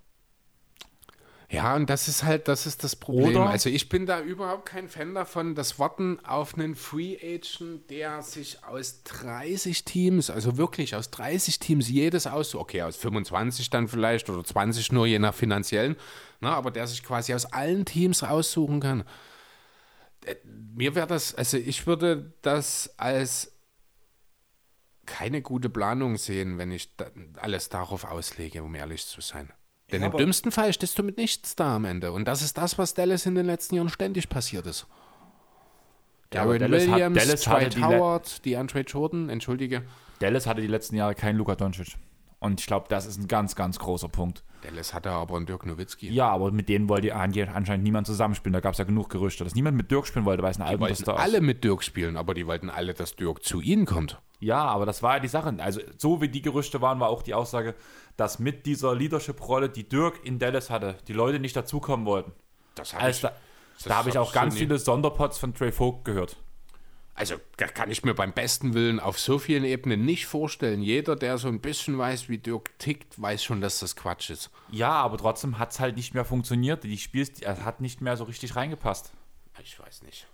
Ja, und das ist halt, das ist das Problem. Oder- Also ich bin da überhaupt kein Fan davon, das Warten auf einen Free Agent, der sich aus 30 Teams, also wirklich aus 30 Teams jedes aus, okay, aus 25 dann vielleicht oder 20 nur, je nach finanziellen, na, aber der sich quasi aus allen Teams raussuchen kann. Äh, Mir wäre das, also ich würde das als keine gute Planung sehen, wenn ich da alles darauf auslege, um ehrlich zu sein. Denn Ja, im dümmsten Fall stehst du mit nichts da am Ende. Und das ist das, was Dallas in den letzten Jahren ständig passiert ist. Ja, Darren Dallas hat- Williams, Dallas hatte Dwight Howard, die Andre Jordan, entschuldige. Dallas hatte die letzten Jahre keinen Luka Doncic. Und ich glaube, das ist ein ganz, ganz großer Punkt. Dallas hatte aber einen Dirk Nowitzki. Ja, aber mit denen wollte anscheinend niemand zusammenspielen. Da gab es ja genug Gerüchte, dass niemand mit Dirk spielen wollte, weil es ein Die wollten Albumstar ist. alle mit Dirk spielen, aber die wollten alle, dass Dirk zu ihnen kommt. Ja, aber das war ja die Sache. Also, so wie die Gerüchte waren, war auch die Aussage, dass mit dieser Leadership-Rolle, die Dirk in Dallas hatte, die Leute nicht dazukommen wollten. Das hab Also, da da habe ich auch ich ganz nie- viele Sonderpots von Trey Vogt gehört. Also, da kann ich mir beim besten Willen auf so vielen Ebenen nicht vorstellen. Jeder, der so ein bisschen weiß, wie Dirk tickt, weiß schon, dass das Quatsch ist. Ja, aber trotzdem hat es halt nicht mehr funktioniert. Die Spiels, hat nicht mehr so richtig reingepasst. Ich weiß nicht.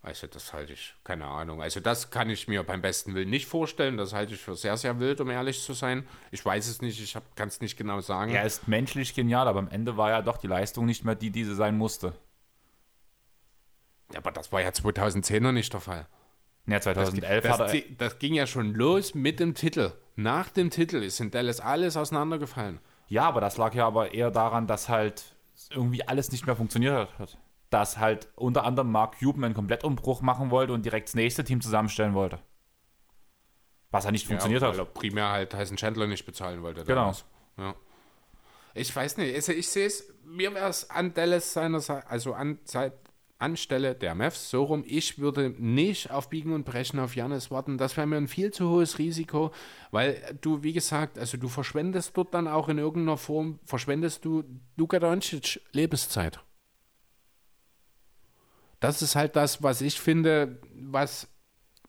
Also, das halte ich, keine Ahnung. Also, das kann ich mir beim besten Willen nicht vorstellen. Das halte ich für sehr, sehr wild, um ehrlich zu sein. Ich weiß es nicht, ich kann es nicht genau sagen. Er ist menschlich genial, aber am Ende war ja doch die Leistung nicht mehr die, die sie sein musste. Aber das war ja 2010 noch nicht der Fall. Ja, Das, 2011 das, hat er. das ging ja schon los mit dem Titel. Nach dem Titel ist in Dallas alles auseinandergefallen. Ja, aber das lag ja aber eher daran, dass halt irgendwie alles nicht mehr funktioniert hat. Dass halt unter anderem Mark Cuban einen Komplettumbruch machen wollte und direkt das nächste Team zusammenstellen wollte. Was ja nicht funktioniert ja, weil hat. er primär halt Tyson Chandler nicht bezahlen wollte. Genau. Ja. Ich weiß nicht, also ich sehe es, mir wäre es an Dallas seiner Seite, also an Seit- anstelle der Mavs so rum, ich würde nicht auf Biegen und Brechen auf Janis warten. Das wäre mir ein viel zu hohes Risiko, weil du, wie gesagt, also du verschwendest dort dann auch in irgendeiner Form, verschwendest du Luka Doncic Lebenszeit. Das ist halt das, was ich finde, was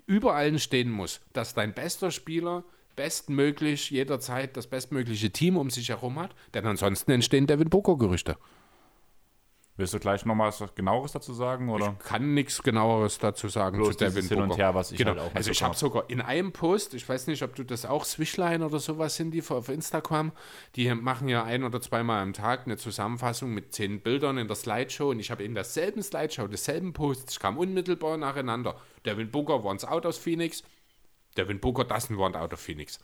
über allen stehen muss, dass dein bester Spieler bestmöglich jederzeit das bestmögliche Team um sich herum hat, denn ansonsten entstehen Devin Booker Gerüchte. Willst du gleich nochmal was genaueres dazu sagen? Oder? Kann nichts genaueres dazu sagen Bloß zu Devin Hin und. Her, was ich genau. halt auch Also ich habe sogar in einem Post, ich weiß nicht, ob du das auch Swishline oder sowas sind, die auf Instagram, die machen ja ein oder zweimal am Tag eine Zusammenfassung mit zehn Bildern in der Slideshow und ich habe in derselben Slideshow, desselben Post, es kam unmittelbar nacheinander. Devin Booker wants out aus Phoenix, Devin Booker doesn't want out of Phoenix.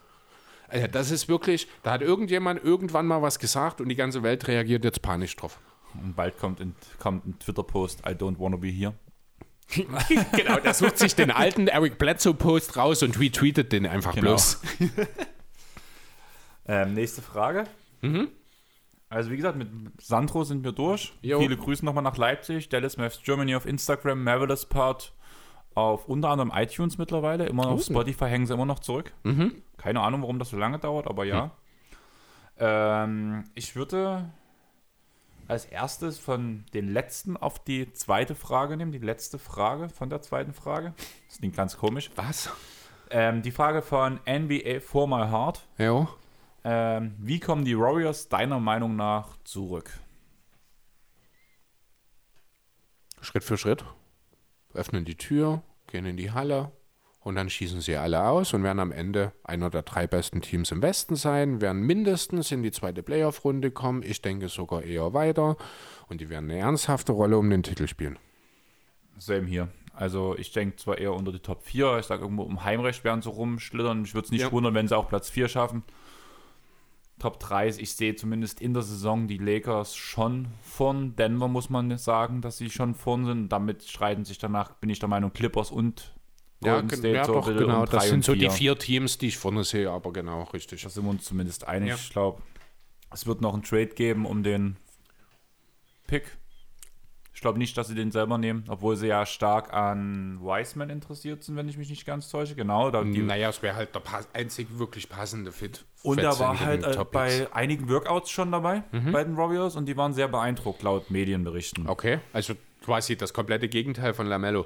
Also das ist wirklich, da hat irgendjemand irgendwann mal was gesagt und die ganze Welt reagiert jetzt panisch drauf. Und bald kommt ein, kommt ein Twitter-Post, I don't wanna be here. genau, der sucht sich den alten Eric Bledsoe-Post raus und retweetet den einfach Genau. bloß. Ähm, nächste Frage. Also wie gesagt, mit Sandro sind wir durch. Jo. Viele Grüße nochmal nach Leipzig. Dallas Mavs Germany auf Instagram, Marvelous Part auf unter anderem iTunes mittlerweile. Immer noch auf Oh. Spotify hängen sie immer noch zurück. Keine Ahnung, warum das so lange dauert, aber ja. Ähm, ich würde als erstes von den letzten auf die zweite Frage nehmen, die letzte Frage von der zweiten Frage. Das klingt ganz komisch. Was? Ähm, die Frage von NBA for My Heart. Ja. Ähm, wie kommen die Warriors deiner Meinung nach zurück? Schritt für Schritt. Öffnen die Tür, gehen in die Halle und dann schießen sie alle aus und werden am Ende einer der drei besten Teams im Westen sein, werden mindestens in die zweite Playoff-Runde kommen. Ich denke sogar eher weiter und die werden eine ernsthafte Rolle um den Titel spielen. Same hier. Also ich denke zwar eher unter die Top 4, ich sage irgendwo um Heimrecht werden sie rumschlittern. Ich würde es nicht Ja. wundern, wenn sie auch Platz 4 schaffen. Top 3, ich sehe zumindest in der Saison die Lakers schon vorn. Denver muss man sagen, dass sie schon vorn sind. Damit streiten sich danach, bin ich der Meinung, Clippers und Golden gen- State ja doch, genau. Das sind so die vier. Teams, die ich vorne sehe, aber genau, richtig. Da sind wir uns zumindest einig. Ja. Ich glaube, es wird noch einen Trade geben um den Pick. Ich glaube nicht, dass sie den selber nehmen, obwohl sie ja stark an Wiseman interessiert sind, wenn ich mich nicht ganz täusche. Genau, da die, naja, es wäre halt der einzig wirklich passende Fit. und in war halt äh, bei einigen Workouts schon dabei, bei den Warriors, und die waren sehr beeindruckt, laut Medienberichten. Okay, also quasi das komplette Gegenteil von Lamello,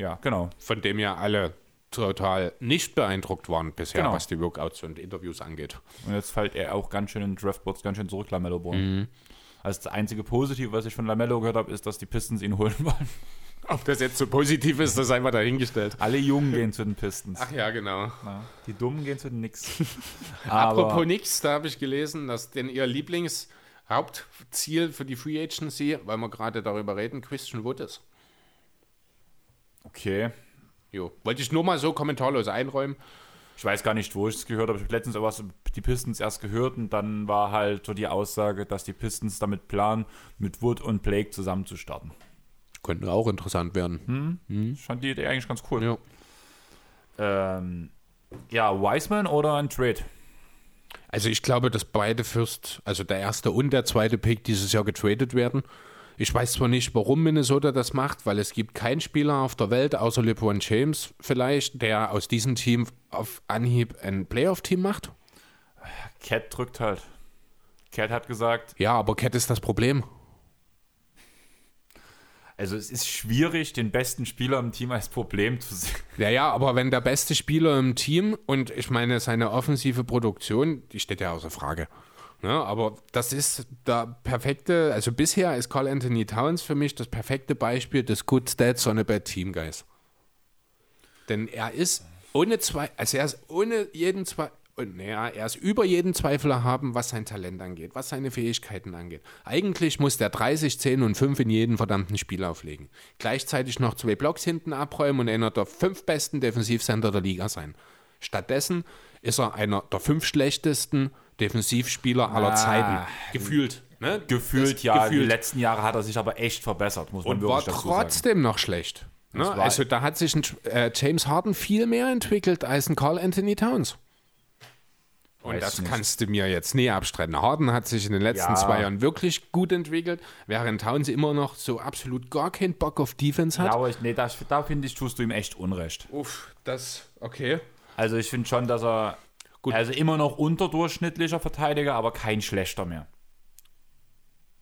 Ja, genau. von dem ja alle total nicht beeindruckt waren bisher, Genau. was die Workouts und Interviews angeht. Und jetzt fällt er auch ganz schön in Draftboards ganz schön zurück, Lamello Ball. Also das einzige Positive, was ich von Lamello gehört habe, ist, dass die Pistons ihn holen wollen. Ob das jetzt so positiv ist, das ist einfach dahingestellt. Alle Jungen gehen zu den Pistons. Ach ja, genau. Ja, die Dummen gehen zu den Knicks. Apropos nix, da habe ich gelesen, dass denn ihr Lieblingshauptziel für die Free Agency, weil wir gerade darüber reden, Christian Wood ist. Okay. Jo, wollte ich nur mal so kommentarlos einräumen. Ich weiß gar nicht, wo ich es gehört habe. Ich habe letztens was die Pistons erst gehört und dann war halt so die Aussage, dass die Pistons damit planen, mit Wood und Blake zusammen zu starten. Könnte auch interessant werden. Ich fand die Idee eigentlich ganz cool. Ja. Ähm, ja, Wiseman oder ein Trade? Also ich glaube, dass beide First, also der erste und der zweite Pick dieses Jahr getradet werden. Ich weiß zwar nicht, warum Minnesota das macht, weil es gibt keinen Spieler auf der Welt, außer LeBron James vielleicht, der aus diesem Team auf Anhieb ein Playoff-Team macht. Cat drückt halt. Cat hat gesagt, Ja, aber Cat ist das Problem. also es ist schwierig, den besten Spieler im Team als Problem zu sehen. Ja, ja, aber wenn der beste Spieler im Team und ich meine, seine offensive Produktion, die steht ja außer Frage. Ne, aber das ist der perfekte, also bisher ist Carl Anthony Towns für mich das perfekte Beispiel des Good Stats on a Bad Team Guys. Denn er ist ohne zwei, also er ist ohne jeden zwei, und naja, er ist über jeden Zweifel haben, was sein Talent angeht, was seine Fähigkeiten angeht. Eigentlich muss der 30, 10 und 5 in jeden verdammten Spiel auflegen. Gleichzeitig noch zwei Blocks hinten abräumen und einer der fünf besten Defensivcenter der Liga sein. Stattdessen ist er einer der fünf schlechtesten Defensivspieler aller Ah. Zeiten. Gefühlt. Ne? Gefühlt, Das- ja. Die Gefühlt. letzten Jahre hat er sich aber echt verbessert, muss man Und war wirklich sagen. trotzdem noch schlecht. Ne? war- Also da hat sich ein, äh, James Harden viel mehr entwickelt als ein Carl Anthony Towns. Und Weiß das nicht. kannst du mir jetzt nie abstreiten. Harden hat sich in den letzten Ja. zwei Jahren wirklich gut entwickelt, während Towns immer noch so absolut gar keinen Bock auf Defense Ja, hat. aber ich, nee, da, da finde ich, tust du ihm echt Unrecht. Uff, das, okay. Also ich finde schon, dass er Gut. also immer noch unterdurchschnittlicher Verteidiger, aber kein schlechter mehr.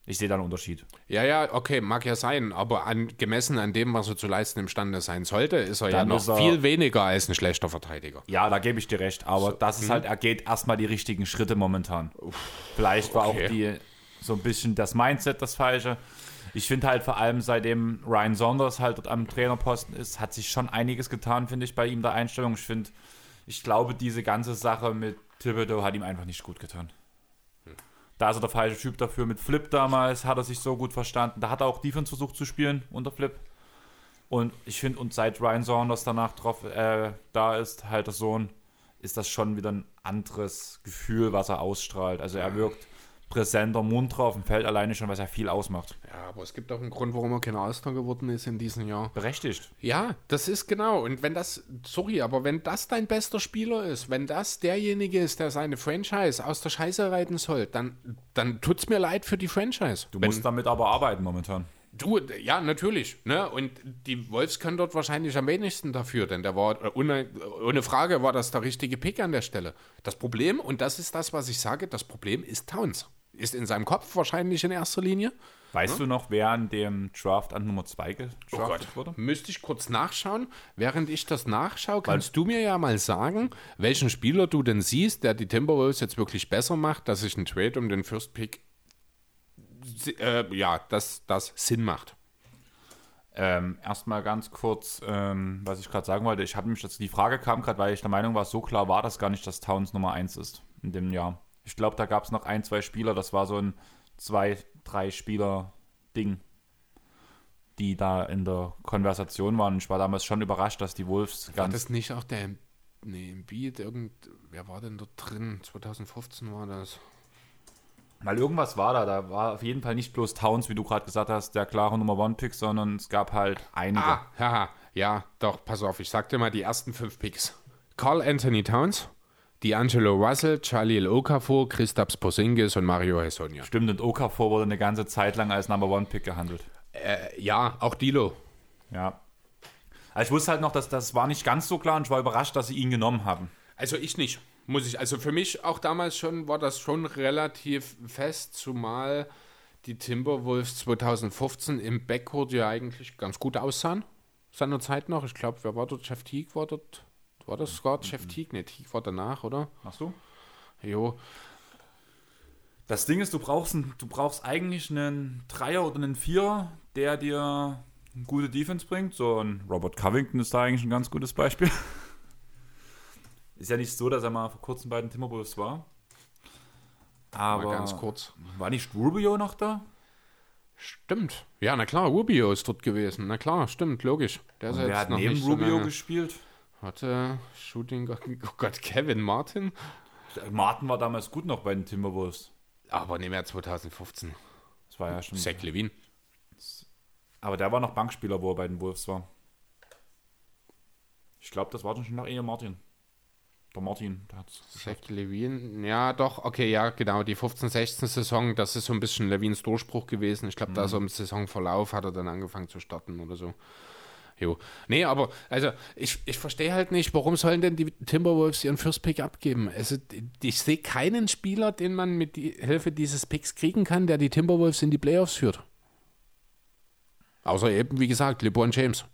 Ich sehe da einen Unterschied. Ja, ja, okay, mag ja sein, aber an, gemessen an dem, was er zu leisten imstande sein sollte, ist er ja Dann noch ist er- viel weniger als ein schlechter Verteidiger. Ja, da gebe ich dir recht, aber das ist halt, er geht erstmal die richtigen Schritte momentan. Vielleicht war okay. auch die so ein bisschen das Mindset das falsche. Ich finde halt vor allem, seitdem Ryan Saunders halt dort am Trainerposten ist, hat sich schon einiges getan, finde ich, bei ihm der Einstellung. Ich finde, ich glaube, diese ganze Sache mit Thibodeau hat ihm einfach nicht gut getan. Da ist er der falsche Typ dafür. Mit Flip damals hat er sich so gut verstanden. Da hat er auch Defense versucht zu spielen unter Flip. Und ich finde, und seit Ryan Saunders danach drauf äh, da ist, halt der Sohn, ist das schon wieder ein anderes Gefühl, was er ausstrahlt. Also er wirkt präsenter, munterer auf dem Feld alleine schon, was ja viel ausmacht. Ja, aber es gibt auch einen Grund, warum er kein All-Star geworden ist in diesem Jahr. Berechtigt. Ja, das ist genau. Und wenn das, sorry, aber wenn das dein bester Spieler ist, wenn das derjenige ist, der seine Franchise aus der Scheiße reiten soll, dann, dann tut's mir leid für die Franchise. Du wenn, musst damit aber arbeiten momentan. Du, ja, natürlich. Ne? Und die Wolves können dort wahrscheinlich am wenigsten dafür, denn der war, äh, ohne, ohne Frage war das der richtige Pick an der Stelle. Das Problem, und das ist das, was ich sage, das Problem ist Towns. Ist in seinem Kopf wahrscheinlich in erster Linie. Weißt du noch, wer an dem Draft an Nummer 2 Oh gedraftet wurde? Müsste ich kurz nachschauen. Während ich das nachschaue, kannst du mir ja mal sagen, welchen Spieler du denn siehst, der die Timberwolves jetzt wirklich besser macht, dass sich ein Trade um den First Pick, äh, ja, dass das Sinn macht. Ähm, erstmal ganz kurz, ähm, was ich gerade sagen wollte. Ich hatte mich jetzt, die Frage kam gerade, weil ich der Meinung war, so klar war das gar nicht, dass Towns Nummer 1 ist in dem Jahr. Ich glaube, da gab es noch ein, zwei Spieler, das war so ein zwei, drei Spieler-Ding, die da in der Konversation waren. Ich war damals schon überrascht, dass die Wolves War ganz. das nicht auch der, nee, Embiid, irgend, wer war denn dort drin? 2015 war das. Weil irgendwas war da. Da war auf jeden Fall nicht bloß Towns, wie du gerade gesagt hast, der klare Nummer One-Pick, sondern es gab halt einige. Ah, haha, ja, doch, pass auf, ich sag dir mal die ersten fünf Picks. Carl Anthony Towns, D'Angelo Russell, Charlie Okafor, Christaps Porzingis und Mario Hesonja. Stimmt, und Okafor wurde eine ganze Zeit lang als Number One-Pick gehandelt. Äh, ja, auch Dilo. Ja. Also ich wusste halt noch, dass das war nicht ganz so klar und ich war überrascht, dass sie ihn genommen haben. Also ich nicht, muss ich. Also für mich auch damals schon war das schon relativ fest, zumal die Timberwolves 2015 im Backcourt ja eigentlich ganz gut aussahen. Seiner Zeit noch. Ich glaube, wer war dort? Jeff Teague war dort. War das sogar Jeff Teague? Ne, Teague war danach, oder? Hast du? Jo. Das Ding ist, du brauchst, du brauchst eigentlich einen Dreier oder einen Vierer, der dir eine gute Defense bringt. So ein Robert Covington ist da eigentlich ein ganz gutes Beispiel. Ist ja nicht so, dass er mal vor kurzem bei den Timberwolves war. Aber Mal ganz kurz. war nicht Rubio noch da? Stimmt. Ja, na klar, Rubio ist dort gewesen. Na klar, stimmt, logisch. Der ist wer jetzt hat neben so Rubio lange- gespielt? Warte, Shooting oh Gott, Kevin Martin? Martin war damals gut noch bei den Timberwolves. Aber nicht mehr 2015. Das war ja schon. Zach Levine. Aber der war noch Bankspieler, wo er bei den Wolves war. Ich glaube, das war dann schon nach eher Martin. Der Martin, der hat's Zach Levine, ja doch, okay, ja, genau, die 15-16-Saison, das ist so ein bisschen Levins Durchbruch gewesen. Ich glaube, da so im Saisonverlauf hat er dann angefangen zu starten oder so. Jo. Nee, aber, also, ich, ich verstehe halt nicht, warum sollen denn die Timberwolves ihren First Pick abgeben? Also, ich sehe keinen Spieler, den man mit die Hilfe dieses Picks kriegen kann, der die Timberwolves in die Playoffs führt. Außer eben, wie gesagt, LeBron James.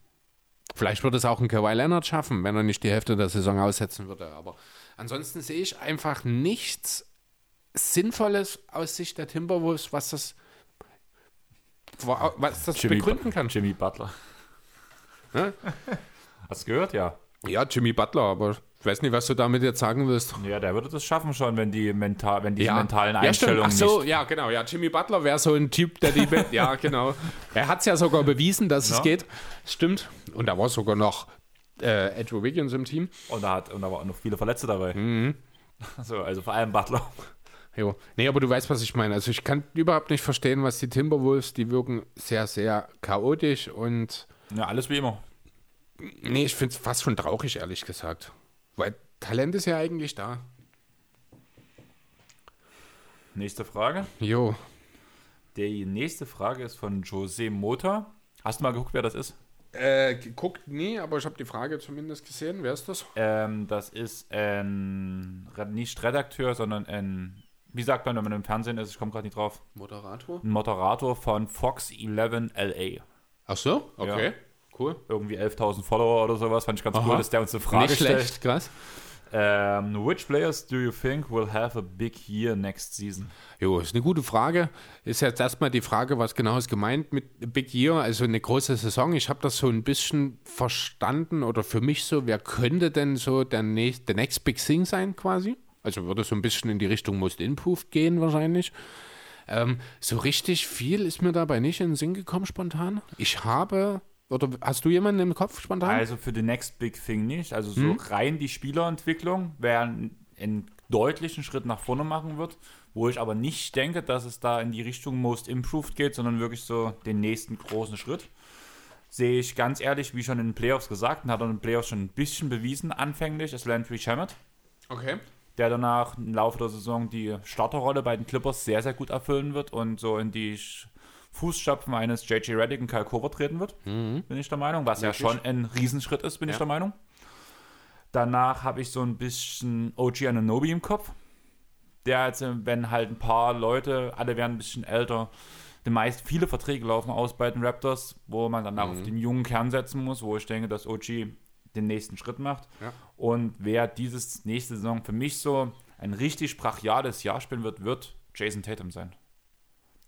Vielleicht würde es auch ein Kawhi Leonard schaffen, wenn er nicht die Hälfte der Saison aussetzen würde. Aber ansonsten sehe ich einfach nichts Sinnvolles aus Sicht der Timberwolves, was das, was das begründen kann. Jimmy Butler. Hast du gehört? Ja. Ja, Jimmy Butler, aber ich weiß nicht, was du damit jetzt sagen willst. Ja, der würde das schaffen schon, wenn die, mental, wenn die mentalen ja, stimmt. Einstellungen Ach so, ja, genau. Ja, Jimmy Butler wäre so ein Typ, der die. ja, genau. Er hat es ja sogar bewiesen, dass Ja. es geht. Stimmt. Und da war sogar noch äh, Andrew Wiggins im Team. Und, da hat, und da waren auch noch viele Verletzte dabei. Mhm. So, also vor allem Butler. Jo. Nee, aber du weißt, was ich meine. Also ich kann überhaupt nicht verstehen, was die Timberwolves, die wirken sehr, sehr chaotisch und Ja, alles wie immer. nee, ich finde es fast schon traurig, ehrlich gesagt. Weil Talent ist ja eigentlich da. Nächste Frage. Jo. Die nächste Frage ist von Jose Mota. Hast du mal geguckt, wer das ist? Äh, guckt nie, aber ich habe die Frage zumindest gesehen. Wer ist das? Ähm, das ist ein, nicht Redakteur, sondern ein, wie sagt man, wenn man im Fernsehen ist, ich komme gerade nicht drauf, Moderator. ein Moderator von Fox 11 LA. Ach so? Okay. Ja. Cool. Irgendwie 11.000 Follower oder sowas, fand ich ganz Aha. cool, dass der uns eine Frage Nicht stellt. schlecht, krass. Ähm, which players do you think will have a big year next season? Jo, ist eine gute Frage. Ist jetzt erstmal die Frage, was genau ist gemeint mit Big Year, also eine große Saison. Ich habe das so ein bisschen verstanden oder für mich so, wer könnte denn so der, nächste, der Next Big Thing sein quasi? Also würde so ein bisschen in die Richtung Most Improved gehen wahrscheinlich. Ähm, so richtig viel ist mir dabei nicht in den Sinn gekommen spontan. Ich habe, oder hast du jemanden im Kopf spontan? Also für the next big thing nicht. Also so Hm? rein die Spielerentwicklung, wer einen, einen deutlichen Schritt nach vorne machen wird, wo ich aber nicht denke, dass es da in die Richtung Most Improved geht, sondern wirklich so den nächsten großen Schritt. Sehe ich ganz ehrlich, wie schon in den Playoffs gesagt, und hat er in den Playoffs schon ein bisschen bewiesen, anfänglich, ist Landry Shamet, okay. Der danach im Laufe der Saison die Starterrolle bei den Clippers sehr, sehr gut erfüllen wird und so in die Fußstapfen eines J.J. Reddick und Kyle Kover treten wird, bin ich der Meinung, was Wirklich? ja schon ein Riesenschritt ist, bin ich Ja. der Meinung. Danach habe ich so ein bisschen OG Ananobi im Kopf. Der jetzt, wenn halt ein paar Leute, alle werden ein bisschen älter, die meist viele Verträge laufen aus bei den Raptors, wo man dann auch Mhm. auf den jungen Kern setzen muss, wo ich denke, dass OG den nächsten Schritt macht. Ja. Und wer dieses nächste Saison für mich so ein richtig brachiales Jahr spielen wird, wird Jason Tatum sein.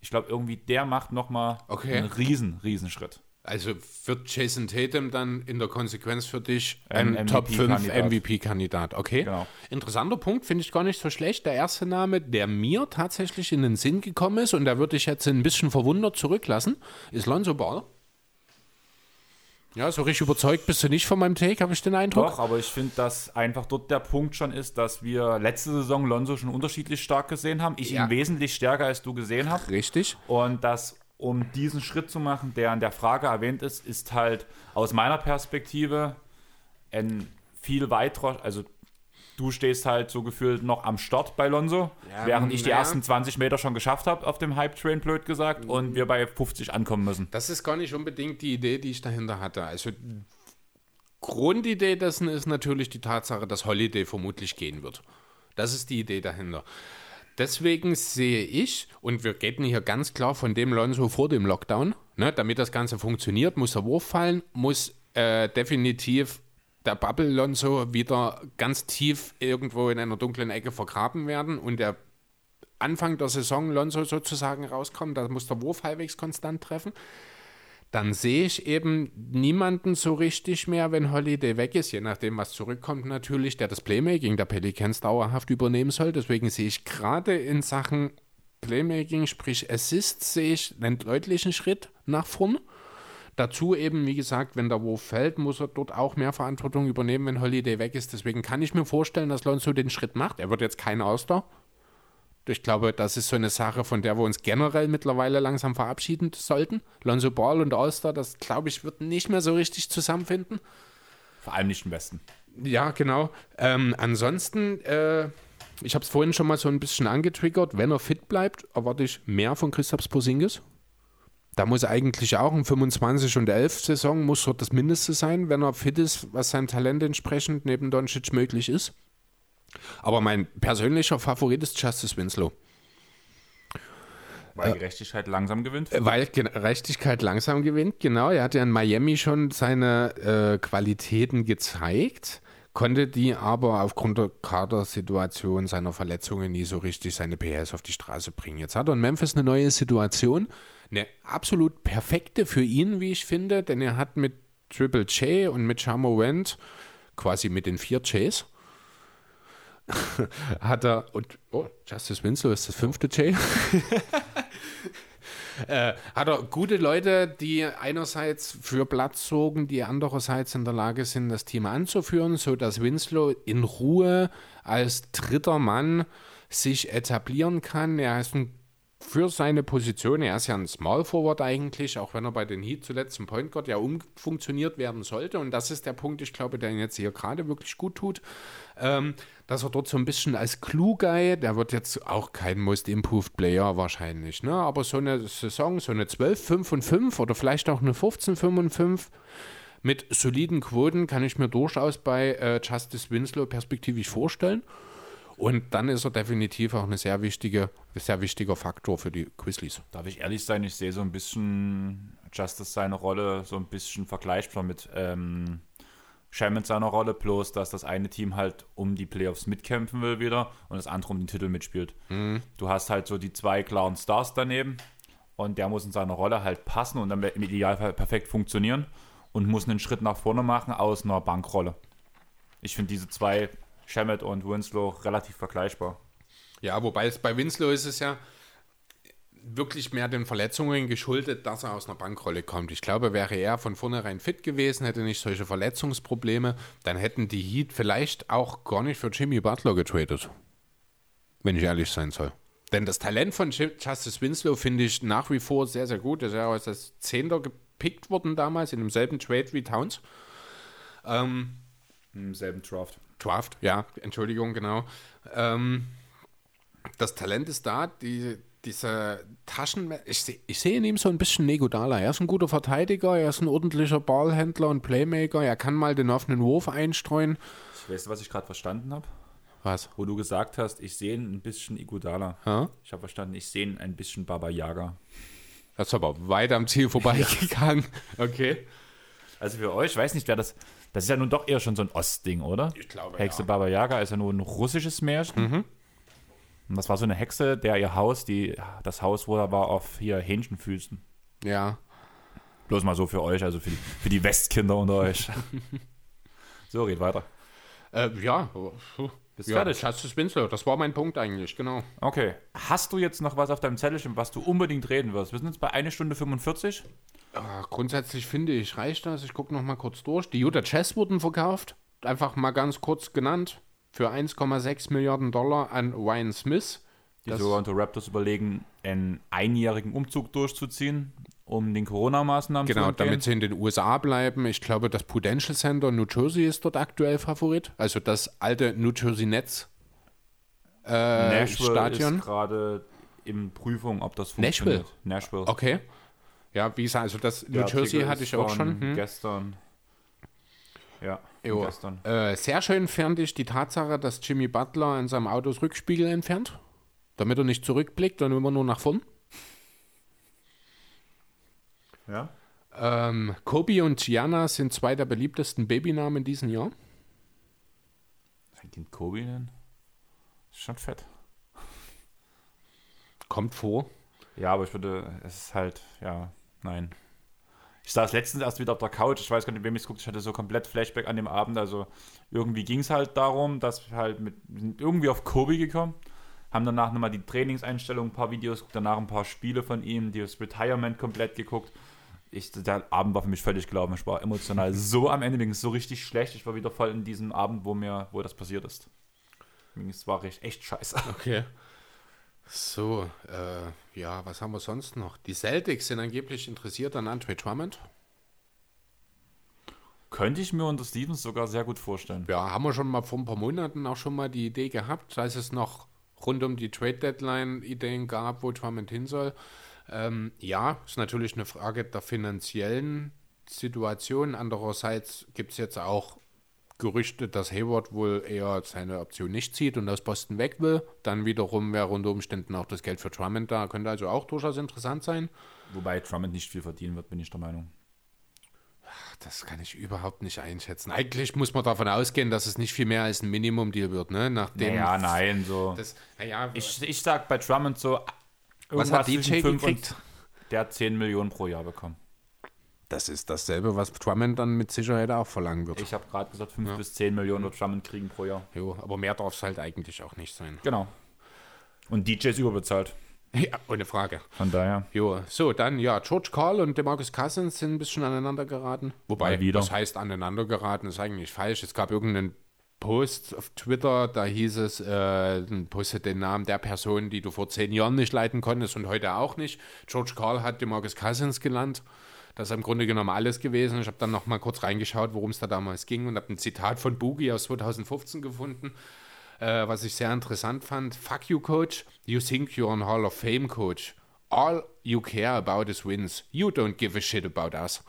Ich glaube, irgendwie der macht nochmal Okay. einen riesen, riesen Schritt. Also wird Jason Tatum dann in der Konsequenz für dich ein Ein Top 5 MVP-Kandidat. Okay. Genau. Interessanter Punkt, finde ich gar nicht so schlecht. Der erste Name, der mir tatsächlich in den Sinn gekommen ist, und da würde ich jetzt ein bisschen verwundert zurücklassen, ist Lonzo Ball. Ja, so richtig überzeugt bist du nicht von meinem Take, habe ich den Eindruck. Doch, aber ich finde, dass einfach dort der Punkt schon ist, dass wir letzte Saison Lonzo schon unterschiedlich stark gesehen haben. Ich Ja. ihn wesentlich stärker als du gesehen habe. Richtig. Und dass, um diesen Schritt zu machen, der an der Frage erwähnt ist, ist halt aus meiner Perspektive ein viel weiterer, also du stehst halt so gefühlt noch am Start bei Lonzo, Ja, während ich die naja. ersten 20 Meter schon geschafft habe auf dem Hype-Train, blöd gesagt, und wir bei 50 ankommen müssen. Das ist gar nicht unbedingt die Idee, die ich dahinter hatte. Also Grundidee dessen ist natürlich die Tatsache, dass Holiday vermutlich gehen wird. Das ist die Idee dahinter. Deswegen sehe ich, und wir reden hier ganz klar von dem Lonzo vor dem Lockdown, ne, damit das Ganze funktioniert, muss der Wurf fallen, muss äh, definitiv der Bubble Lonzo wieder ganz tief irgendwo in einer dunklen Ecke vergraben werden und der Anfang der Saison Lonzo sozusagen rauskommt, da muss der Wurf halbwegs konstant treffen. Dann sehe ich eben niemanden so richtig mehr, wenn Holiday weg ist, je nachdem, was zurückkommt natürlich, der das Playmaking der Pelicans dauerhaft übernehmen soll. Deswegen sehe ich gerade in Sachen Playmaking, sprich Assist, sehe ich einen deutlichen Schritt nach vorn. Dazu eben, wie gesagt, wenn der Wurf fällt, muss er dort auch mehr Verantwortung übernehmen, wenn Holiday weg ist. Deswegen kann ich mir vorstellen, dass Lonzo den Schritt macht. Er wird jetzt kein Auster. Ich glaube, das ist so eine Sache, von der wir uns generell mittlerweile langsam verabschieden sollten. Lonzo Ball und All-Star, das glaube ich, wird nicht mehr so richtig zusammenfinden. Vor allem nicht im Westen. Ja, genau. Ähm, ansonsten, äh, ich habe es vorhin schon mal so ein bisschen angetriggert. Wenn er fit bleibt, erwarte ich mehr von Christoph Porzingis. Da muss eigentlich auch ein 25 und 11 Saison muss dort das Mindeste sein, wenn er fit ist, was sein Talent entsprechend neben Doncic möglich ist. Aber mein persönlicher Favorit ist Justice Winslow. Weil Gerechtigkeit langsam gewinnt. Äh, Weil Gerechtigkeit langsam gewinnt, genau. Er hat ja in Miami schon seine äh, Qualitäten gezeigt, konnte die aber aufgrund der Kadersituation seiner Verletzungen nie so richtig seine PS auf die Straße bringen. Jetzt hat er in Memphis eine neue Situation, eine absolut perfekte für ihn, wie ich finde, denn er hat mit Triple J und mit Shamo Wendt, quasi mit den vier Js, hat er, und, oh, Justice Winslow ist das fünfte J, äh, hat er gute Leute, die einerseits für Platz sorgen, die andererseits in der Lage sind, das Team anzuführen, sodass Winslow in Ruhe als dritter Mann sich etablieren kann. Er ist ein für seine Position, er ist ja ein Small Forward eigentlich, auch wenn er bei den Heat zuletzt im Point Guard ja umfunktioniert werden sollte. Und das ist der Punkt, ich glaube, der ihn jetzt hier gerade wirklich gut tut, ähm, dass er dort so ein bisschen als Clue-Guy, der wird jetzt auch kein Most Improved Player wahrscheinlich, ne? aber so eine Saison, so eine 12, 5 und 5 oder vielleicht auch eine 15, 5 und 5 mit soliden Quoten kann ich mir durchaus bei äh, Justice Winslow perspektivisch vorstellen. Und dann ist er definitiv auch eine sehr wichtige, ein sehr wichtiger Faktor für die Grizzlies. Darf ich ehrlich sein, ich sehe so ein bisschen Justice seine Rolle so ein bisschen vergleichbar mit ähm, Sham in seiner Rolle, bloß dass das eine Team halt um die Playoffs mitkämpfen will wieder und das andere um den Titel mitspielt. Du hast halt so die zwei klaren Stars daneben und der muss in seiner Rolle halt passen und dann im Idealfall perfekt funktionieren und muss einen Schritt nach vorne machen aus einer Bankrolle. Ich finde diese zwei, Shamet und Winslow, relativ vergleichbar. Ja, wobei es bei Winslow ist es ja wirklich mehr den Verletzungen geschuldet, dass er aus einer Bankrolle kommt. Ich glaube, wäre er von vornherein fit gewesen, hätte nicht solche Verletzungsprobleme, dann hätten die Heat vielleicht auch gar nicht für Jimmy Butler getradet. Wenn ich ehrlich sein soll. Denn das Talent von Justice Winslow finde ich nach wie vor sehr, sehr gut. Er ist ja als das Zehnter gepickt worden damals in demselben Trade wie Towns. Ähm, Im selben Draft. Draft, ja, Entschuldigung, genau. Ähm, das Talent ist da, die, diese Taschen, ich, seh, ich sehe in ihm so ein bisschen Negodala. Er ist ein guter Verteidiger, er ist ein ordentlicher Ballhändler und Playmaker. Er kann mal den offenen Wurf einstreuen. Weißt du, was ich gerade verstanden habe? Was? Wo du gesagt hast, ich sehe ein bisschen Iguodala. Ja? Ich habe verstanden, ich sehe ein bisschen Baba Yaga. Das ist aber weit am Ziel vorbeigegangen. Okay. Also für euch, ich weiß nicht, wer das. Das ist ja nun doch eher schon so ein Ostding, oder? Ich glaube, Hexe ja. Mhm. Baba Yaga ist ja nur ein russisches Märchen. Und das war so eine Hexe, der ihr Haus, die, das Haus, wo er war, auf hier Hähnchenfüßen. Ja. Bloß mal so für euch, also für die, für die Westkinder unter euch. so, red weiter. Äh, ja. Bist ja, fertig? Justice Winslow, das war mein Punkt eigentlich, genau. Okay. Hast du jetzt noch was auf deinem Zettelchen, was du unbedingt reden wirst? Wir sind jetzt bei 1 Stunde 45. Ah, grundsätzlich finde ich, reicht das. Ich gucke noch mal kurz durch. Die Utah Jazz wurden verkauft. Einfach mal ganz kurz genannt. Für 1,6 Milliarden Dollar an Ryan Smith. Die Das- Toronto Raptors überlegen, einen einjährigen Umzug durchzuziehen, um den Corona-Maßnahmen Genau, zu entgehen. damit sie in den USA bleiben. Ich glaube, das Prudential Center New Jersey ist dort aktuell Favorit. Also das alte New Jersey Nets äh, Nashville Stadion. ist gerade in Prüfung, ob das Nashville? funktioniert. Nashville. Okay. Ja, wie gesagt, also das New Der Jersey Artikel hatte ich auch schon. Hm? Gestern. Ja, gestern. Äh, sehr schön fand ich die Tatsache, dass Jimmy Butler in seinem Autos Rückspiegel entfernt, damit er nicht zurückblickt und immer nur nach vorn. Ja. Ähm, Kobe und Gianna sind zwei der beliebtesten Babynamen in diesem Jahr. Fängt den Kobe denn? Ist schon fett. Kommt vor. Ja, aber ich würde, es ist halt, ja, nein. Ich saß letztens erst wieder auf der Couch, ich weiß gar nicht, wem ich es guckt, ich hatte so komplett Flashback an dem Abend, also irgendwie ging es halt darum, dass wir halt mit, wir sind irgendwie auf Kobe gekommen, haben danach nochmal die Trainingseinstellung, ein paar Videos, danach ein paar Spiele von ihm, das Retirement komplett geguckt. Ich, der Abend war für mich völlig gelaufen, ich war emotional so am Ende, mir ging es so richtig schlecht, ich war wieder voll in diesem Abend, wo mir, wo das passiert ist. Es war echt, echt scheiße. Okay. So, äh, ja, was haben wir sonst noch? Die Celtics sind angeblich interessiert an Andre Drummond. Könnte ich mir unter Stevens sogar sehr gut vorstellen. Ja, haben wir schon mal vor ein paar Monaten auch schon mal die Idee gehabt, als es noch rund um die Trade Deadline Ideen gab, wo Drummond hin soll. Ähm, ja, ist natürlich eine Frage der finanziellen Situation. Andererseits gibt es jetzt auch Gerüchte, dass Hayward wohl eher seine Option nicht zieht und aus Boston weg will. Dann wiederum wäre unter Umständen auch das Geld für Drummond da. Könnte also auch durchaus interessant sein. Wobei Drummond nicht viel verdienen wird, bin ich der Meinung. Das kann ich überhaupt nicht einschätzen. Eigentlich muss man davon ausgehen, dass es nicht viel mehr als ein Minimum-Deal wird, ne? Nachdem ja, nein, so. Das, naja, ich, ich sag bei Drummond so. Was hat DJ gekriegt? Der hat 10 Millionen pro Jahr bekommen. Das ist dasselbe, was Drummond dann mit Sicherheit auch verlangen wird. Ich habe gerade gesagt, 5 bis 10 Millionen wird Drummond kriegen pro Jahr. Jo, aber mehr darf es halt eigentlich auch nicht sein. Genau. Und DJ ist überbezahlt. Ja, ohne Frage. Von daher. Jo, so, dann ja, George Carl und DeMarcus Cousins sind ein bisschen aneinander geraten. Wobei, was heißt aneinander geraten, ist eigentlich falsch. Es gab irgendeinen Post auf Twitter, da hieß es, äh, postet den Namen der Person, die du vor zehn Jahren nicht leiten konntest und heute auch nicht. George Carl hat DeMarcus Cousins genannt. Das ist im Grunde genommen alles gewesen. Ich habe dann noch mal kurz reingeschaut, worum es da damals ging und habe ein Zitat von Boogie aus 2015 gefunden, äh, was ich sehr interessant fand. Fuck you, Coach. You think you're an Hall of Fame Coach. All you care about is wins. You don't give a shit about us.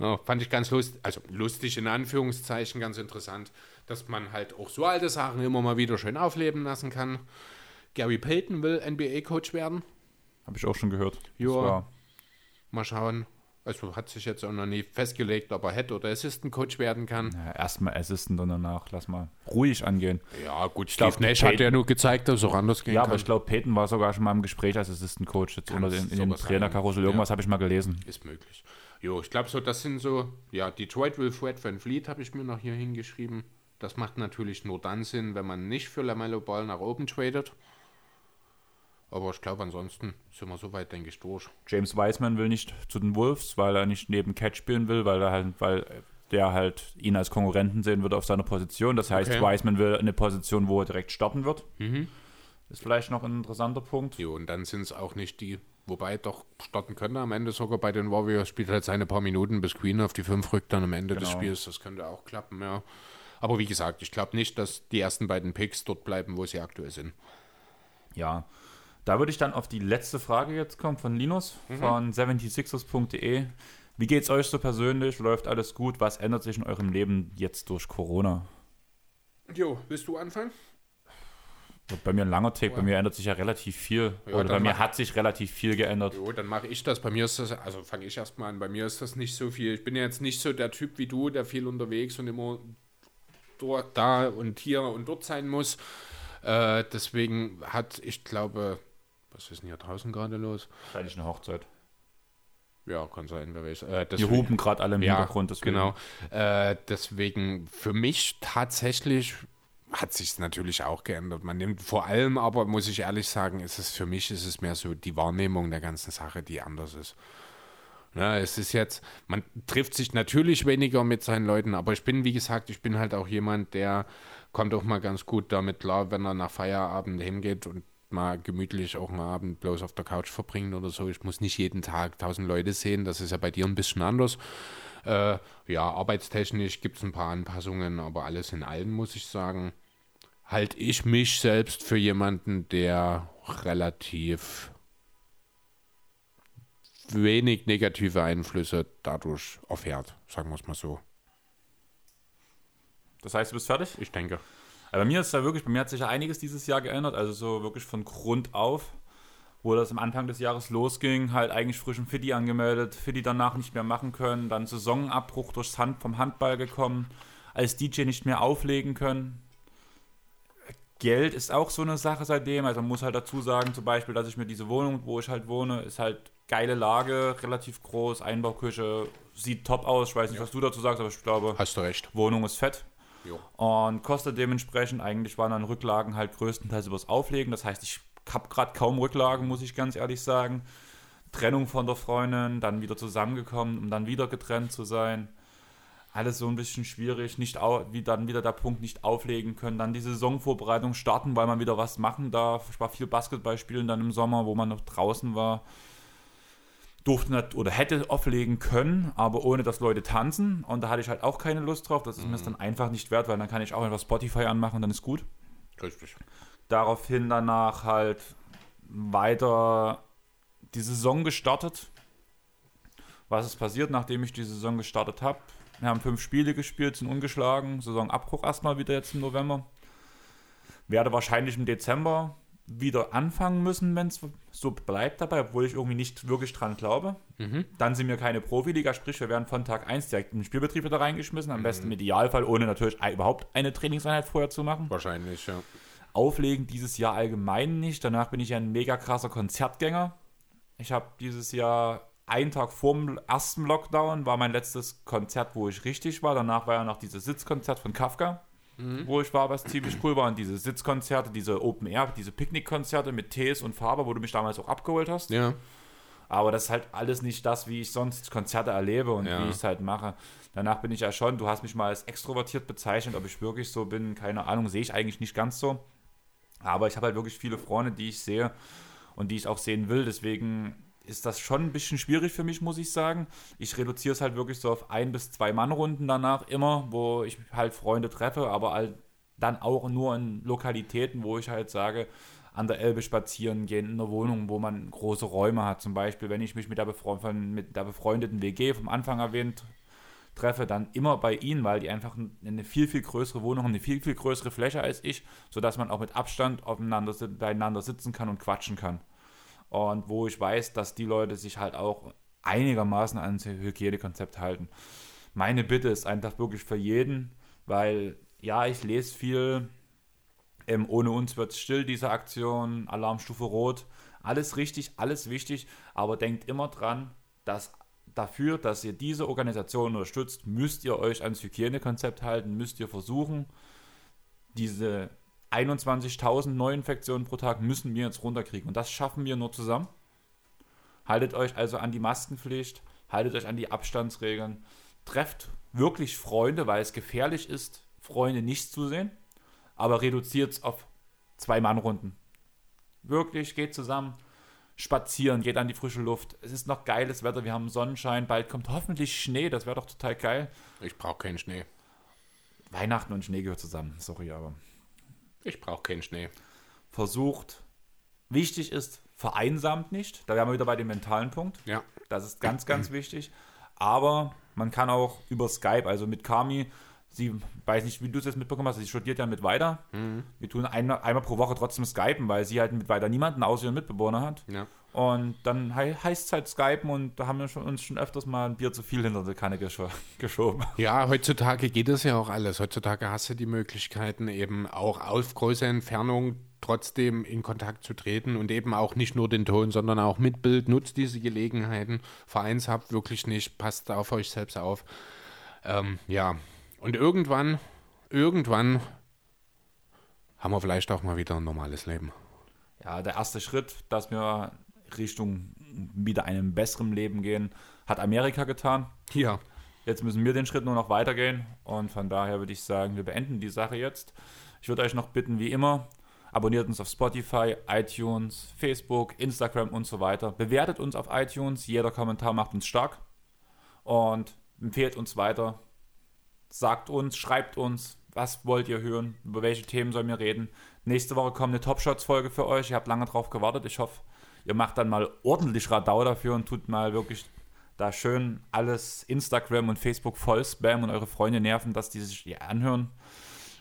Ja, fand ich ganz lustig, also lustig in Anführungszeichen, ganz interessant, dass man halt auch so alte Sachen immer mal wieder schön aufleben lassen kann. Gary Payton will NBA-Coach werden. Habe ich auch schon gehört. Ja. Mal schauen. Also hat sich jetzt auch noch nie festgelegt, ob er Head- oder Assistant-Coach werden kann. Ja, Erstmal Assistant und danach lass mal ruhig angehen. Ja, gut, glaub, Steve Nash hat Payton- ja nur gezeigt, dass es auch anders gehen Ja, kann. aber ich glaube, Peyton war sogar schon mal im Gespräch als Assistant Coach jetzt Kann unter den, in dem. Trainerkarussell. Irgendwas habe ich mal gelesen. Ist möglich. Jo, ich glaube so, das sind so, ja, Detroit will Fred Van Fleet, habe ich mir noch hier hingeschrieben. Das macht natürlich nur dann Sinn, wenn man nicht für LaMelo Ball nach oben tradet. Aber ich glaube, ansonsten sind wir soweit, denke ich, durch. James Wiseman will nicht zu den Wolves, weil er nicht neben Cat spielen will, weil er halt, weil der halt ihn als Konkurrenten sehen würde auf seiner Position. Das heißt, Okay. Wiseman will eine Position, wo er direkt starten wird. Ist vielleicht noch ein interessanter Punkt. Jo, und dann sind es auch nicht die, wobei doch starten könnte am Ende sogar bei den Warriors, spielt halt seine paar Minuten, bis Queen auf die 5 rückt dann am Ende des Genau. Spiels. Das könnte auch klappen, ja. Aber wie gesagt, ich glaube nicht, dass die ersten beiden Picks dort bleiben, wo sie aktuell sind. Ja. Da würde ich dann auf die letzte Frage jetzt kommen von Linus von 76ers.de. Wie geht's euch so persönlich? Läuft alles gut? Was ändert sich in eurem Leben jetzt durch Corona? Jo, willst du anfangen? Bei mir ein langer Take, bei mir ändert sich ja relativ viel. Ja, Oder bei mir hat sich relativ viel geändert. Jo, dann mache ich das. Bei mir ist das, also fange ich erstmal an. Bei mir ist das nicht so viel. Ich bin ja jetzt nicht so der Typ wie du, der viel unterwegs und immer dort, da und hier und dort sein muss. Äh, deswegen hat, ich glaube, was ist denn hier draußen gerade los? Wahrscheinlich eine Hochzeit. Ja, kann sein, wer weiß. Äh, Wir deswegen- hupen gerade alle im ja, Hintergrund. deswegen. Genau. Äh, deswegen für mich tatsächlich hat sich natürlich auch geändert. Man nimmt vor allem, aber muss ich ehrlich sagen, ist es für mich ist es mehr so die Wahrnehmung der ganzen Sache, die anders ist. Ja, es ist jetzt, man trifft sich natürlich weniger mit seinen Leuten, aber ich bin, wie gesagt, ich bin halt auch jemand, der kommt auch mal ganz gut damit klar, wenn er nach Feierabend hingeht und mal gemütlich auch einen Abend bloß auf der Couch verbringt oder so. Ich muss nicht jeden Tag tausend Leute sehen, das ist ja bei dir ein bisschen anders. Äh, ja, arbeitstechnisch gibt es ein paar Anpassungen, aber alles in allem muss ich sagen, halte ich mich selbst für jemanden, der relativ wenig negative Einflüsse dadurch erfährt, sagen wir es mal so. Das heißt, du bist fertig? Ich denke. Aber bei mir ist da wirklich, bei mir hat sich ja einiges dieses Jahr geändert, also so wirklich von Grund auf, wo das am Anfang des Jahres losging, halt eigentlich frisch im Fitti angemeldet, Fitti danach nicht mehr machen können, dann Saisonabbruch durchs Hand vom Handball gekommen, als DJ nicht mehr auflegen können. Geld ist auch so eine Sache seitdem, also man muss halt dazu sagen, zum Beispiel, dass ich mir diese Wohnung, wo ich halt wohne, ist halt geile Lage, relativ groß, Einbauküche, sieht top aus, ich weiß nicht, was du dazu sagst, aber ich glaube, Hast du recht. Wohnung ist fett. Jo. Und kostet dementsprechend, eigentlich waren dann Rücklagen halt größtenteils übers Auflegen. Das heißt, ich habe gerade kaum Rücklagen, muss ich ganz ehrlich sagen. Trennung von der Freundin, dann wieder zusammengekommen, um dann wieder getrennt zu sein. Alles so ein bisschen schwierig, nicht wie dann wieder der Punkt nicht auflegen können, dann die Saisonvorbereitung starten, weil man wieder was machen darf. Ich war viel Basketball spielen dann im Sommer, wo man noch draußen war. Durfte nicht oder hätte auflegen können, aber ohne dass Leute tanzen. Und da hatte ich halt auch keine Lust drauf. Das ist mir das dann einfach nicht wert, weil dann kann ich auch einfach Spotify anmachen und dann ist gut Richtig. Daraufhin danach halt weiter die Saison gestartet. Was ist passiert, nachdem ich die Saison gestartet habe? Wir haben fünf Spiele gespielt, sind ungeschlagen. Saisonabbruch erstmal wieder jetzt im November. Werde wahrscheinlich im Dezember wieder anfangen müssen, wenn es so bleibt dabei, obwohl ich irgendwie nicht wirklich dran glaube. Dann sind wir keine Profiliga, sprich, wir werden von Tag 1 direkt in den Spielbetrieb wieder reingeschmissen. Am besten im Idealfall, ohne natürlich überhaupt eine Trainingseinheit vorher zu machen. Wahrscheinlich, ja. Auflegen dieses Jahr allgemein nicht. Danach bin ich ja ein mega krasser Konzertgänger. Ich habe dieses Jahr einen Tag vor dem ersten Lockdown war mein letztes Konzert, wo ich richtig war. Danach war ja noch dieses Sitzkonzert von Kafka, wo ich war, was ziemlich cool war. Und diese Sitzkonzerte, diese Open Air, diese Picknickkonzerte mit Tees und Farbe, wo du mich damals auch abgeholt hast. Ja. Aber das ist halt alles nicht das, wie ich sonst Konzerte erlebe und Ja. wie ich es halt mache. Danach bin ich ja schon, du hast mich mal als extrovertiert bezeichnet, ob ich wirklich so bin, keine Ahnung, sehe ich eigentlich nicht ganz so. Aber ich habe halt wirklich viele Freunde, die ich sehe und die ich auch sehen will. Deswegen ist das schon ein bisschen schwierig für mich, muss ich sagen. Ich reduziere es halt wirklich so auf ein bis zwei Mann-Runden danach immer, wo ich halt Freunde treffe, aber halt dann auch nur in Lokalitäten, wo ich halt sage, an der Elbe spazieren gehen, in einer Wohnung, wo man große Räume hat. Zum Beispiel, wenn ich mich mit der, befreund mit der befreundeten WG vom Anfang erwähnt treffe, dann immer bei ihnen, weil die einfach eine viel, viel größere Wohnung haben, eine viel, viel größere Fläche als ich, sodass man auch mit Abstand aufeinander, beieinander sitzen kann und quatschen kann. Und wo ich weiß, dass die Leute sich halt auch einigermaßen ans Hygienekonzept halten. Meine Bitte ist einfach wirklich für jeden, weil ja, ich lese viel, ähm, ohne uns wird still, diese Aktion, Alarmstufe Rot, alles richtig, alles wichtig, aber denkt immer dran, dass dafür, dass ihr diese Organisation unterstützt, müsst ihr euch ans Hygienekonzept halten, müsst ihr versuchen, diese 21.000 Neuinfektionen pro Tag müssen wir jetzt runterkriegen. Und das schaffen wir nur zusammen. Haltet euch also an die Maskenpflicht, haltet euch an die Abstandsregeln, trefft wirklich Freunde, weil es gefährlich ist, Freunde nicht zu sehen, aber reduziert es auf zwei Mannrunden. Wirklich, geht zusammen, spazieren, geht an die frische Luft. Es ist noch geiles Wetter, wir haben Sonnenschein, bald kommt hoffentlich Schnee, das wäre doch total geil. Ich brauche keinen Schnee. Weihnachten und Schnee gehört zusammen, sorry, aber Ich brauche keinen Schnee. versucht Wichtig ist, vereinsamt nicht. Da wären wir wieder bei dem mentalen Punkt. Ja. Das ist ganz, ganz wichtig. Aber man kann auch über Skype, also mit Kami, sie weiß nicht, wie du es jetzt mitbekommen hast, sie studiert ja mit weiter. Mhm. Wir tun einmal, einmal pro Woche trotzdem Skypen, weil sie halt mit weiter niemanden außer ihren Mitbewohner hat. Ja. Und dann hei heißt es halt Skypen und da haben wir schon, uns schon öfters mal ein Bier zu viel hinter die Kanne gesch geschoben. Ja, heutzutage geht das ja auch alles. Heutzutage hast du die Möglichkeiten, eben auch auf große Entfernung trotzdem in Kontakt zu treten und eben auch nicht nur den Ton, sondern auch mit Bild. Nutzt diese Gelegenheiten. Vereinshabt wirklich nicht. Passt auf euch selbst auf. Ähm, ja, und irgendwann, irgendwann haben wir vielleicht auch mal wieder ein normales Leben. Ja, der erste Schritt, dass wir Richtung wieder einem besseren Leben gehen, hat Amerika getan. Ja. Jetzt müssen wir den Schritt nur noch weitergehen und von daher würde ich sagen, wir beenden die Sache jetzt. Ich würde euch noch bitten, wie immer, abonniert uns auf Spotify, iTunes, Facebook, Instagram und so weiter. Bewertet uns auf iTunes, jeder Kommentar macht uns stark und empfehlt uns weiter. Sagt uns, schreibt uns, was wollt ihr hören, über welche Themen sollen wir reden. Nächste Woche kommt eine Top Shots Folge für euch. Ihr habt lange drauf gewartet. Ich hoffe, ihr macht dann mal ordentlich Radau dafür und tut mal wirklich da schön alles Instagram und Facebook voll Spam und eure Freunde nerven, dass die sich ja, anhören.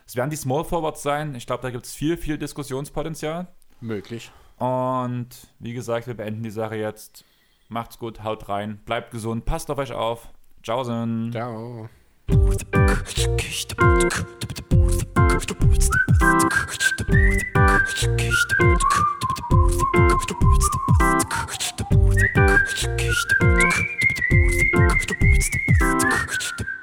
Es werden die Small Forwards sein. Ich glaube, da gibt es viel, viel Diskussionspotenzial. Möglich. Und wie gesagt, wir beenden die Sache jetzt. Macht's gut, haut rein, bleibt gesund, passt auf euch auf. Ciao. Ciao. Stop.